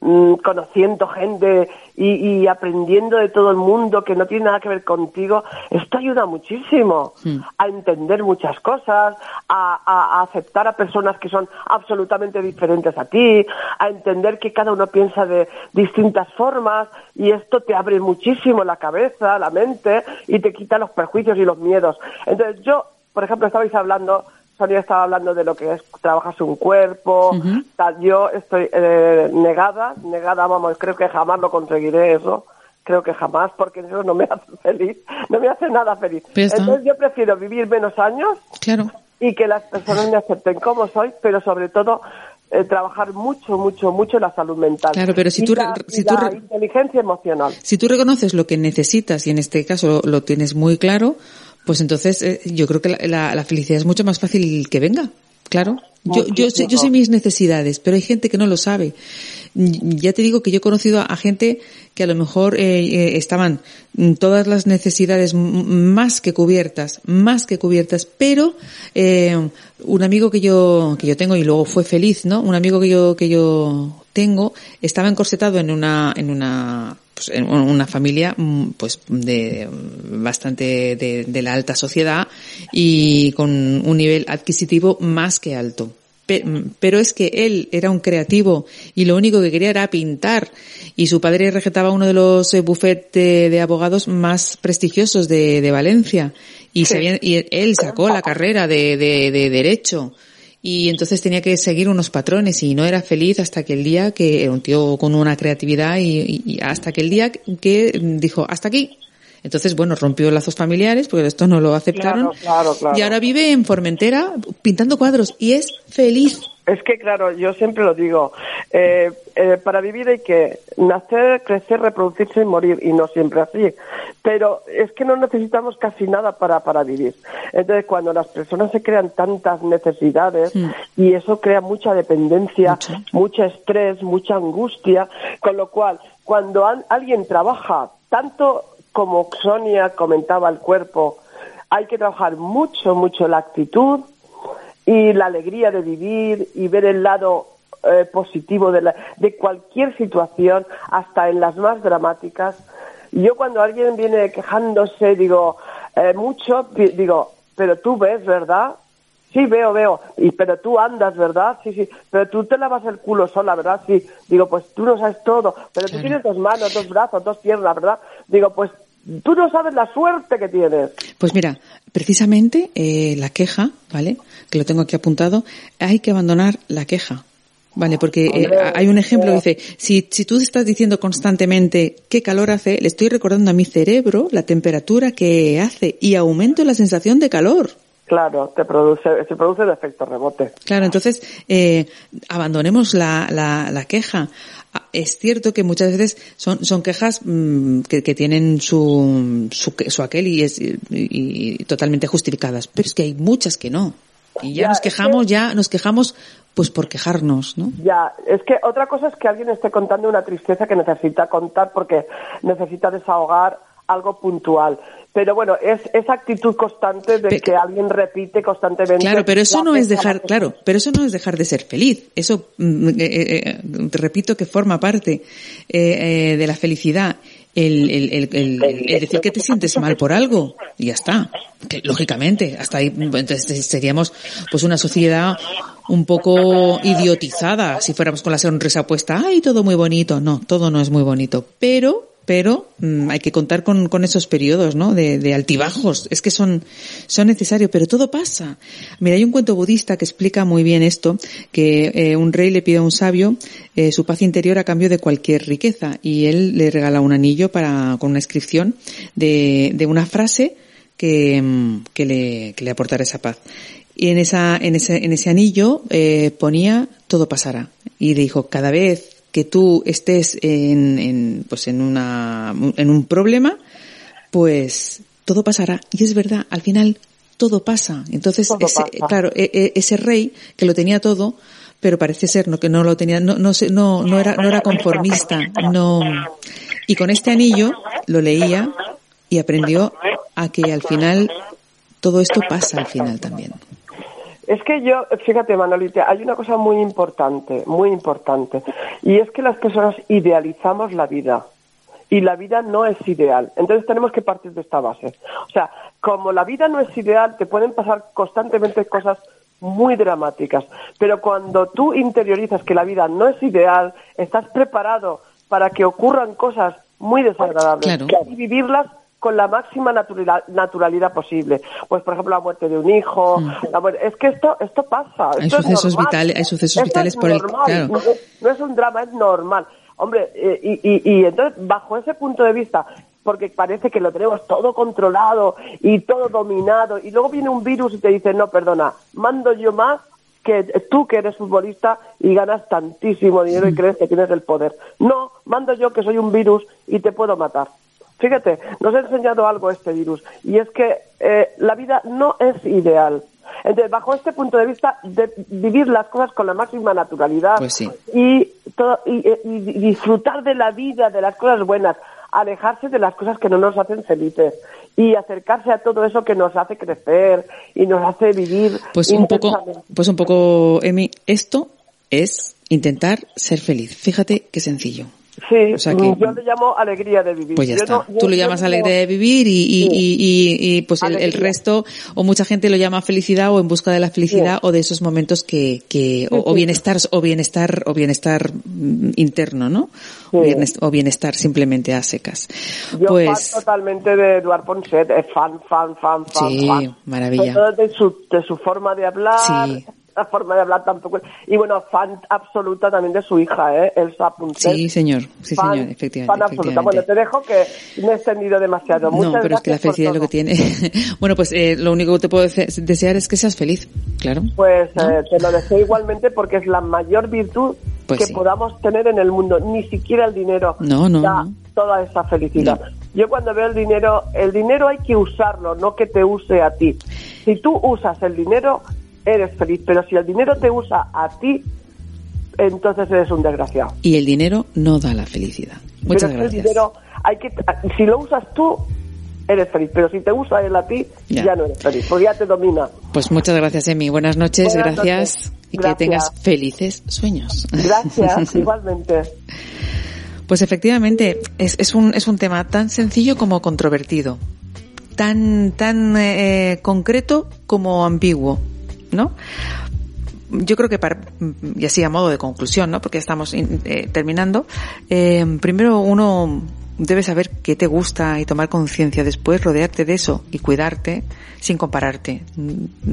mm, conociendo gente y, y aprendiendo de todo el mundo que no tiene nada que ver contigo, esto ayuda muchísimo a entender muchas cosas, a, a- a aceptar a personas que son absolutamente diferentes a ti, a entender que cada uno piensa de distintas formas y esto te abre muchísimo la cabeza, la mente y te quita los perjuicios y los miedos. Entonces yo, por ejemplo, estabais hablando Sonia estaba hablando de lo que es trabajarse un cuerpo, tal. Yo estoy eh, negada, negada, vamos, creo que jamás lo conseguiré eso. Creo que jamás, porque eso no me hace feliz, no me hace nada feliz. Entonces yo prefiero vivir menos años claro. y que las personas me acepten como soy, pero sobre todo eh, trabajar mucho, mucho, mucho en la salud mental. Claro, pero si Y tú la, si tú la inteligencia emocional. Si tú reconoces lo que necesitas y en este caso lo, lo tienes muy claro, pues entonces eh, yo creo que la, la- la felicidad es mucho más fácil que venga. Claro. Yo, yo, sé, yo sé mis necesidades, pero hay gente que no lo sabe. Mm, Ya te digo que yo he conocido a, a gente que a lo mejor eh, eh, estaban todas las necesidades más que cubiertas, más que cubiertas, pero eh, un amigo que yo que yo tengo y luego fue feliz, ¿no? Un amigo que yo que yo tengo estaba encorsetado en una en una pues, en una familia mm, pues de bastante de, de la alta sociedad y con un nivel adquisitivo más que alto. Mm, pero es que él era un creativo y lo único que quería era pintar. Y su padre regentaba uno de los eh, buffets de, de abogados más prestigiosos de, de Valencia. Y, se había- y él sacó la carrera de, de derecho y entonces tenía que seguir unos patrones y no era feliz hasta que el día que era un tío con una creatividad y, hasta que el día que dijo hasta aquí entonces bueno rompió lazos familiares porque esto no lo aceptaron Claro, claro, claro. y ahora vive en Formentera pintando cuadros y es feliz Es que, claro, yo siempre lo digo, eh, eh, para vivir hay que nacer, crecer, reproducirse y morir, y no siempre así. Pero es que no necesitamos casi nada para, para vivir. Entonces, cuando las personas se crean tantas necesidades, y eso crea mucha dependencia, Mucho. mucho estrés, mucha angustia, con lo cual, cuando al- alguien trabaja tanto como Sonia comentaba el cuerpo, hay que trabajar mucho, mucho la actitud, y la alegría de vivir y ver el lado eh, positivo de, la- de cualquier situación, hasta en las más dramáticas, yo cuando alguien viene quejándose, digo, eh, mucho, di- digo, pero tú ves, ¿verdad? Sí, veo, veo. Y, pero tú andas, ¿verdad? Sí, sí. Pero tú te lavas el culo sola, ¿verdad? Sí. Digo, pues tú no sabes todo. Pero tú tienes dos manos, dos brazos, dos piernas, ¿verdad? Digo, pues tú no sabes la suerte que tienes. Pues mira, precisamente eh, la queja, ¿vale? Que lo tengo aquí apuntado, hay que abandonar la queja. Vale, porque eh, hay un ejemplo que dice, si, si tú estás diciendo constantemente qué calor hace, le estoy recordando a mi cerebro la temperatura que hace y aumento la sensación de calor. Claro, te produce, se produce el efecto rebote. Claro, entonces eh, abandonemos la, la, la queja. Ah, Es cierto que muchas veces son, son quejas mm, que, que tienen su, su, su aquel y, es, y, y totalmente justificadas, pero es que hay muchas que no. Y ya, Ya, nos que- quejamos, ya nos quejamos pues por quejarnos, ¿no? Ya, es que otra cosa es que alguien esté contando una tristeza que necesita contar porque necesita desahogar algo puntual. Pero bueno, es esa actitud constante de que alguien repite constantemente. Claro, pero eso no es dejar, claro, pero eso no es dejar de ser feliz. Eso, mm, eh, eh, eh, te repito que forma parte eh, de la felicidad. El, el, el, el- el decir que te sientes mal por algo y ya está. Que, lógicamente, hasta ahí entonces seríamos pues una sociedad un poco idiotizada si fuéramos con la sonrisa puesta. Ay, todo muy bonito. No, todo no es muy bonito. Pero pero mm, hay que contar con, con esos periodos, ¿no? De, de altibajos. Es que son, son necesarios, pero todo pasa. Mira, hay un cuento budista que explica muy bien esto, que eh, un rey le pide a un sabio eh, su paz interior a cambio de cualquier riqueza y él le regala un anillo para, con una inscripción de, de una frase que, mm, que le, que le aportara esa paz. Y en esa, en ese, en ese anillo eh, ponía todo pasará. Y dijo, cada vez que tú estés en, en, pues en una, en un problema, pues todo pasará. Y es verdad, al final todo pasa. Entonces, Todo ese, pasa. claro, e- e- ese rey que lo tenía todo, pero parece ser no que no lo tenía, no, no, no, no era, no era conformista, no. Y con este anillo lo leía y aprendió a que al final todo esto pasa al final también. Es que yo, fíjate Manolita, hay una cosa muy importante, muy importante, y es que las personas idealizamos la vida. Y la vida no es ideal. Entonces tenemos que partir de esta base. O sea, como la vida no es ideal, te pueden pasar constantemente cosas muy dramáticas. Pero cuando tú interiorizas que la vida no es ideal, estás preparado para que ocurran cosas muy desagradables Claro. y vivirlas con la máxima naturalidad, naturalidad posible. Pues, por ejemplo, la muerte de un hijo. la muerte- es que esto esto pasa. Hay esto sucesos vitales- hay sucesos Esto vitales es por el- normal, claro. no, es- no es un drama, es normal. Hombre, eh, y, y, y entonces, bajo ese punto de vista, porque parece que lo tenemos todo controlado y todo dominado, y luego viene un virus y te dice, no, perdona, mando yo más que tú que eres futbolista y ganas tantísimo dinero y crees que tienes el poder. No, mando yo que soy un virus y te puedo matar. Fíjate, nos ha enseñado algo este virus y es que eh, la vida no es ideal. Entonces, bajo este punto de vista, de vivir las cosas con la máxima naturalidad Pues sí. y, todo- y, y- y disfrutar de la vida, de las cosas buenas, alejarse de las cosas que no nos hacen felices y acercarse a todo eso que nos hace crecer y nos hace vivir Pues un poco, pues un poco, Emi, esto es intentar ser feliz. Fíjate qué sencillo. Sí, O sea que- yo le llamo alegría de vivir. Pues ya Yo está. no- Tú lo yo llamas alegría de vivir y, y, Sí. y, y- y, pues el, resto, o mucha gente lo llama felicidad o en busca de la felicidad Sí. o de esos momentos que, que o, bienestar, o bienestar, o bienestar mm, interno, ¿no? O, bienestar, o bienestar simplemente a secas. Yo pues, fan totalmente de Eduard Ponset, es fan, fan, fan, fan, Sí, fan. maravilla. De su, de su forma de hablar, Sí. La forma de hablar tampoco. Y bueno, fan absoluta también de su hija, ¿eh? Elsa Ponset. sí, señor, sí, Fan- señor, efectivamente. Fan absoluta. Bueno, efectivamente. te dejo que me he extendido demasiado. Muchas no, pero es que la felicidad es lo que tiene. bueno, pues eh, lo único que te puedo dese- desear es que seas feliz, claro. Pues eh, te lo deseo igualmente porque es la mayor virtud Pues que sí. podamos tener en el mundo. Ni siquiera el dinero No, no, da no. toda esa felicidad. Yo cuando veo el dinero, el dinero hay que usarlo, no que te use a ti. Si tú usas el dinero, eres feliz, pero si el dinero te usa a ti, entonces eres un desgraciado. Y el dinero no da la felicidad. Muchas pero que el gracias. dinero hay que, si lo usas tú, eres feliz, pero si te usa él a ti, Ya. ya, no eres feliz, porque ya te domina. Pues muchas gracias, Emi. Buenas noches, Buenas gracias. noches. Y que Gracias. tengas felices sueños. Gracias, igualmente. Pues efectivamente, es, es, un, es un tema tan sencillo como controvertido, tan, tan eh, concreto como ambiguo, ¿no? Yo creo que para, y así a modo de conclusión, ¿no? Porque estamos eh, terminando, eh, primero uno debe saber qué te gusta y tomar conciencia después, rodearte de eso y cuidarte sin compararte.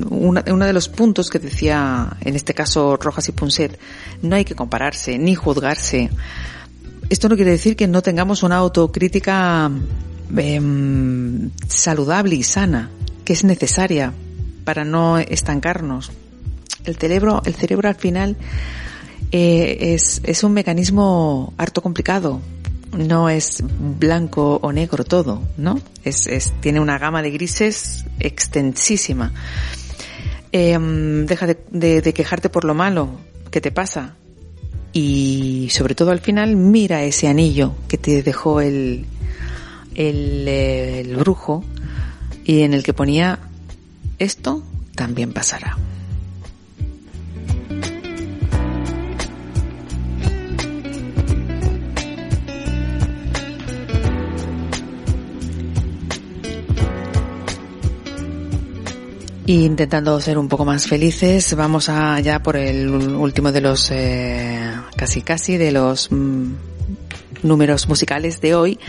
uno de los puntos que decía, en este caso Rojas y Punset, no hay que compararse ni juzgarse esto no quiere decir que no tengamos una autocrítica em, saludable y sana, que es necesaria para no estancarnos. El cerebro, el cerebro al final eh, es, es un mecanismo harto complicado. No es blanco o negro todo, ¿no? Es, es tiene una gama de grises extensísima. Em, deja de, de quejarte por lo malo que te pasa y sobre todo al final mira ese anillo que te dejó el, el, el brujo y en el que ponía esto también pasará. intentando ser un poco más felices, vamos a ya por el último de los eh, casi casi de los mm, números musicales de hoy,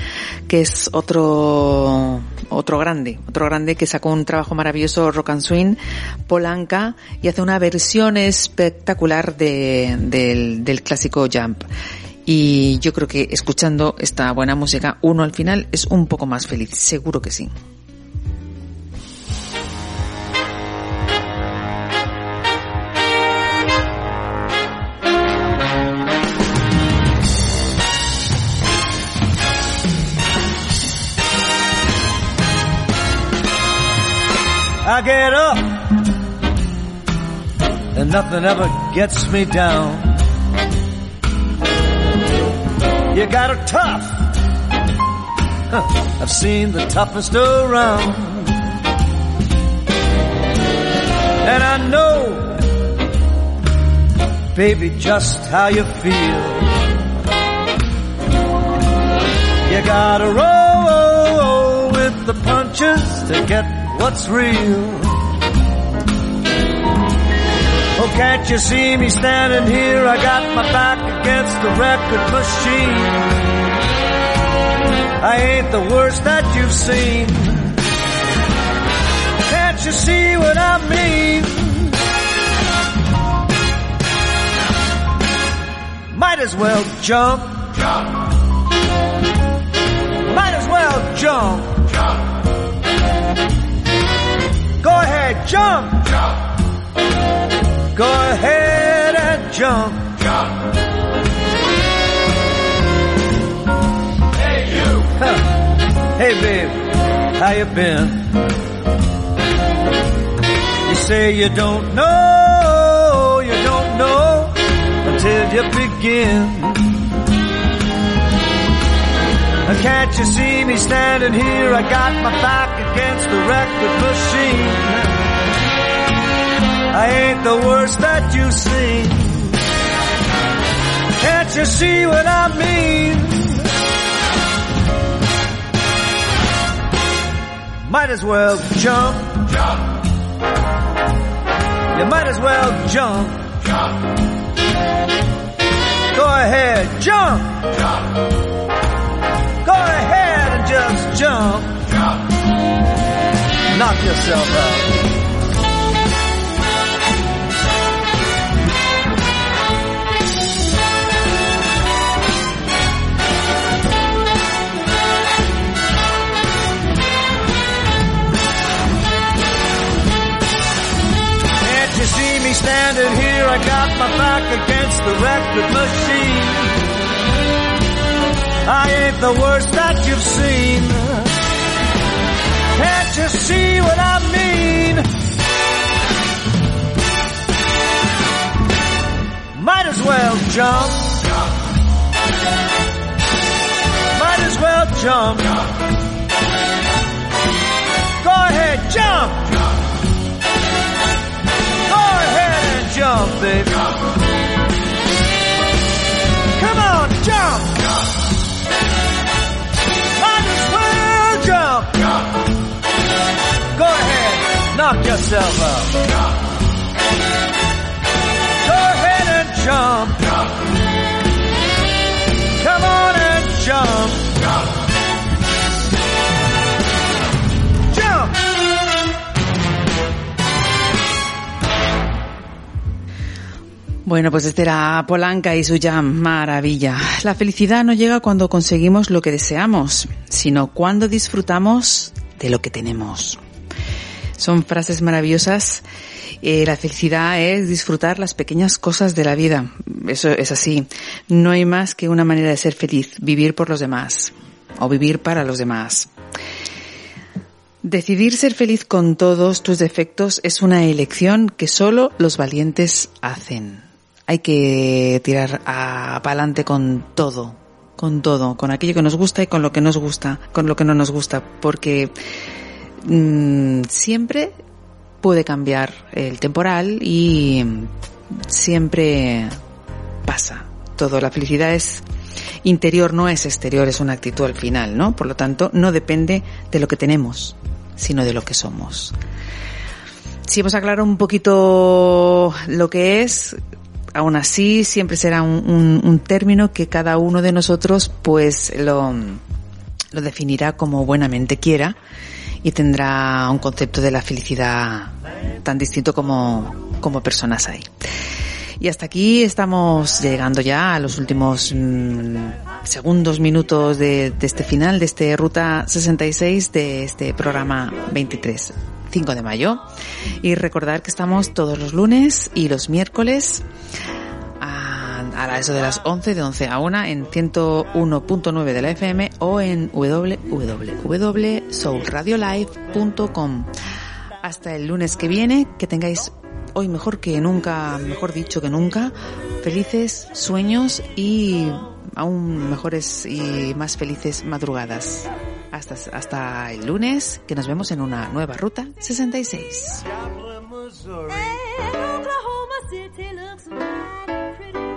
que es otro otro grande, otro grande que sacó un trabajo maravilloso Rock and Swing, Polanca, y hace una versión espectacular de, del, del clásico Jump. Y yo creo que escuchando esta buena música, uno al final es un poco más feliz, seguro que sí. I get up and nothing ever gets me down. You got her tough. Huh, I've seen the toughest around. And I know, baby, just how you feel. You gotta roll with the punches to get what's real. Oh, can't you see me standing here? I got my back against the record machine. I ain't the worst that you've seen. Can't you see what I mean? Might as well jump. Jump. Might as well jump. Jump. Go ahead, jump. Jump. Go ahead and jump. Jump. Hey you. Huh. Hey babe, how you been? You say you don't know, you don't know until you begin. Can't you see me standing here? I got my back against the record machine. I ain't the worst that you've seen. Can't you see what I mean? Might as well jump. Jump. You might as well jump. Jump. Go ahead, jump. Jump. Go ahead and just. Jump. Knock yourself out. See me standing here? I got my back against the record machine. I ain't the worst that you've seen. You see what I mean? Might as well jump. Might as well jump. Go ahead, jump. Go ahead and jump, baby. Knock yourself out. Go ahead and jump. Come on and jump. Jump. Bueno, pues este era Polanca y su jam, maravilla. La felicidad no llega cuando conseguimos lo que deseamos, sino cuando disfrutamos de lo que tenemos. Son frases maravillosas. Eh, la felicidad es disfrutar las pequeñas cosas de la vida. Eso es así. No hay más que una manera de ser feliz, vivir por los demás o vivir para los demás. Decidir ser feliz con todos tus defectos es una elección que solo los valientes hacen. Hay que tirar a pa'lante con todo, con todo, con aquello que nos gusta y con lo que nos gusta, con lo que no nos gusta, porque mm, siempre puede cambiar el temporal y siempre pasa todo. La felicidad es interior, no es exterior, es una actitud al final, ¿no? Por lo tanto, no depende de lo que tenemos, sino de lo que somos. Si hemos aclarado un poquito lo que es, aún así siempre será un, un, término que cada uno de nosotros pues lo, lo definirá como buenamente quiera y tendrá un concepto de la felicidad tan distinto como, como personas hay. Y hasta aquí estamos llegando ya a los últimos mmm, segundos, minutos de, de, este final, de este Ruta 66, de este programa 23. 5 de mayo. Y recordar que estamos todos los lunes y los miércoles a, a eso de las 11, de 11 a 1 en 101.9 de la FM o en www.soulradiolive.com. Hasta el lunes que viene, que tengáis hoy mejor que nunca, mejor dicho que nunca, felices sueños y aún mejores y más felices madrugadas. Hasta, hasta el lunes, que nos vemos en una nueva ruta 66.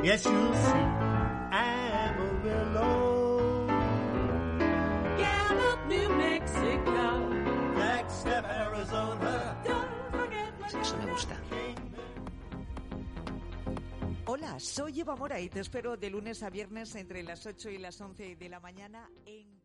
Yes, you'll see Amarillo. Gallup, New Mexico. Flagstaff, Arizona. Eso me gusta. Hola, soy Eva Mora y te espero de lunes a viernes entre las 8 y las 11 de la mañana en...